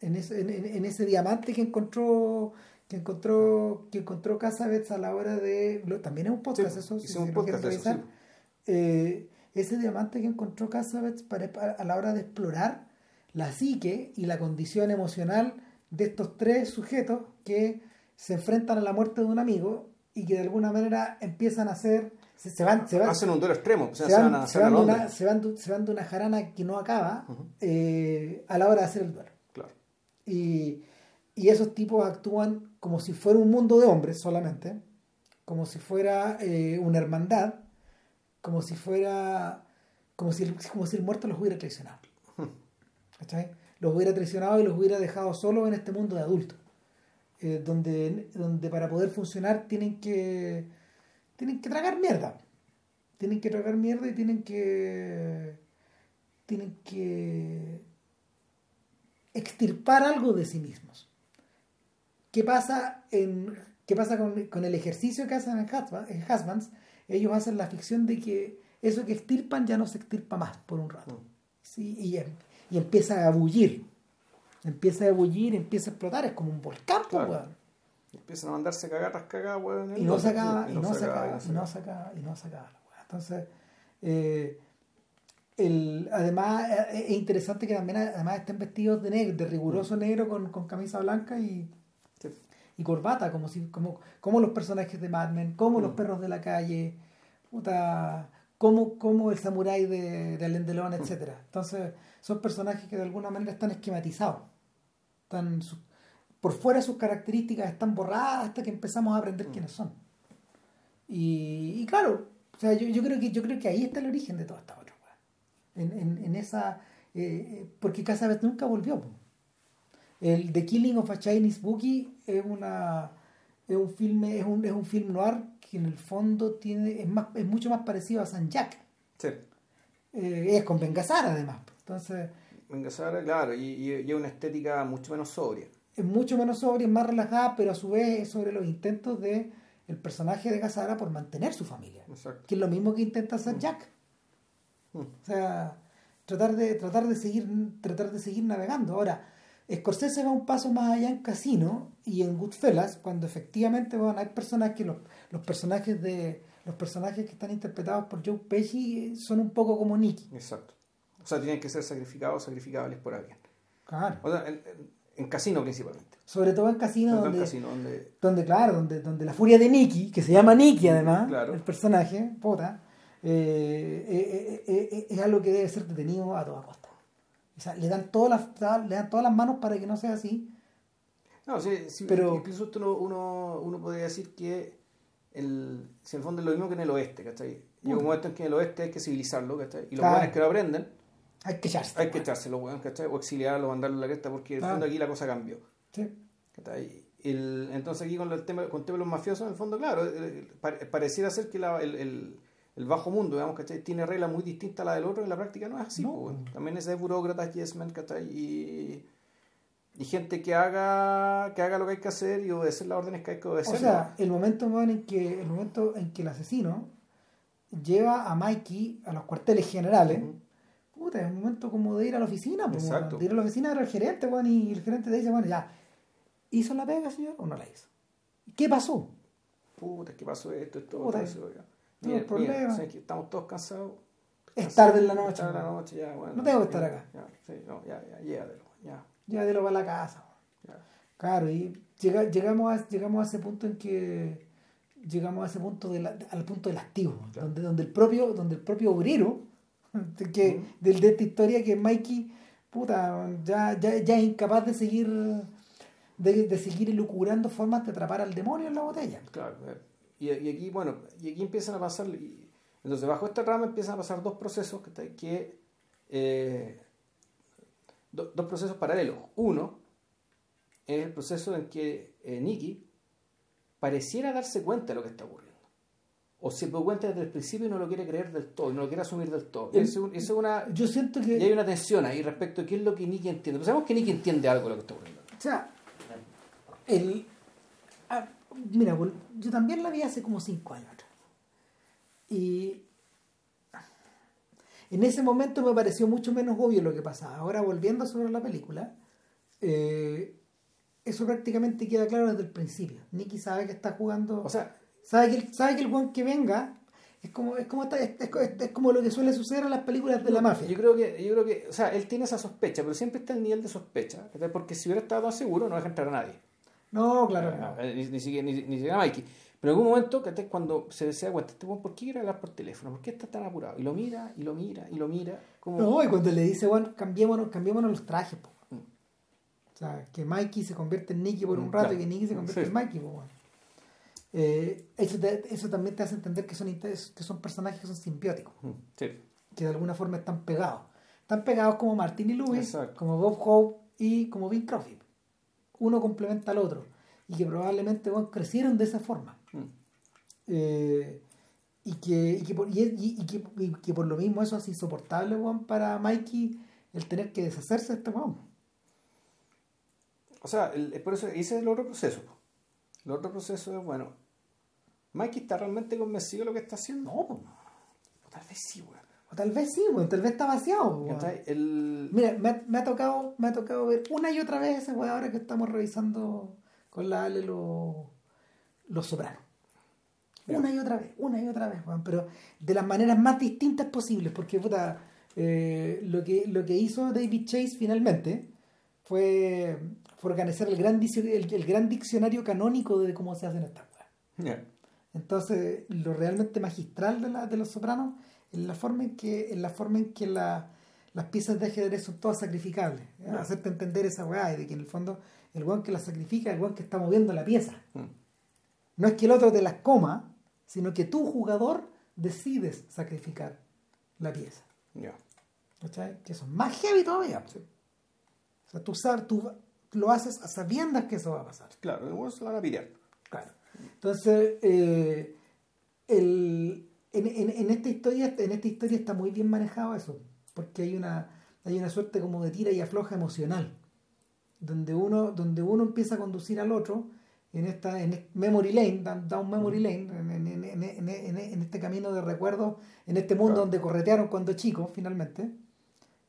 En ese, en ese diamante que encontró que encontró que encontró Casabets a la hora de lo- también es un podcast Sí, eso si un lo podcast eso, revisar. Eh, ese diamante que encontró Casabets para, para- a la hora de explorar la psique y la condición emocional de estos tres sujetos que se enfrentan a la muerte de un amigo y que de alguna manera empiezan a hacer se, se van se van hacen un duelo extremo. O sea, se van, se van una, se, van se van de una jarana que no acaba eh, a la hora de hacer el duelo. Claro. Y, y esos tipos actúan como si fuera un mundo de hombres solamente, como si fuera eh, una hermandad, como si fuera, como si, como si el muerto los hubiera traicionado. ¿Cachai? Los hubiera traicionado y los hubiera dejado solos en este mundo de adultos, eh, donde, donde para poder funcionar tienen que, tienen que tragar mierda. Tienen que tragar mierda y tienen que, tienen que extirpar algo de sí mismos. ¿Qué pasa, en, qué pasa con, con el ejercicio que hacen en Husbands? Ellos hacen la ficción de que eso que extirpan ya no se extirpa más por un rato. Sí, y, em- y empieza a bullir. Empieza a bullir, empieza a explotar, es como un volcán, Claro. weón. Empiezan a mandarse cagatas cagadas, weón. Y no se acaba, y no se acaba, y no se acaba, y no se acaba. Entonces, eh, el, además eh, es interesante que también además estén vestidos de negro, de riguroso negro con, con camisa blanca y. y corbata, como si, como, como los personajes de Mad Men, como los Mm. perros de la calle, puta, como, como el samurái de, de Alain Delon, etcétera. Entonces, son personajes que de alguna manera están esquematizados. Están su- por fuera sus características están borradas hasta que empezamos a aprender quiénes son. Y, y claro, o sea, yo, yo creo que yo creo que ahí está el origen de toda esta otra. En, en, en esa eh, eh, porque Casabet nunca volvió. po. El The Killing of a Chinese Bookie es una es un filme es un, es un film noir que en el fondo tiene es más es mucho más parecido a San Jack. Sí. Eh, es con Bengasar además. Entonces, Venga, Sara, claro, y, y, una estética mucho menos sobria. es mucho menos sobria, es más relajada, pero a su vez es sobre los intentos de el personaje de Casara por mantener su familia. Exacto. Que es lo mismo que intenta hacer Jack. Mm. O sea, tratar de, tratar de seguir, tratar de seguir navegando. Ahora, Scorsese va un paso más allá en Casino y en Goodfellas, cuando efectivamente bueno, hay personajes, los, los personajes de los personajes que están interpretados por Joe Pesci son un poco como Nicky. Exacto. O sea, tienen que ser sacrificados sacrificables por alguien. Claro. O sea, en, en casino principalmente. Sobre todo en Casino, Sobre todo en donde, casino, donde donde claro, donde, donde la furia de Nicky, que se llama Nicky además, Claro. el personaje, puta, eh, eh, eh, eh, es algo que debe ser detenido a toda costa. O sea, le dan todas las, le dan todas las manos para que no sea así. No, sí, sí, Pero- incluso uno, uno, uno podría decir que el, si en el fondo es lo mismo que en el oeste, ¿cachai? Llega un momento en que en el oeste hay que civilizarlo, ¿cachai? Y los Claro. buenos que lo aprenden, Hay que echarse. hay que echárselo, weón, ¿cachai? O exiliarlo, mandarlo a la cresta, porque en el Claro. fondo aquí la cosa cambió. Sí. ¿cachai? El- entonces aquí con el tema, con el tema de los mafiosos, en el fondo, claro, eh, pare- pareciera ser que la- el, el- bajo mundo, digamos, ¿cachai? Tiene reglas muy distintas a la del otro, en la práctica no es así, No. pues. También es de burócratas, yes men, ¿cachai? Y, y gente que haga, que haga lo que hay que hacer y obedecer las órdenes que hay que O obedecer. sea, el momento weón, en que el momento en que el asesino lleva a Mikey a los cuarteles generales puta, es un momento como de ir a la oficina, pues. Exacto. de ir a la oficina era el gerente, weón, y el gerente te dice, bueno, ya, ¿hizo la pega, señor, o no la hizo? ¿Qué pasó? Puta, ¿qué pasó esto? Esto, Puta, eso, ya. No, Mira, problema. mira, ¿sabes qué? estamos todos cansados. Es Cansados, tarde en la noche, es tarde en la noche, ya, bueno. No tengo que estar ya, acá. Ya, sí, no, ya, ya, llévatelo, ya, Llévatelo para la casa, ya. Claro, y llega- llegamos, a, llegamos a ese punto en que llegamos a ese punto de la- al punto del activo, Claro. donde, donde el propio, donde el propio obrero de, que, del- de, esta historia que Mikey puta, ya, ya, ya es incapaz de seguir de, de seguir elucubrando formas de atrapar al demonio en la botella. Claro, eh, y, y aquí, bueno, y aquí empiezan a pasar, y- entonces bajo esta rama empiezan a pasar dos procesos que, que eh, do- dos procesos paralelos. Uno es el proceso en que eh, Nicky pareciera darse cuenta de lo que está ocurriendo. O se dio cuenta desde el principio y no lo quiere creer del todo, y no lo quiere asumir del todo. Y El- eso, eso es una, Yo siento que y hay una tensión ahí respecto a qué es lo que Nicky entiende. Pero sabemos que Nicky entiende algo de lo que está ocurriendo. O sea, el, ah, mira, vol- yo también la vi hace como cinco años atrás. Y en ese momento me pareció mucho menos obvio lo que pasaba. Ahora, volviendo sobre la película, eh, eso prácticamente queda claro desde el principio. Nicky sabe que está jugando. O sea, sabe que el, sabe que el buen que venga es como, es, como es, es- es como lo que suele suceder en las películas de la mafia. Yo creo que, yo creo que, o sea, él tiene esa sospecha, pero siempre está el nivel de sospecha, porque si hubiera estado seguro no deja entrar a nadie. No, claro, no. Eh, Ni, ni siquiera, ni, ni Mikey. Pero en algún momento, cuando se, se da cuenta, este ¿por qué quiere hablar por teléfono? ¿Por qué está tan apurado? Y lo mira, y lo mira, y lo mira. Como... No, y cuando le dice, bueno, cambiémonos, cambiémonos los trajes, po. Mm. O sea, que Mikey se convierte en Nicky por un Mm, rato claro. y que Nicky se convierte Sí. en Mikey, po, bueno. Eh, eso, te- eso también te hace entender que son, que son personajes que son simbióticos, Mm, Sí. que de alguna forma están pegados. Están pegados como Martin y Lewis, Exacto. como Bob Hope y como Bing Crosby. Uno complementa al otro. Y que probablemente bueno, crecieron de esa forma. Mm. Eh, y, que, y, que por, y, que, y que por lo mismo eso es insoportable weón, para Mikey el tener que deshacerse de este weón. O sea, el- por eso, ese es el otro proceso. El otro proceso es, bueno, Mikey está realmente convencido de lo que está haciendo. No. O tal vez sí, weón. O tal vez sí, weón, tal vez está vaciado. El... Mira, me, ha- me ha tocado, me ha tocado ver una y otra vez ese weón ahora que estamos revisando con la Ale los, los sopranos. Una y otra vez, una y otra vez, weón, pero de las maneras más distintas posibles, porque puta, eh, lo, que, lo que hizo David Chase finalmente fue, fue organizar el gran, el, el gran diccionario canónico de cómo se hacen estas weas. Ya. Entonces, lo realmente magistral de, la, de los sopranos es la forma en que, en la forma en que la- las piezas de ajedrez son todas sacrificables. ¿eh? Hacerte entender esa weá de que en el fondo el weón que las sacrifica es el weón que está moviendo la pieza. Mm. No es que el otro te las coma, sino que tú, jugador, decides sacrificar la pieza. Ya. ¿Cachai? Que eso es más heavy todavía. O sea, tú, sabes, tú lo haces a sabiendas que eso va a pasar. Claro, el weón se lo van a pirar. Claro. Entonces, eh, el- en, en- en esta historia, en esta historia está muy bien manejado eso, porque hay una, hay una suerte como de tira y afloja emocional, donde uno, donde uno empieza a conducir al otro en esta, en memory lane, down, down memory lane, en, en- en- en- en- en- en este camino de recuerdos, en este mundo Claro. donde corretearon cuando chicos, finalmente,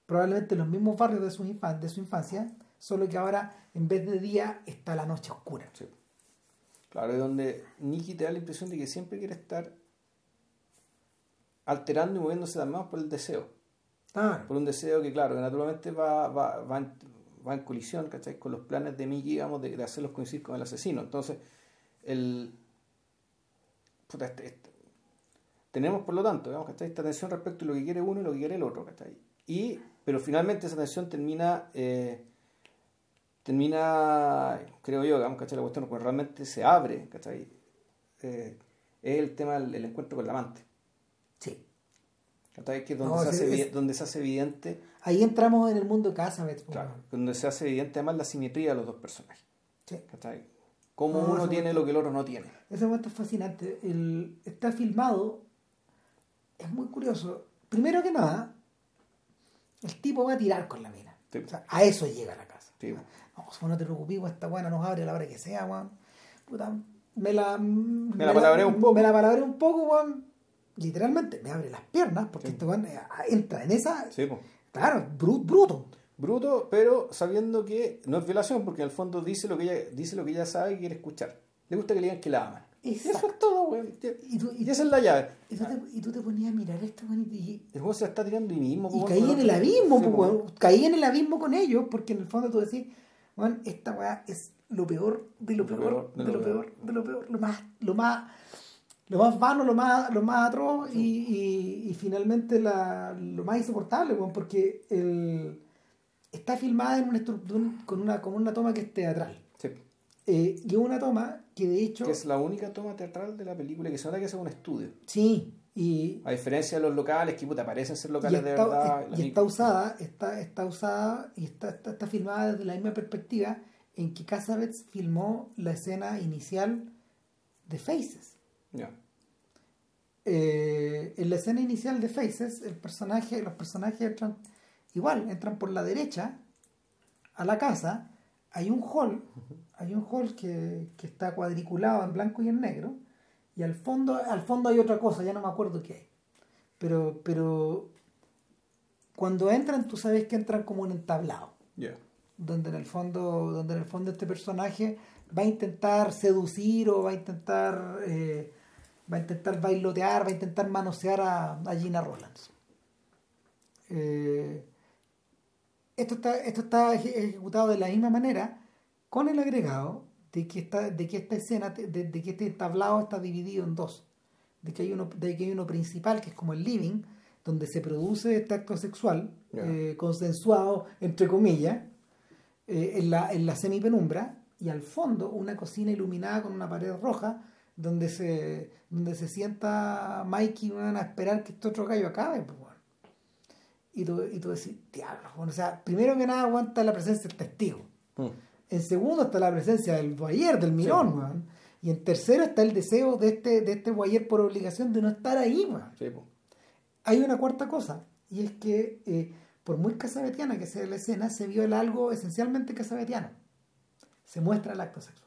probablemente en los mismos barrios de su, infan- de su infancia, solo que ahora en vez de día está la noche oscura. Sí. Claro, es donde Nicky te da la impresión de que siempre quiere estar alterando y moviéndose manos por el deseo. Claro. Por un deseo que, claro, que naturalmente va, va, va, en, va en colisión ¿cachai? con los planes de Mickey, digamos, de, de hacerlos coincidir con el asesino. Entonces, el. puta, este- este- tenemos por lo tanto, digamos, ¿cachai? esta tensión respecto a lo que quiere uno y lo que quiere el otro. ¿cachai? Y, pero finalmente esa tensión termina. eh, termina, creo yo, digamos, ¿cachai? La cuestión cuando realmente se abre, ¿cachai? Eh, es el tema del el encuentro con la amante. Que donde, No, se hace, es- donde se hace evidente Ahí entramos en el mundo de Casabets. po, Claro, donde se hace evidente además la simetría de los dos personajes. Sí. Cómo No, uno tiene lo que el otro no tiene. Ese momento es fascinante. El, está filmado. Es muy curioso. Primero que nada, el tipo va a tirar con la mina. Sí. O sea, a eso llega la casa. Sí. No, no te preocupes, weón, esta buena nos abre a la hora que sea, weón. Puta, me la. Me la palabré un poco. Me la palabré un poco, weón. Literalmente me abre las piernas porque este weón eh, entra en esa. Sí, pues. Claro, bru- bruto. Bruto, pero sabiendo que no es violación, porque en el fondo dice lo que ella, dice lo que ella sabe y quiere escuchar. Le gusta que le digan que la aman. Exacto. Eso es todo, weón. Y tú, y, Y esa es la llave. y tú te, y tú te ponías a mirar esto, weón, y, El juego se la está tirando ahí mismo. y caí weón, en el abismo, Sí, weón. caí en el abismo con ellos, porque en el fondo tú decís, weón, esta weá es lo peor de lo peor, de lo peor, de lo peor, lo más, lo más, lo más vano, lo más, lo más atroz y, y, y finalmente la, lo más insoportable, weón, porque el, está filmada en una estru- con una, con una toma que es teatral. Sí. Eh, y es una toma que de hecho, Que es la única toma teatral de la película que se nota que es un estudio. sí, y, A diferencia de los locales, que puta, parecen ser locales de verdad. y está usada, está, está usada y está, está, está filmada desde la misma perspectiva en que Cassavetes filmó la escena inicial de Faces. Ya. Eh, en la escena inicial de Faces, el personaje, los personajes entran igual, entran por la derecha a la casa, hay un hall, hay un hall que, que está cuadriculado en blanco y en negro, y al fondo, al fondo hay otra cosa, ya no me acuerdo qué hay. Pero, pero cuando entran, tú sabes que entran como un entablado Ya. donde en el fondo donde en el fondo este personaje va a intentar seducir o va a intentar eh, va a intentar bailotear va a intentar manosear a, a Gina Rollins. Eh, esto está esto está eje- ejecutado de la misma manera con el agregado de que esta de que esta escena de, de que este tablado está dividido en dos. De que hay uno de que hay uno principal que es como el living donde se produce este acto sexual eh, consensuado entre comillas eh, en, la, en la semipenumbra y al fondo una cocina iluminada con una pared roja donde se donde se sienta Mikey weón, a esperar que este otro gallo acabe pues, weón. y tú, y tú decís diablo weón". o sea primero que nada aguanta la presencia del testigo Mm. en segundo está la presencia del boyer, del mirón, Sí. weón. Y en tercero está el deseo de este, de este por obligación de no estar ahí. Sí, po. Hay una cuarta cosa, y es que eh, por muy casabetiana que sea la escena, se viola algo esencialmente casabetiano. Se muestra el acto sexual.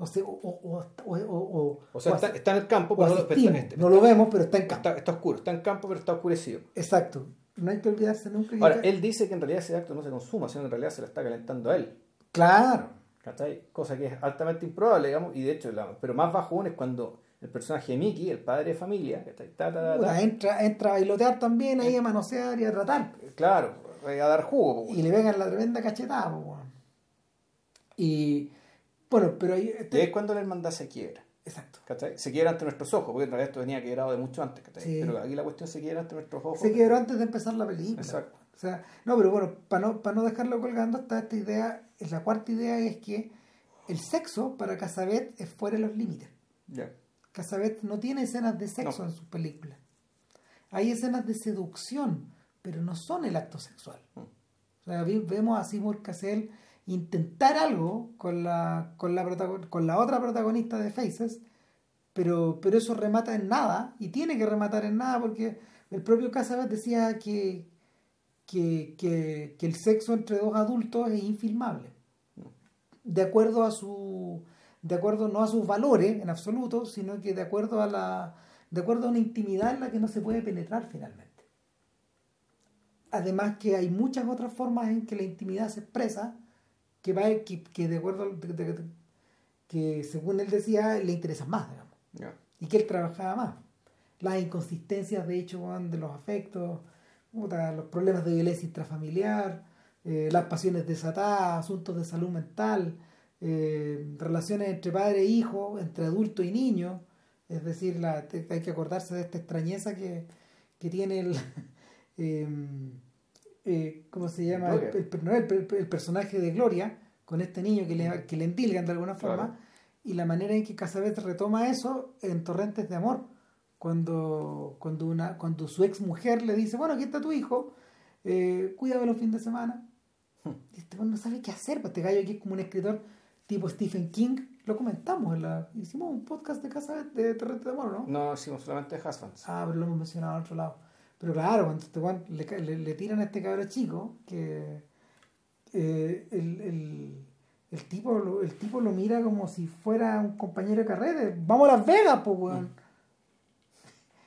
O, sea, o, o, o, sea, está, está en el campo, pero no, lo- está, no lo vemos, pero está en campo. está- está oscuro. Está en campo, pero está oscurecido. Exacto. No hay que olvidarse nunca que... Ahora, él dice que en realidad ese acto no se consuma, sino que en realidad se le está calentando a él. Claro. ¿Cachai? Cosa que es altamente improbable, digamos, y de hecho, la- pero más bajo aún es cuando el personaje de Mickey, el padre de familia, ¿cachai? Ta, ta, ta, ta, Puta, entra, entra a bailotear también ahí a manosear y a tratar. claro, eh, a dar jugo. po, y le pegan la tremenda cachetada, po. Y bueno, pero ahí. Y este- es cuando la hermandad se quiebra. exacto. ¿cachai? Se quiebra ante nuestros ojos, porque en realidad esto venía quebrado de mucho antes, ¿cachai? Sí. Pero aquí la cuestión se quiebra ante nuestros ojos. Se quebró antes de empezar la película. Exacto. O sea, no, pero bueno, para no, para no dejarlo colgando, está esta idea, la cuarta idea es que el sexo para Casabet es fuera de los límites. Ya. Casabet no tiene escenas de sexo No. en sus películas. Hay escenas de seducción, pero no son el acto sexual. Mm. O sea, vemos a Seymour Cassell intentar algo con la, con la, otra protagonista de Faces, pero, pero eso remata en nada, y tiene que rematar en nada porque el propio Casabet decía que, que, que, que el sexo entre dos adultos es infilmable. De acuerdo a su. De acuerdo no a sus valores en absoluto, sino que de acuerdo a la. de acuerdo a una intimidad en la que no se puede penetrar finalmente. Además que hay muchas otras formas en que la intimidad se expresa que va que, que de acuerdo al- de- de- que según él decía le interesan más, digamos y que él trabajaba más. Las inconsistencias, de hecho, de los afectos, los problemas de violencia intrafamiliar, eh, las pasiones desatadas, asuntos de salud mental, eh, relaciones entre padre e hijo, entre adulto y niño. Es decir, la, hay que acordarse de esta extrañeza que, que tiene el. em, eh, ¿Cómo se llama? El, el- el- el- personaje de Gloria, con este niño que le, que le endilgan de alguna forma Claro. y la manera en que Casabet retoma eso en Torrentes de Amor, cuando, cuando, una, cuando su ex mujer le dice, bueno, aquí está tu hijo, eh, cuídalo los fines de semana. Y este bueno no sabe qué hacer, pues este gallo aquí es como un escritor tipo Stephen King, lo comentamos, en la, hicimos un podcast de Casabet de Torrentes de Amor, ¿no? No hicimos solamente Husbands. Ah, pero lo hemos mencionado en otro lado. Pero claro, cuando este weón le, le, le tiran a este cabrón chico, que eh, el, el, el tipo, lo- el tipo lo mira como si fuera un compañero de carrera. Vamos a Las Vegas, pues, weón.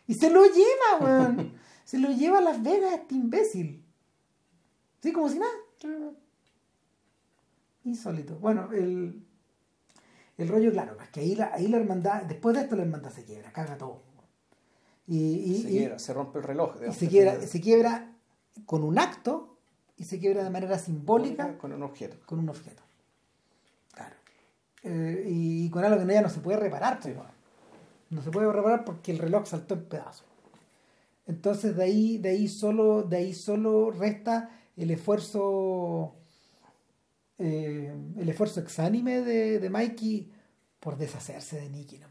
Y se lo lleva, weón. se lo lleva a Las Vegas este imbécil. Sí, como si nada. Insólito. Bueno, el, el rollo, claro, es que ahí la, ahí la hermandad, después de esto la hermandad se quiebra, caga todo. Y, y, se, y- quiebra, se rompe el reloj. y se, quiebra, se quiebra con un acto y se quiebra de manera simbólica con un objeto. con un objeto. Claro. Eh, y con algo que ya no se puede reparar. pues. No se puede reparar porque el reloj saltó en pedazos. Entonces de ahí, de ahí solo, de ahí solo resta el esfuerzo, eh, el esfuerzo exánime de, de Mikey por deshacerse de Nicky nomás.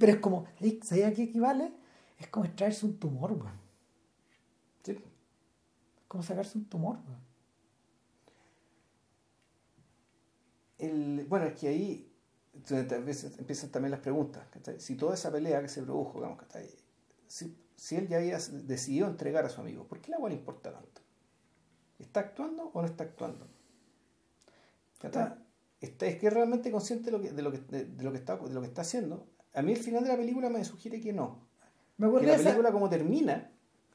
Pero es como, ¿sabes a qué equivale? Es como extraerse un tumor, weón. Sí. Como sacarse un tumor, weón. El, bueno, es que ahí entonces, empiezan también las preguntas. Si toda esa pelea que se produjo, digamos, si, si él ya había decidido entregar a su amigo, ¿por qué la agua le importa tanto? ¿Está actuando o no está actuando? Ah. ¿Está, ¿Es que es realmente consciente de lo que, de, lo que, de, de lo que está, de lo que está haciendo? A mí el final de la película me sugiere que no. Me Que acuerdo la de esa- película como termina,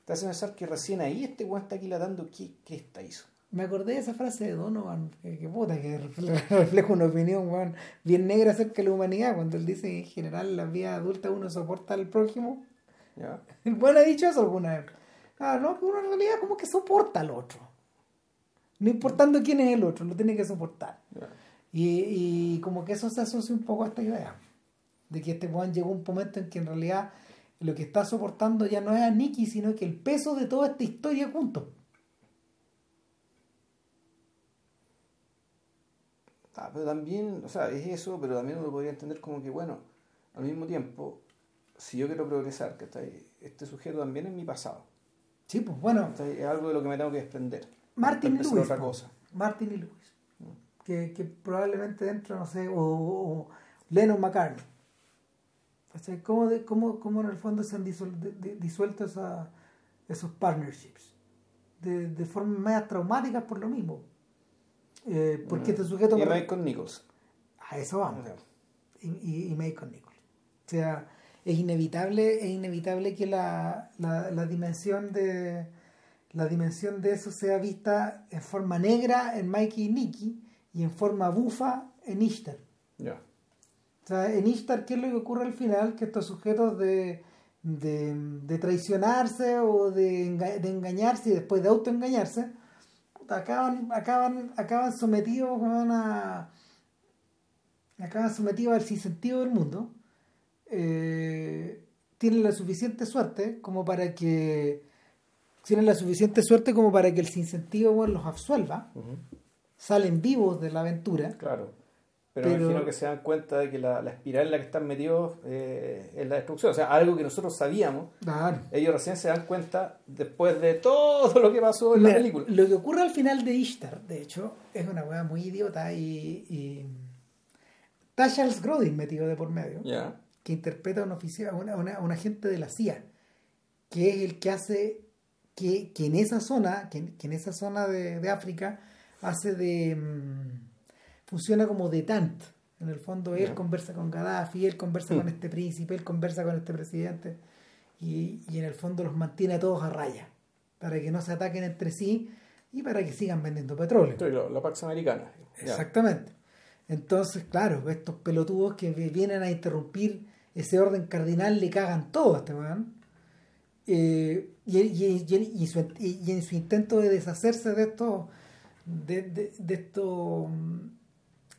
te hace pensar que recién ahí este weón está aquí latando qué, qué está hizo. Me acordé de esa frase de Donovan, que, que puta, que refle- refleja una opinión weón, bien negra acerca de la humanidad, cuando él dice que en general en la vida adulta uno soporta al prójimo. ¿ya? El weón ha dicho eso alguna vez. Ah, no, que uno en realidad como que soporta al otro. No importando quién es el otro, lo tiene que soportar. ¿ya? Y, y como que eso se asocia un poco a esta idea. De que este weón llegó a un momento en que en realidad lo que está soportando ya no es a Nicky, sino que el peso de toda esta historia juntos. Ah, pero también, o sea, es eso, pero también uno podría entender como que, bueno, al mismo tiempo, si yo quiero progresar, ¿cachai? Este sujeto también es mi pasado. Sí, pues bueno. Es algo de lo que me tengo que desprender. Martin y Lewis. otra po. cosa. Martin y Lewis. Que, que probablemente dentro, no sé, o, o Lennon McCartney. ¿Cachai? ¿Cómo, de- cómo, cómo en el fondo se han disuel- de- de- disuelto esa- esos partnerships? De, de formas más traumáticas por lo mismo. Eh, porque este sujeto... Y me- Michael Nichols. A eso vamos. Y, y, y Macon Nichols. O sea, es inevitable, es inevitable que la, la, la dimensión de la dimensión de eso sea vista en forma negra en Mikey y Nicky y en forma bufa en Ishtar. ya. O sea, en Ishtar, ¿qué es lo que ocurre al final? Que estos sujetos de, de, de traicionarse o de, enga- de engañarse y después de autoengañarse, acaban, acaban, acaban sometidos a. acaban sometidos al sinsentido del mundo. Eh, tienen la suficiente suerte como para que. Tienen la suficiente suerte como para que el sinsentido weón, los absuelva. Salen vivos de la aventura. Claro. Pero, me imagino que se dan cuenta de que la, la espiral en la que están metidos eh, es la destrucción. O sea, algo que nosotros sabíamos, Claro. ellos recién se dan cuenta después de todo lo que pasó en la película. Lo que ocurre al final de Ishtar, de hecho, es una weá muy idiota y. y... Está Charles Grodin metido de por medio, Ya. que interpreta a un oficial, una- una- un agente de la CIA, que es el que hace que, que en esa zona, que, que en esa zona de, de África, hace de. mm, funciona como detente. En el fondo, él conversa con Gaddafi, él conversa Hmm. con este príncipe, él conversa con este presidente, y, y en el fondo los mantiene a todos a raya, para que no se ataquen entre sí y para que sigan vendiendo petróleo. La Pax Americana. Exactamente. Entonces, claro, estos pelotudos que vi- vienen a interrumpir ese orden cardinal le cagan todo a este weón. Eh, y, y- y- y su- y- y en su intento de deshacerse de estos, de, de, de estos,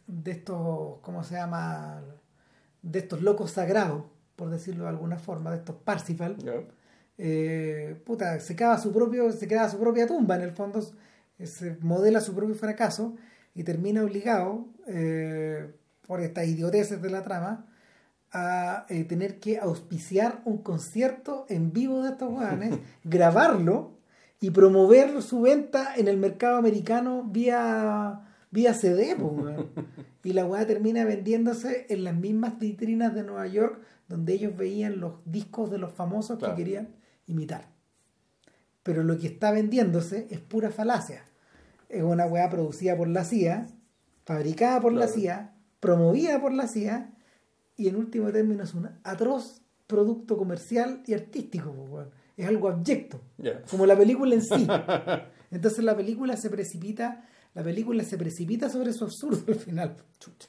de estos, ¿cómo se llama? De estos locos sagrados, por decirlo de alguna forma, de estos Parsifal, eh, puta, se cava su propio, se cava su propia tumba en el fondo, se modela su propio fracaso y termina obligado eh, por estas idioteces de la trama a eh, tener que auspiciar un concierto en vivo de estos weones, grabarlo y promover su venta en el mercado americano vía vía CD, weón. y la weá termina vendiéndose en las mismas vitrinas de Nueva York donde ellos veían los discos de los famosos Claro. que querían imitar. Pero lo que está vendiéndose es pura falacia. Es una weá producida por la CIA, fabricada por la. CIA, promovida por la CIA y en último término es una atroz producto comercial y artístico, weón. es algo abyecto, como la película en sí. Entonces la película se precipita, la película se precipita sobre su absurdo al final. Chucha.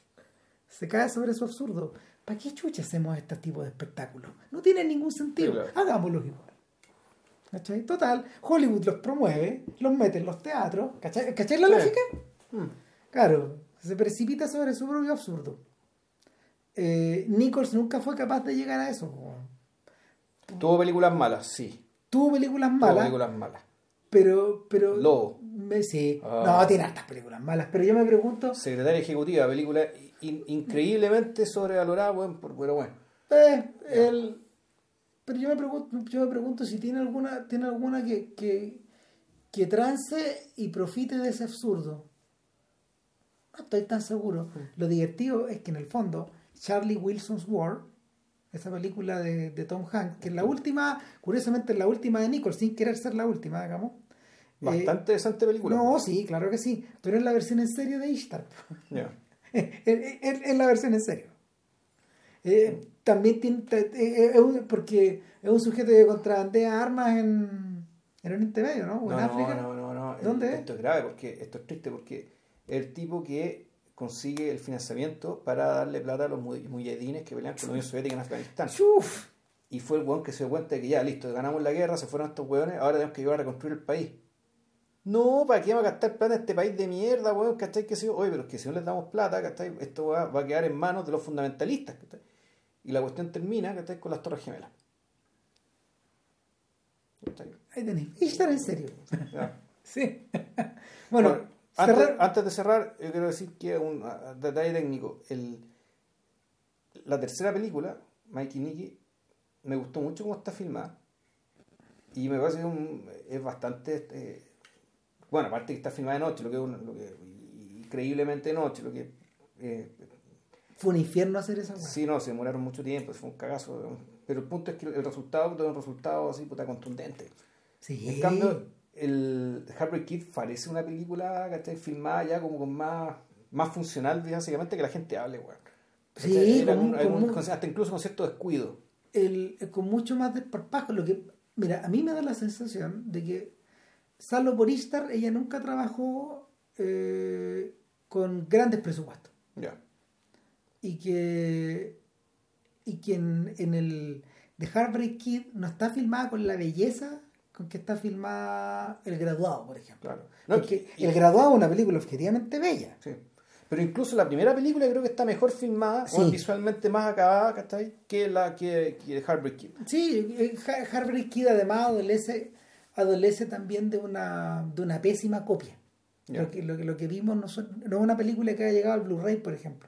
Se cae sobre su absurdo. ¿Para qué chucha hacemos este tipo de espectáculos? No tiene ningún sentido. Claro. Hagámoslos igual. ¿Cachai? Total, Hollywood los promueve, los mete en los teatros. ¿Cachai, ¿Cachai la Sí. lógica? Mm. Claro, se precipita sobre su propio absurdo. Eh, Nichols nunca fue capaz de llegar a eso. Tuvo películas malas, sí. Tuvo películas Tuvo malas, películas malas. pero, pero Lobo. Me, sí. Ah. No, tiene hartas películas malas, pero yo me pregunto, Secretaria ejecutiva, película in- increíblemente sobrevalorada, bueno, por- pero bueno. eh, el- pero yo me pregunto, yo me pregunto si tiene alguna, tiene alguna que, que, que trance y profite de ese absurdo. No estoy tan seguro. Lo divertido es que en el fondo, Charlie Wilson's War, esa película de, de Tom Hanks, que es la última, curiosamente es la última de Nichols, sin querer ser la última, digamos. Eh, Bastante decente película. no, sí, claro que sí, pero es la versión en serio de Ishtar. Ya. es, es- es la versión en serio. Eh, también tiene, eh, un- porque es un sujeto que contrabandea armas en, en Oriente Medio, ¿no? O en No, África. no, no, no. ¿Dónde El-? Esto es grave porque esto es triste porque es el tipo que consigue el financiamiento para darle plata a los mu- mujahidines que pelean con la Unión Soviética en Afganistán. Chuf. Y fue el weón que se dio cuenta de que ya, listo, ganamos la guerra, se fueron estos weones, ahora tenemos que ayudar a reconstruir el país. No, ¿para qué vamos a gastar plata en este país de mierda, weón? ¿Cachai? Que si, oye, pero es que si no les damos plata, ¿cachai? Esto va, va a quedar en manos de los fundamentalistas, ¿cachai? Y la cuestión termina, ¿cachai? Con las Torres Gemelas. ¿Cachai? Ahí tenéis. Ishtar en serio. Ya. sí. bueno, Bueno, antes, antes de cerrar, yo quiero decir que un detalle técnico. El, la tercera película, Mikey Nicky, me gustó mucho cómo está filmada. Y me parece que es bastante. eh, bueno, aparte que está filmada de noche, lo que, lo que increíblemente de noche, lo que. eh, fue un infierno hacer esa cosa. sí, no, se demoraron mucho tiempo, fue un cagazo. Pero el punto es que el resultado tuvo un resultado así, puta, contundente. Sí. En cambio, el Harvey Kid parece una película que está filmada ya como con más, más funcional, básicamente, que la gente hable, weón. Sí, ¿Cachai? Con- un- con- hasta incluso con cierto descuido. el, con mucho más desparpajo. Lo que, mira, a mí me da la sensación de que, salvo por Ishtar, ella nunca trabajó eh, con grandes presupuestos. Ya. Y que, y que en, en el de Heartbreak Kid no está filmada con la belleza con que está filmada El Graduado, por ejemplo. Claro. No, Porque y- El Graduado es una película objetivamente bella. Sí. Pero incluso la primera película creo que está mejor filmada, Sí. o visualmente más acabada, ¿cachai? Que la que, que Heartbreak Kid. Sí, eh, Heartbreak Kid además adolece, adolece también de una, de una pésima copia. Lo, que, lo, que, lo que vimos no, son- no es una película que haya llegado al Blu-ray, por ejemplo.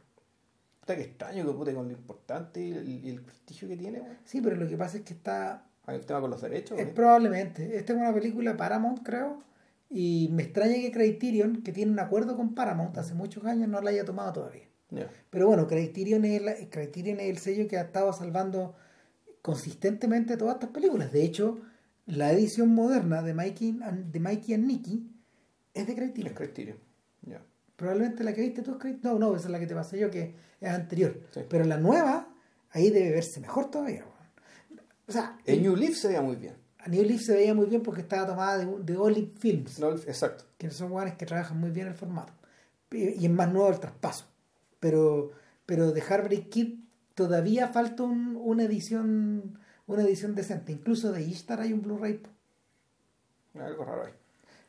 Está que extraño que puta con lo importante y el, el prestigio que tiene. Sí, pero lo que pasa es que está Hay un tema con los derechos, Es probablemente. Esta es una película Paramount, creo. Y me extraña que Criterion, que tiene un acuerdo con Paramount hace muchos años, no la haya tomado todavía. Pero bueno, Criterion es, la- Criterion es el sello que ha estado salvando consistentemente todas estas películas. De hecho, la edición moderna de Mikey and, de Mikey and Nicky es de Es Criterion. Criterion. Ya. Probablemente la que viste tú es Criterion. No, no, esa es la que te pasé yo, que es anterior. Sí. Pero la nueva, ahí debe verse mejor todavía. O sea, El New Leaf se veía muy bien. a New Leaf se veía muy bien porque estaba tomada de, de Olive Films, No, exacto. que son guanes que trabajan muy bien el formato. Y y es más nuevo el traspaso. Pero, pero de Heartbreak Kid todavía falta un- una edición una edición decente. Incluso de Ishtar hay un Blu-ray. Algo raro ahí.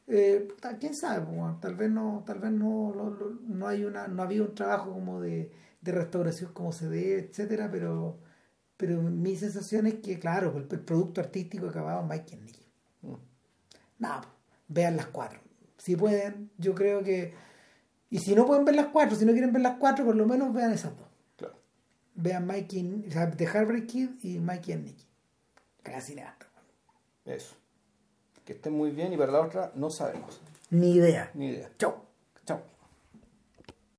Eh, quién sabe, bueno, tal vez no, tal vez no, lo- lo- no hay una, no había un trabajo como de, de restauración como se debe, etcétera, pero, pero mi sensación es que, claro, el, el producto artístico acababa Mike and Nicky. Mm. Nada, vean las cuatro. Si pueden, yo creo que. Y si no pueden ver las cuatro, si no quieren ver las cuatro, por lo menos vean esas dos. Claro. Vean Mikey, o sea, The Heartbreak Kid y Mikey and Nicky. Cada cineasta. Eso. Que estén muy bien y para la otra no sabemos. Ni idea. Ni idea. Chau.